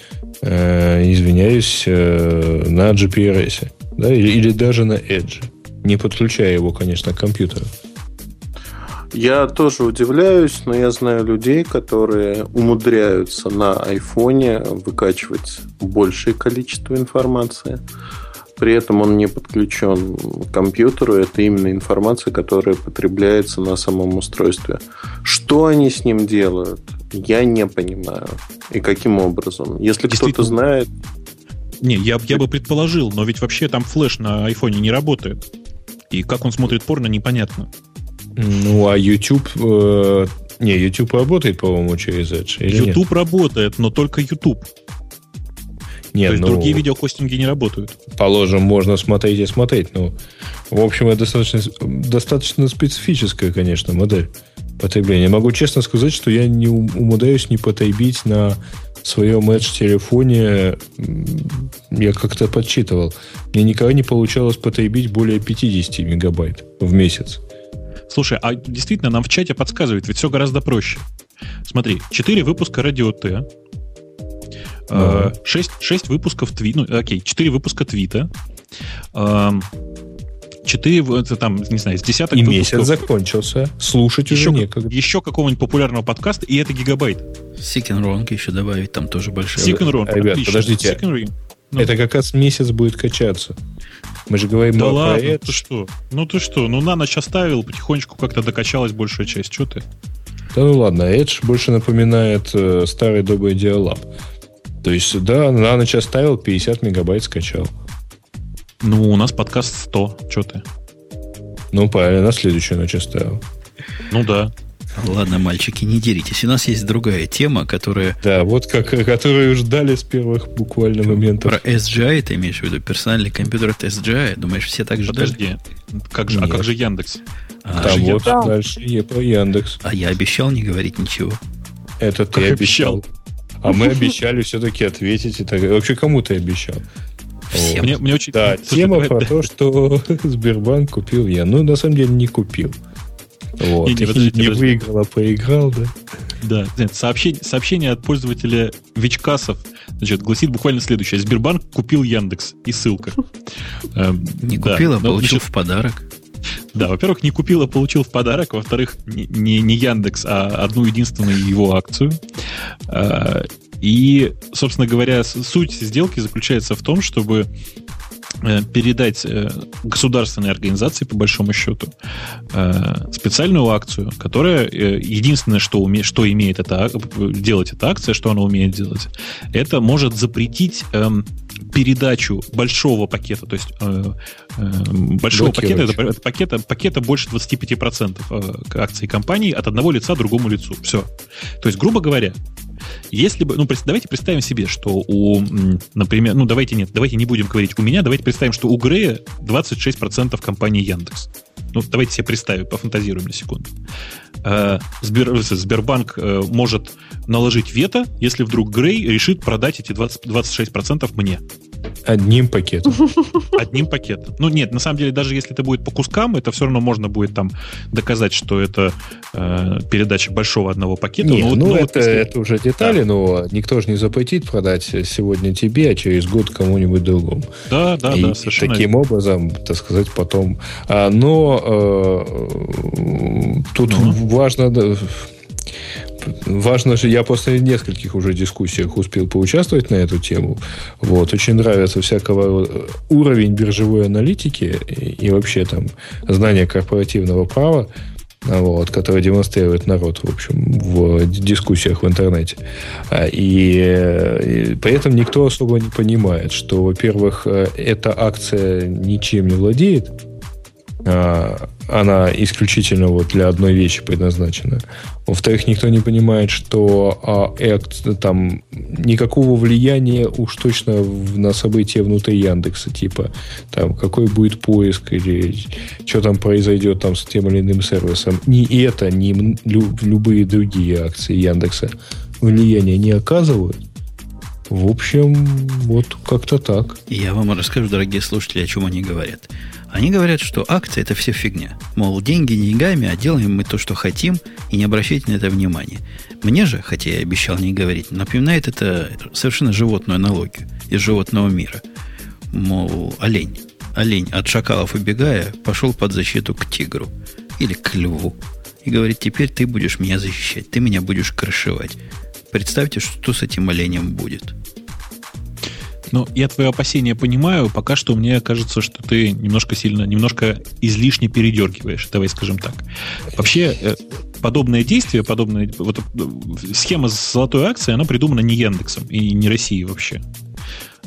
э, извиняюсь, э, на GPRS. Да, или, или даже на Edge не подключая его, конечно, к компьютеру. Я тоже удивляюсь, но я знаю людей, которые умудряются на айфоне выкачивать большее количество информации. При этом он не подключен к компьютеру. Это именно информация, которая потребляется на самом устройстве. Что они с ним делают, я не понимаю. И каким образом. Если кто-то знает... Не, я, я бы предположил, но ведь вообще там флеш на айфоне не работает. И как он смотрит порно, непонятно. Ну, а YouTube... Э, не, YouTube работает, по-моему, через Edge. Или YouTube нет? работает, но только YouTube. Нет, То есть ну, другие видеохостинги не работают. Положим, можно смотреть и смотреть. но в общем, это достаточно, достаточно специфическая, конечно, модель потребления. Могу честно сказать, что я не умудряюсь не потребить на своем Edge телефоне. Я как-то подсчитывал. Мне никогда не получалось потребить более 50 мегабайт в месяц. Слушай, а действительно нам в чате подсказывает, ведь все гораздо проще. Смотри, 4 выпуска Радио Т, 6, 6 выпусков твита, ну, окей, 4 выпуска твита, 4, это там, не знаю, с десяток И выпусков. месяц закончился. Слушать еще, уже некогда. Еще какого-нибудь популярного подкаста, и это гигабайт. Сикенронг еще добавить, там тоже большой. Сикенронг, Ребят, отлично. подождите. Ну. Это как раз месяц будет качаться. Мы же говорим да ладно, проект. ты что? Ну ты что? Ну на ночь оставил, потихонечку как-то докачалась большая часть. Что ты? Да ну ладно, Edge больше напоминает э, старый добрый Dialab. То есть, да, на ночь оставил, 50 мегабайт скачал. Ну, у нас подкаст 100. Что ты? Ну, правильно, на следующую ночь оставил. Ну да. Ладно, мальчики, не деритесь. У нас есть другая тема, которая... Да, вот как, которую ждали с первых буквально моментов. Про SGI ты имеешь в виду? Персональный компьютер от SGI? Думаешь, все так ждали? Подожди. Как же, а как же Яндекс? А, Там вот Яндекс. дальше я про Яндекс. А я обещал не говорить ничего. Это ты как обещал. обещал. А мы обещали все-таки ответить. И так... Вообще, кому ты обещал? Всем. Мне, мне очень... Да, Слушай, тема про то, что Сбербанк купил я. Ну, на самом деле, не купил. Вот. Не, не, подождите, не подождите. выиграл, а проиграл, да? Да, нет, сообщение, сообщение от пользователя Вичкасов значит, гласит буквально следующее. Сбербанк купил Яндекс. И ссылка. Эм, не купил, а получил в подарок. Да, во-первых, не купил, а получил в подарок. Во-вторых, не, не Яндекс, а одну единственную его акцию. И, собственно говоря, суть сделки заключается в том, чтобы Э, передать э, государственной организации, по большому счету, э, специальную акцию, которая единственное, что, уме, что имеет это, делать эта акция, что она умеет делать, это может запретить эм, передачу большого пакета, то есть большого пакета, это, это пакета, пакета больше 25% акций компании от одного лица другому лицу. Все. То есть, грубо говоря, если бы, ну, давайте представим себе, что у, например, ну, давайте нет, давайте не будем говорить у меня, давайте представим, что у Грея 26% компании Яндекс. Ну, давайте себе представим, пофантазируем на секунду. Э, Сбер, Сбербанк э, может наложить вето, если вдруг Грей решит продать эти 20, 26% мне. Одним пакетом. Одним пакетом. Ну, нет, на самом деле, даже если это будет по кускам, это все равно можно будет там доказать, что это э, передача большого одного пакета. Не, ну, ну, ну это, если... это уже детали, да. но никто же не запретит продать сегодня тебе, а через год кому-нибудь другому. Да, да, И да, совершенно. таким образом, так сказать, потом. А, но э, тут ну. важно важно же, я после нескольких уже дискуссиях успел поучаствовать на эту тему. Вот, очень нравится всякого уровень биржевой аналитики и, и вообще там знания корпоративного права, вот, который демонстрирует народ, в общем, в дискуссиях в интернете. А, и, и при этом никто особо не понимает, что, во-первых, э, эта акция ничем не владеет, а, она исключительно вот для одной вещи предназначена. Во-вторых, никто не понимает, что а, там никакого влияния уж точно на события внутри Яндекса, типа там какой будет поиск или что там произойдет там с тем или иным сервисом. Ни это, ни любые другие акции Яндекса влияния не оказывают. В общем, вот как-то так. Я вам расскажу, дорогие слушатели, о чем они говорят. Они говорят, что акции это все фигня. Мол, деньги деньгами, а делаем мы то, что хотим, и не обращайте на это внимания. Мне же, хотя я обещал не говорить, напоминает это совершенно животную аналогию из животного мира. Мол, олень. Олень, от шакалов убегая, пошел под защиту к тигру. Или к льву. и говорит, теперь ты будешь меня защищать, ты меня будешь крышевать. Представьте, что с этим оленем будет. Ну, я твои опасения понимаю. Пока что мне кажется, что ты немножко сильно, немножко излишне передергиваешь. Давай скажем так. Вообще, э, подобное действие, подобная вот, э, схема с золотой акцией, она придумана не Яндексом и не Россией вообще.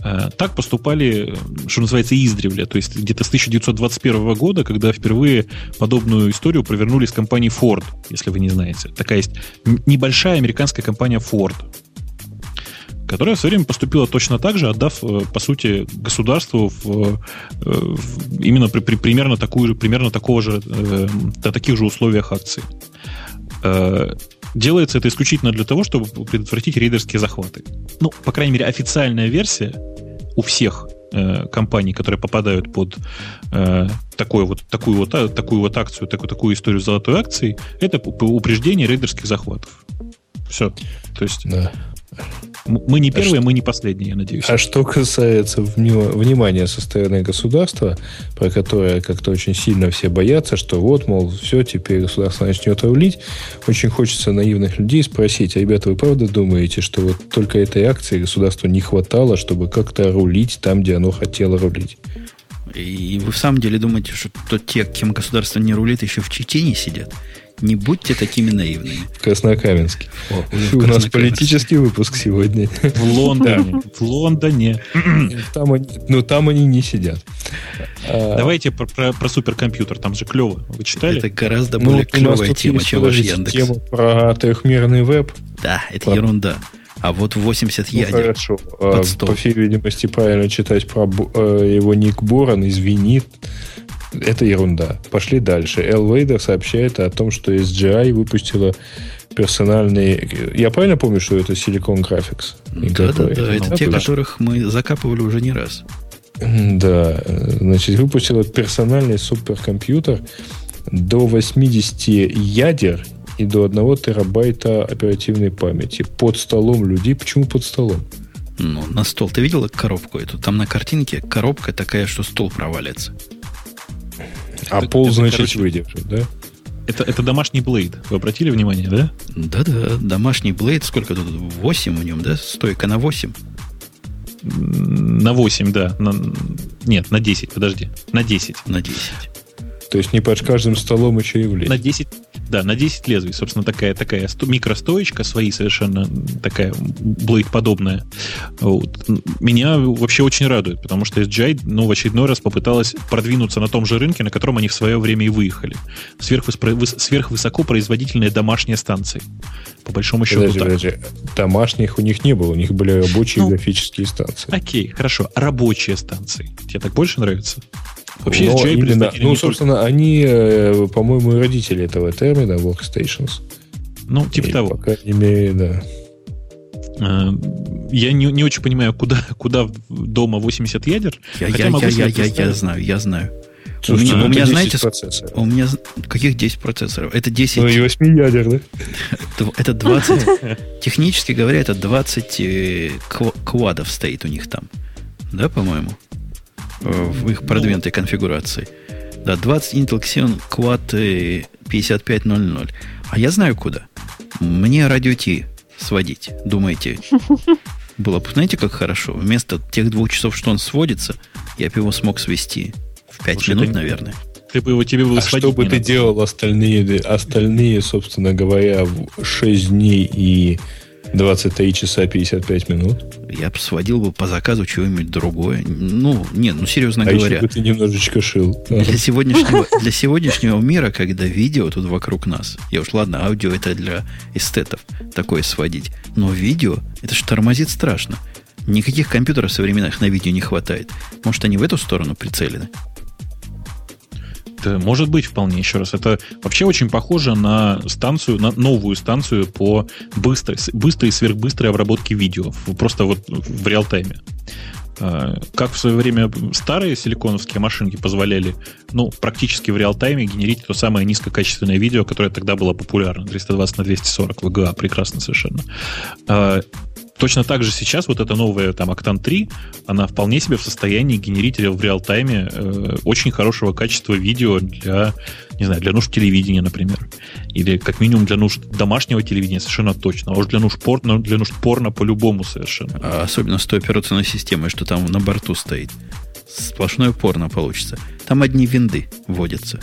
Э, так поступали, что называется, издревле. То есть где-то с 1921 года, когда впервые подобную историю провернули с компанией Ford, если вы не знаете. Такая есть небольшая американская компания Ford которая в свое время поступила точно так же, отдав, э, по сути, государству в, э, в, именно при, при примерно, такую, примерно такого же, э, на таких же условиях акций. Делается это исключительно для того, чтобы предотвратить рейдерские захваты. Ну, по крайней мере, официальная версия у всех э, компаний, которые попадают под э, такую, вот, такую, вот, такую вот акцию, такую, такую историю с золотой акцией, это упреждение рейдерских захватов. Все. То есть да. Мы не а первые, а мы не последние, я надеюсь. А что касается внимания со стороны государства, про которое как-то очень сильно все боятся, что вот, мол, все, теперь государство начнет рулить, очень хочется наивных людей спросить, а, ребята, вы правда думаете, что вот только этой акции государству не хватало, чтобы как-то рулить там, где оно хотело рулить? И вы в самом деле думаете, что то те, кем государство не рулит, еще в Чечении сидят? Не будьте такими наивными. Краснокаменске. О, У нас политический выпуск сегодня. В Лондоне. В Лондоне. Там они, но там они не сидят. А, Давайте про, про, про суперкомпьютер. Там же клево. Вы читали? Это гораздо ну, более клевая тема, чем ваш Яндекс. Тема про трехмерный веб. Да, это Ладно. ерунда. А вот 80 ну, ядер хорошо. Под стол. По всей видимости, правильно читать про э, его ник Борон, извинит. Это ерунда. Пошли дальше. Эл Вейдер сообщает о том, что SGI выпустила персональные... Я правильно помню, что это Silicon Graphics? Да, да, да. Это те, которых мы закапывали уже не раз. Да. Значит, выпустила персональный суперкомпьютер до 80 ядер и до 1 терабайта оперативной памяти под столом людей. Почему под столом? Ну, на стол. Ты видела коробку эту? Там на картинке коробка такая, что стол провалится. А это, пол, это, значит, короче, выдержит, да? Это, это домашний блейд. Вы обратили внимание, да? Да-да, домашний блейд. Сколько тут? 8 в нем, да? Стойка на 8? На 8, да. На, нет, на 10, подожди. На 10. На 10. То есть не под каждым столом еще и влезть. На 10, да, на 10 лезвий, собственно, такая, такая микростоечка, свои совершенно такая блейд подобная. Вот. Меня вообще очень радует, потому что SGI, ну, в очередной раз попыталась продвинуться на том же рынке, на котором они в свое время и выехали. Сверхвысокопроизводительные домашние станции. По большому счету подожди, так. Подожди. Домашних у них не было, у них были рабочие ну, графические станции. Окей, хорошо. Рабочие станции. Тебе так больше нравится? Вообще, Но именно, ну, собственно, только... они, э, по-моему, родители этого термина workstations. Ну, типа и, того. По крайней мере, да. Э, я не, не очень понимаю, куда, куда дома 80 ядер. Я, я, я, я, я, я знаю, я знаю. Слушайте, у меня, ну, у меня знаете, процессоров. у меня каких 10 процессоров? Это 10. Ну и 8 ядер, да? Это 20. Технически говоря, это 20 э, квадов стоит у них там. Да, по-моему? В их продвинутой ну, конфигурации. Да, 20 Intel Xeon Quad 5500. А я знаю куда. Мне радио T сводить. Думаете, было бы, знаете, как хорошо? Вместо тех двух часов, что он сводится, я бы его смог свести в 5 Слушай, минут, это, наверное. Ты бы его тебе было а что бы ты делал остальные, остальные, собственно говоря, 6 дней и 23 часа 55 минут. Я бы сводил бы по заказу чего-нибудь другое. Ну, нет, ну серьезно а говоря. Если бы ты немножечко шил. Для сегодняшнего, для сегодняшнего мира, когда видео тут вокруг нас, я уж ладно, аудио это для эстетов такое сводить, но видео, это же тормозит страшно. Никаких компьютеров современных на видео не хватает. Может, они в эту сторону прицелены? Может быть вполне, еще раз. Это вообще очень похоже на станцию, на новую станцию по быстрой, быстрой и сверхбыстрой обработке видео. Просто вот в реал-тайме. А, как в свое время старые силиконовские машинки позволяли, ну, практически в реал-тайме генерить то самое низкокачественное видео, которое тогда было популярно, 320 на 240 VGA, прекрасно совершенно. Точно так же сейчас вот эта новая там Octane 3, она вполне себе в состоянии генерить в реал-тайме э, очень хорошего качества видео для, не знаю, для нужд телевидения, например. Или как минимум для нужд домашнего телевидения совершенно точно. А уж для нужд порно, для нужд порно по-любому совершенно. А особенно с той операционной системой, что там на борту стоит. Сплошное порно получится. Там одни винды вводятся.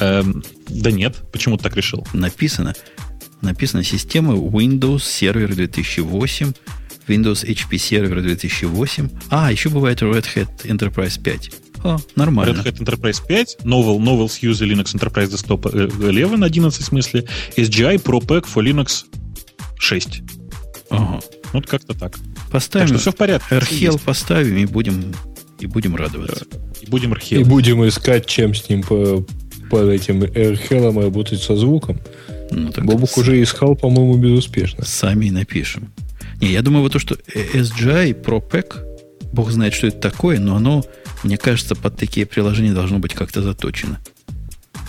Эм, да нет, почему ты так решил? Написано. Написано система Windows Server 2008, Windows HP Server 2008. А, еще бывает Red Hat Enterprise 5. О, нормально. Red Hat Enterprise 5, Novel, Novel Fuse Linux Enterprise Desktop 11, 11 в смысле, SGI Pro Pack for Linux 6. Ага. Вот как-то так. Поставим. Так что все в порядке. RHEL поставим и будем, и будем радоваться. И будем RHEL. И будем искать, чем с ним по, по этим RHEL работать со звуком. Ну, Бобук с... уже искал, по-моему, безуспешно. Сами и напишем. Не, я думаю, вот то, что SGI Pro Pack, бог знает, что это такое, но оно, мне кажется, под такие приложения должно быть как-то заточено.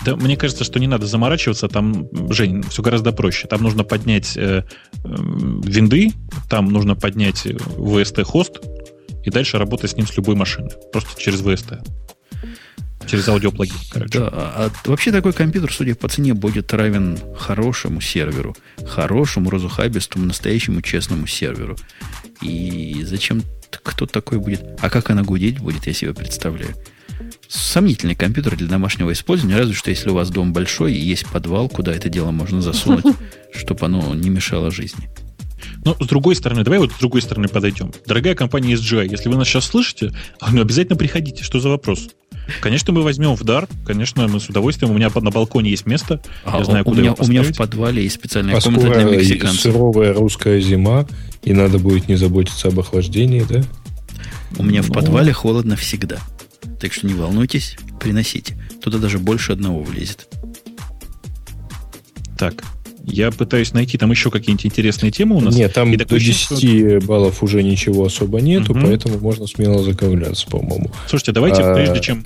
Да, мне кажется, что не надо заморачиваться. Там, Жень, все гораздо проще. Там нужно поднять э, э, винды, там нужно поднять VST-хост и дальше работать с ним с любой машины. Просто через VST. Через аудиоплагин, короче. Да, а, а вообще такой компьютер, судя по цене, будет равен хорошему серверу, хорошему, разухабистому, настоящему честному серверу. И зачем кто такой будет? А как она гудеть будет, я себе представляю. Сомнительный компьютер для домашнего использования, разве что если у вас дом большой и есть подвал, куда это дело можно засунуть, чтобы оно не мешало жизни. Но с другой стороны, давай вот с другой стороны подойдем. Дорогая компания SGI, если вы нас сейчас слышите, ну обязательно приходите. Что за вопрос? Конечно, мы возьмем в дар. Конечно, мы с удовольствием. У меня на балконе есть место. А, я знаю, у, куда меня, у меня в подвале есть специальная а комната для мексиканцев. сыровая русская зима, и надо будет не заботиться об охлаждении, да? У меня в ну. подвале холодно всегда. Так что не волнуйтесь, приносите. Туда даже больше одного влезет. Так, я пытаюсь найти там еще какие-нибудь интересные темы у нас. Нет, там до 10 что... баллов уже ничего особо нету, угу. поэтому можно смело закругляться, по-моему. Слушайте, давайте, а... прежде чем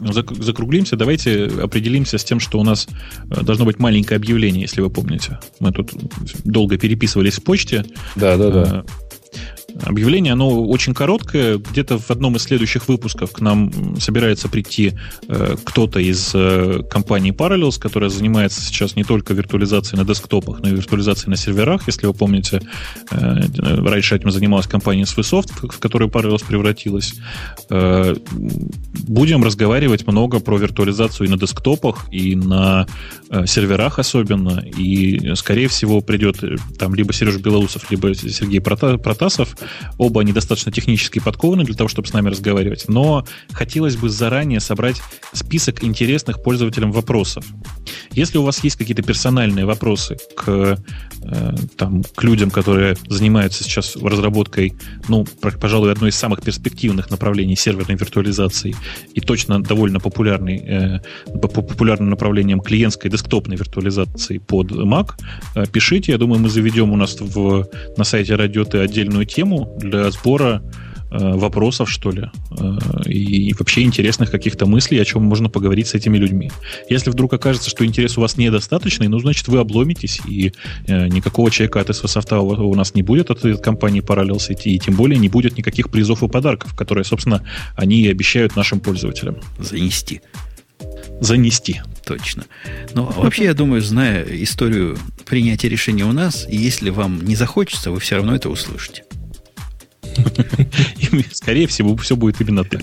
закруглимся, давайте определимся с тем, что у нас э, должно быть маленькое объявление, если вы помните. Мы тут долго переписывались в почте. Да, да, да. Объявление, оно очень короткое. Где-то в одном из следующих выпусков к нам собирается прийти э, кто-то из э, компании Parallels, которая занимается сейчас не только виртуализацией на десктопах, но и виртуализацией на серверах. Если вы помните, э, раньше этим занималась компания Swisssoft, в которую Parallels превратилась. Э, будем разговаривать много про виртуализацию и на десктопах, и на э, серверах особенно. И, скорее всего, придет э, там либо Сереж Белоусов, либо Сергей Протасов, Оба они достаточно технически подкованы для того, чтобы с нами разговаривать, но хотелось бы заранее собрать список интересных пользователям вопросов. Если у вас есть какие-то персональные вопросы к, э, там, к людям, которые занимаются сейчас разработкой, ну, пожалуй, одной из самых перспективных направлений серверной виртуализации и точно довольно популярный, э, популярным направлением клиентской десктопной виртуализации под Mac, э, пишите. Я думаю, мы заведем у нас в, на сайте Радио Т отдельную тему для сбора Э, вопросов, что ли, э, и вообще интересных каких-то мыслей, о чем можно поговорить с этими людьми. Если вдруг окажется, что интерес у вас недостаточный, ну, значит, вы обломитесь, и э, никакого человека от СВ софта у нас не будет от этой компании Parallels, и тем более не будет никаких призов и подарков, которые, собственно, они и обещают нашим пользователям. Занести. Занести. Точно. Но вообще, я думаю, зная историю принятия решения у нас, если вам не захочется, вы все равно это услышите. Скорее всего, все будет именно так.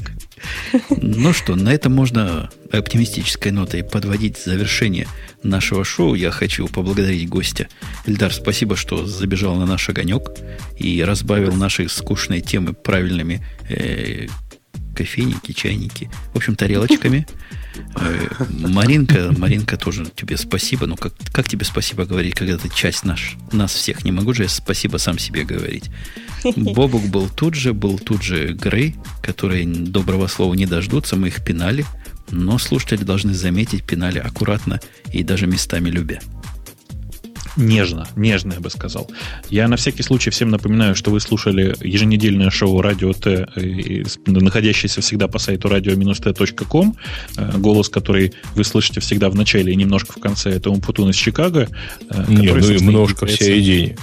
Ну что, на этом можно оптимистической нотой подводить завершение нашего шоу. Я хочу поблагодарить гостя. Эльдар, спасибо, что забежал на наш огонек и разбавил наши скучные темы правильными э, кофейники, чайники, в общем, тарелочками. Э, Маринка, Маринка тоже тебе спасибо. Ну, как, как тебе спасибо говорить, когда ты часть наш, нас всех? Не могу же я спасибо сам себе говорить. Бобук был тут же, был тут же Грей, которые доброго слова не дождутся, мы их пинали. Но слушатели должны заметить, пинали аккуратно и даже местами любя нежно, нежно, я бы сказал. Я на всякий случай всем напоминаю, что вы слушали еженедельное шоу Радио Т, находящееся всегда по сайту radio-t.com, э, голос, который вы слышите всегда в начале и немножко в конце, это Умпутун из Чикаго. Э, Не, который, ну и немножко вся идея.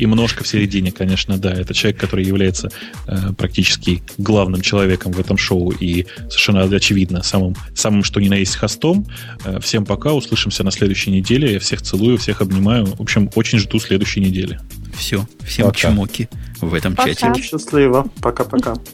И множко в середине, конечно, да. Это человек, который является э, практически главным человеком в этом шоу и совершенно очевидно самым, самым что ни на есть хостом. Э, всем пока, услышимся на следующей неделе. Я всех целую, всех обнимаю. В общем, очень жду следующей недели. Все, всем Пока. чмоки в этом Пока. чате. Счастливо. Пока-пока.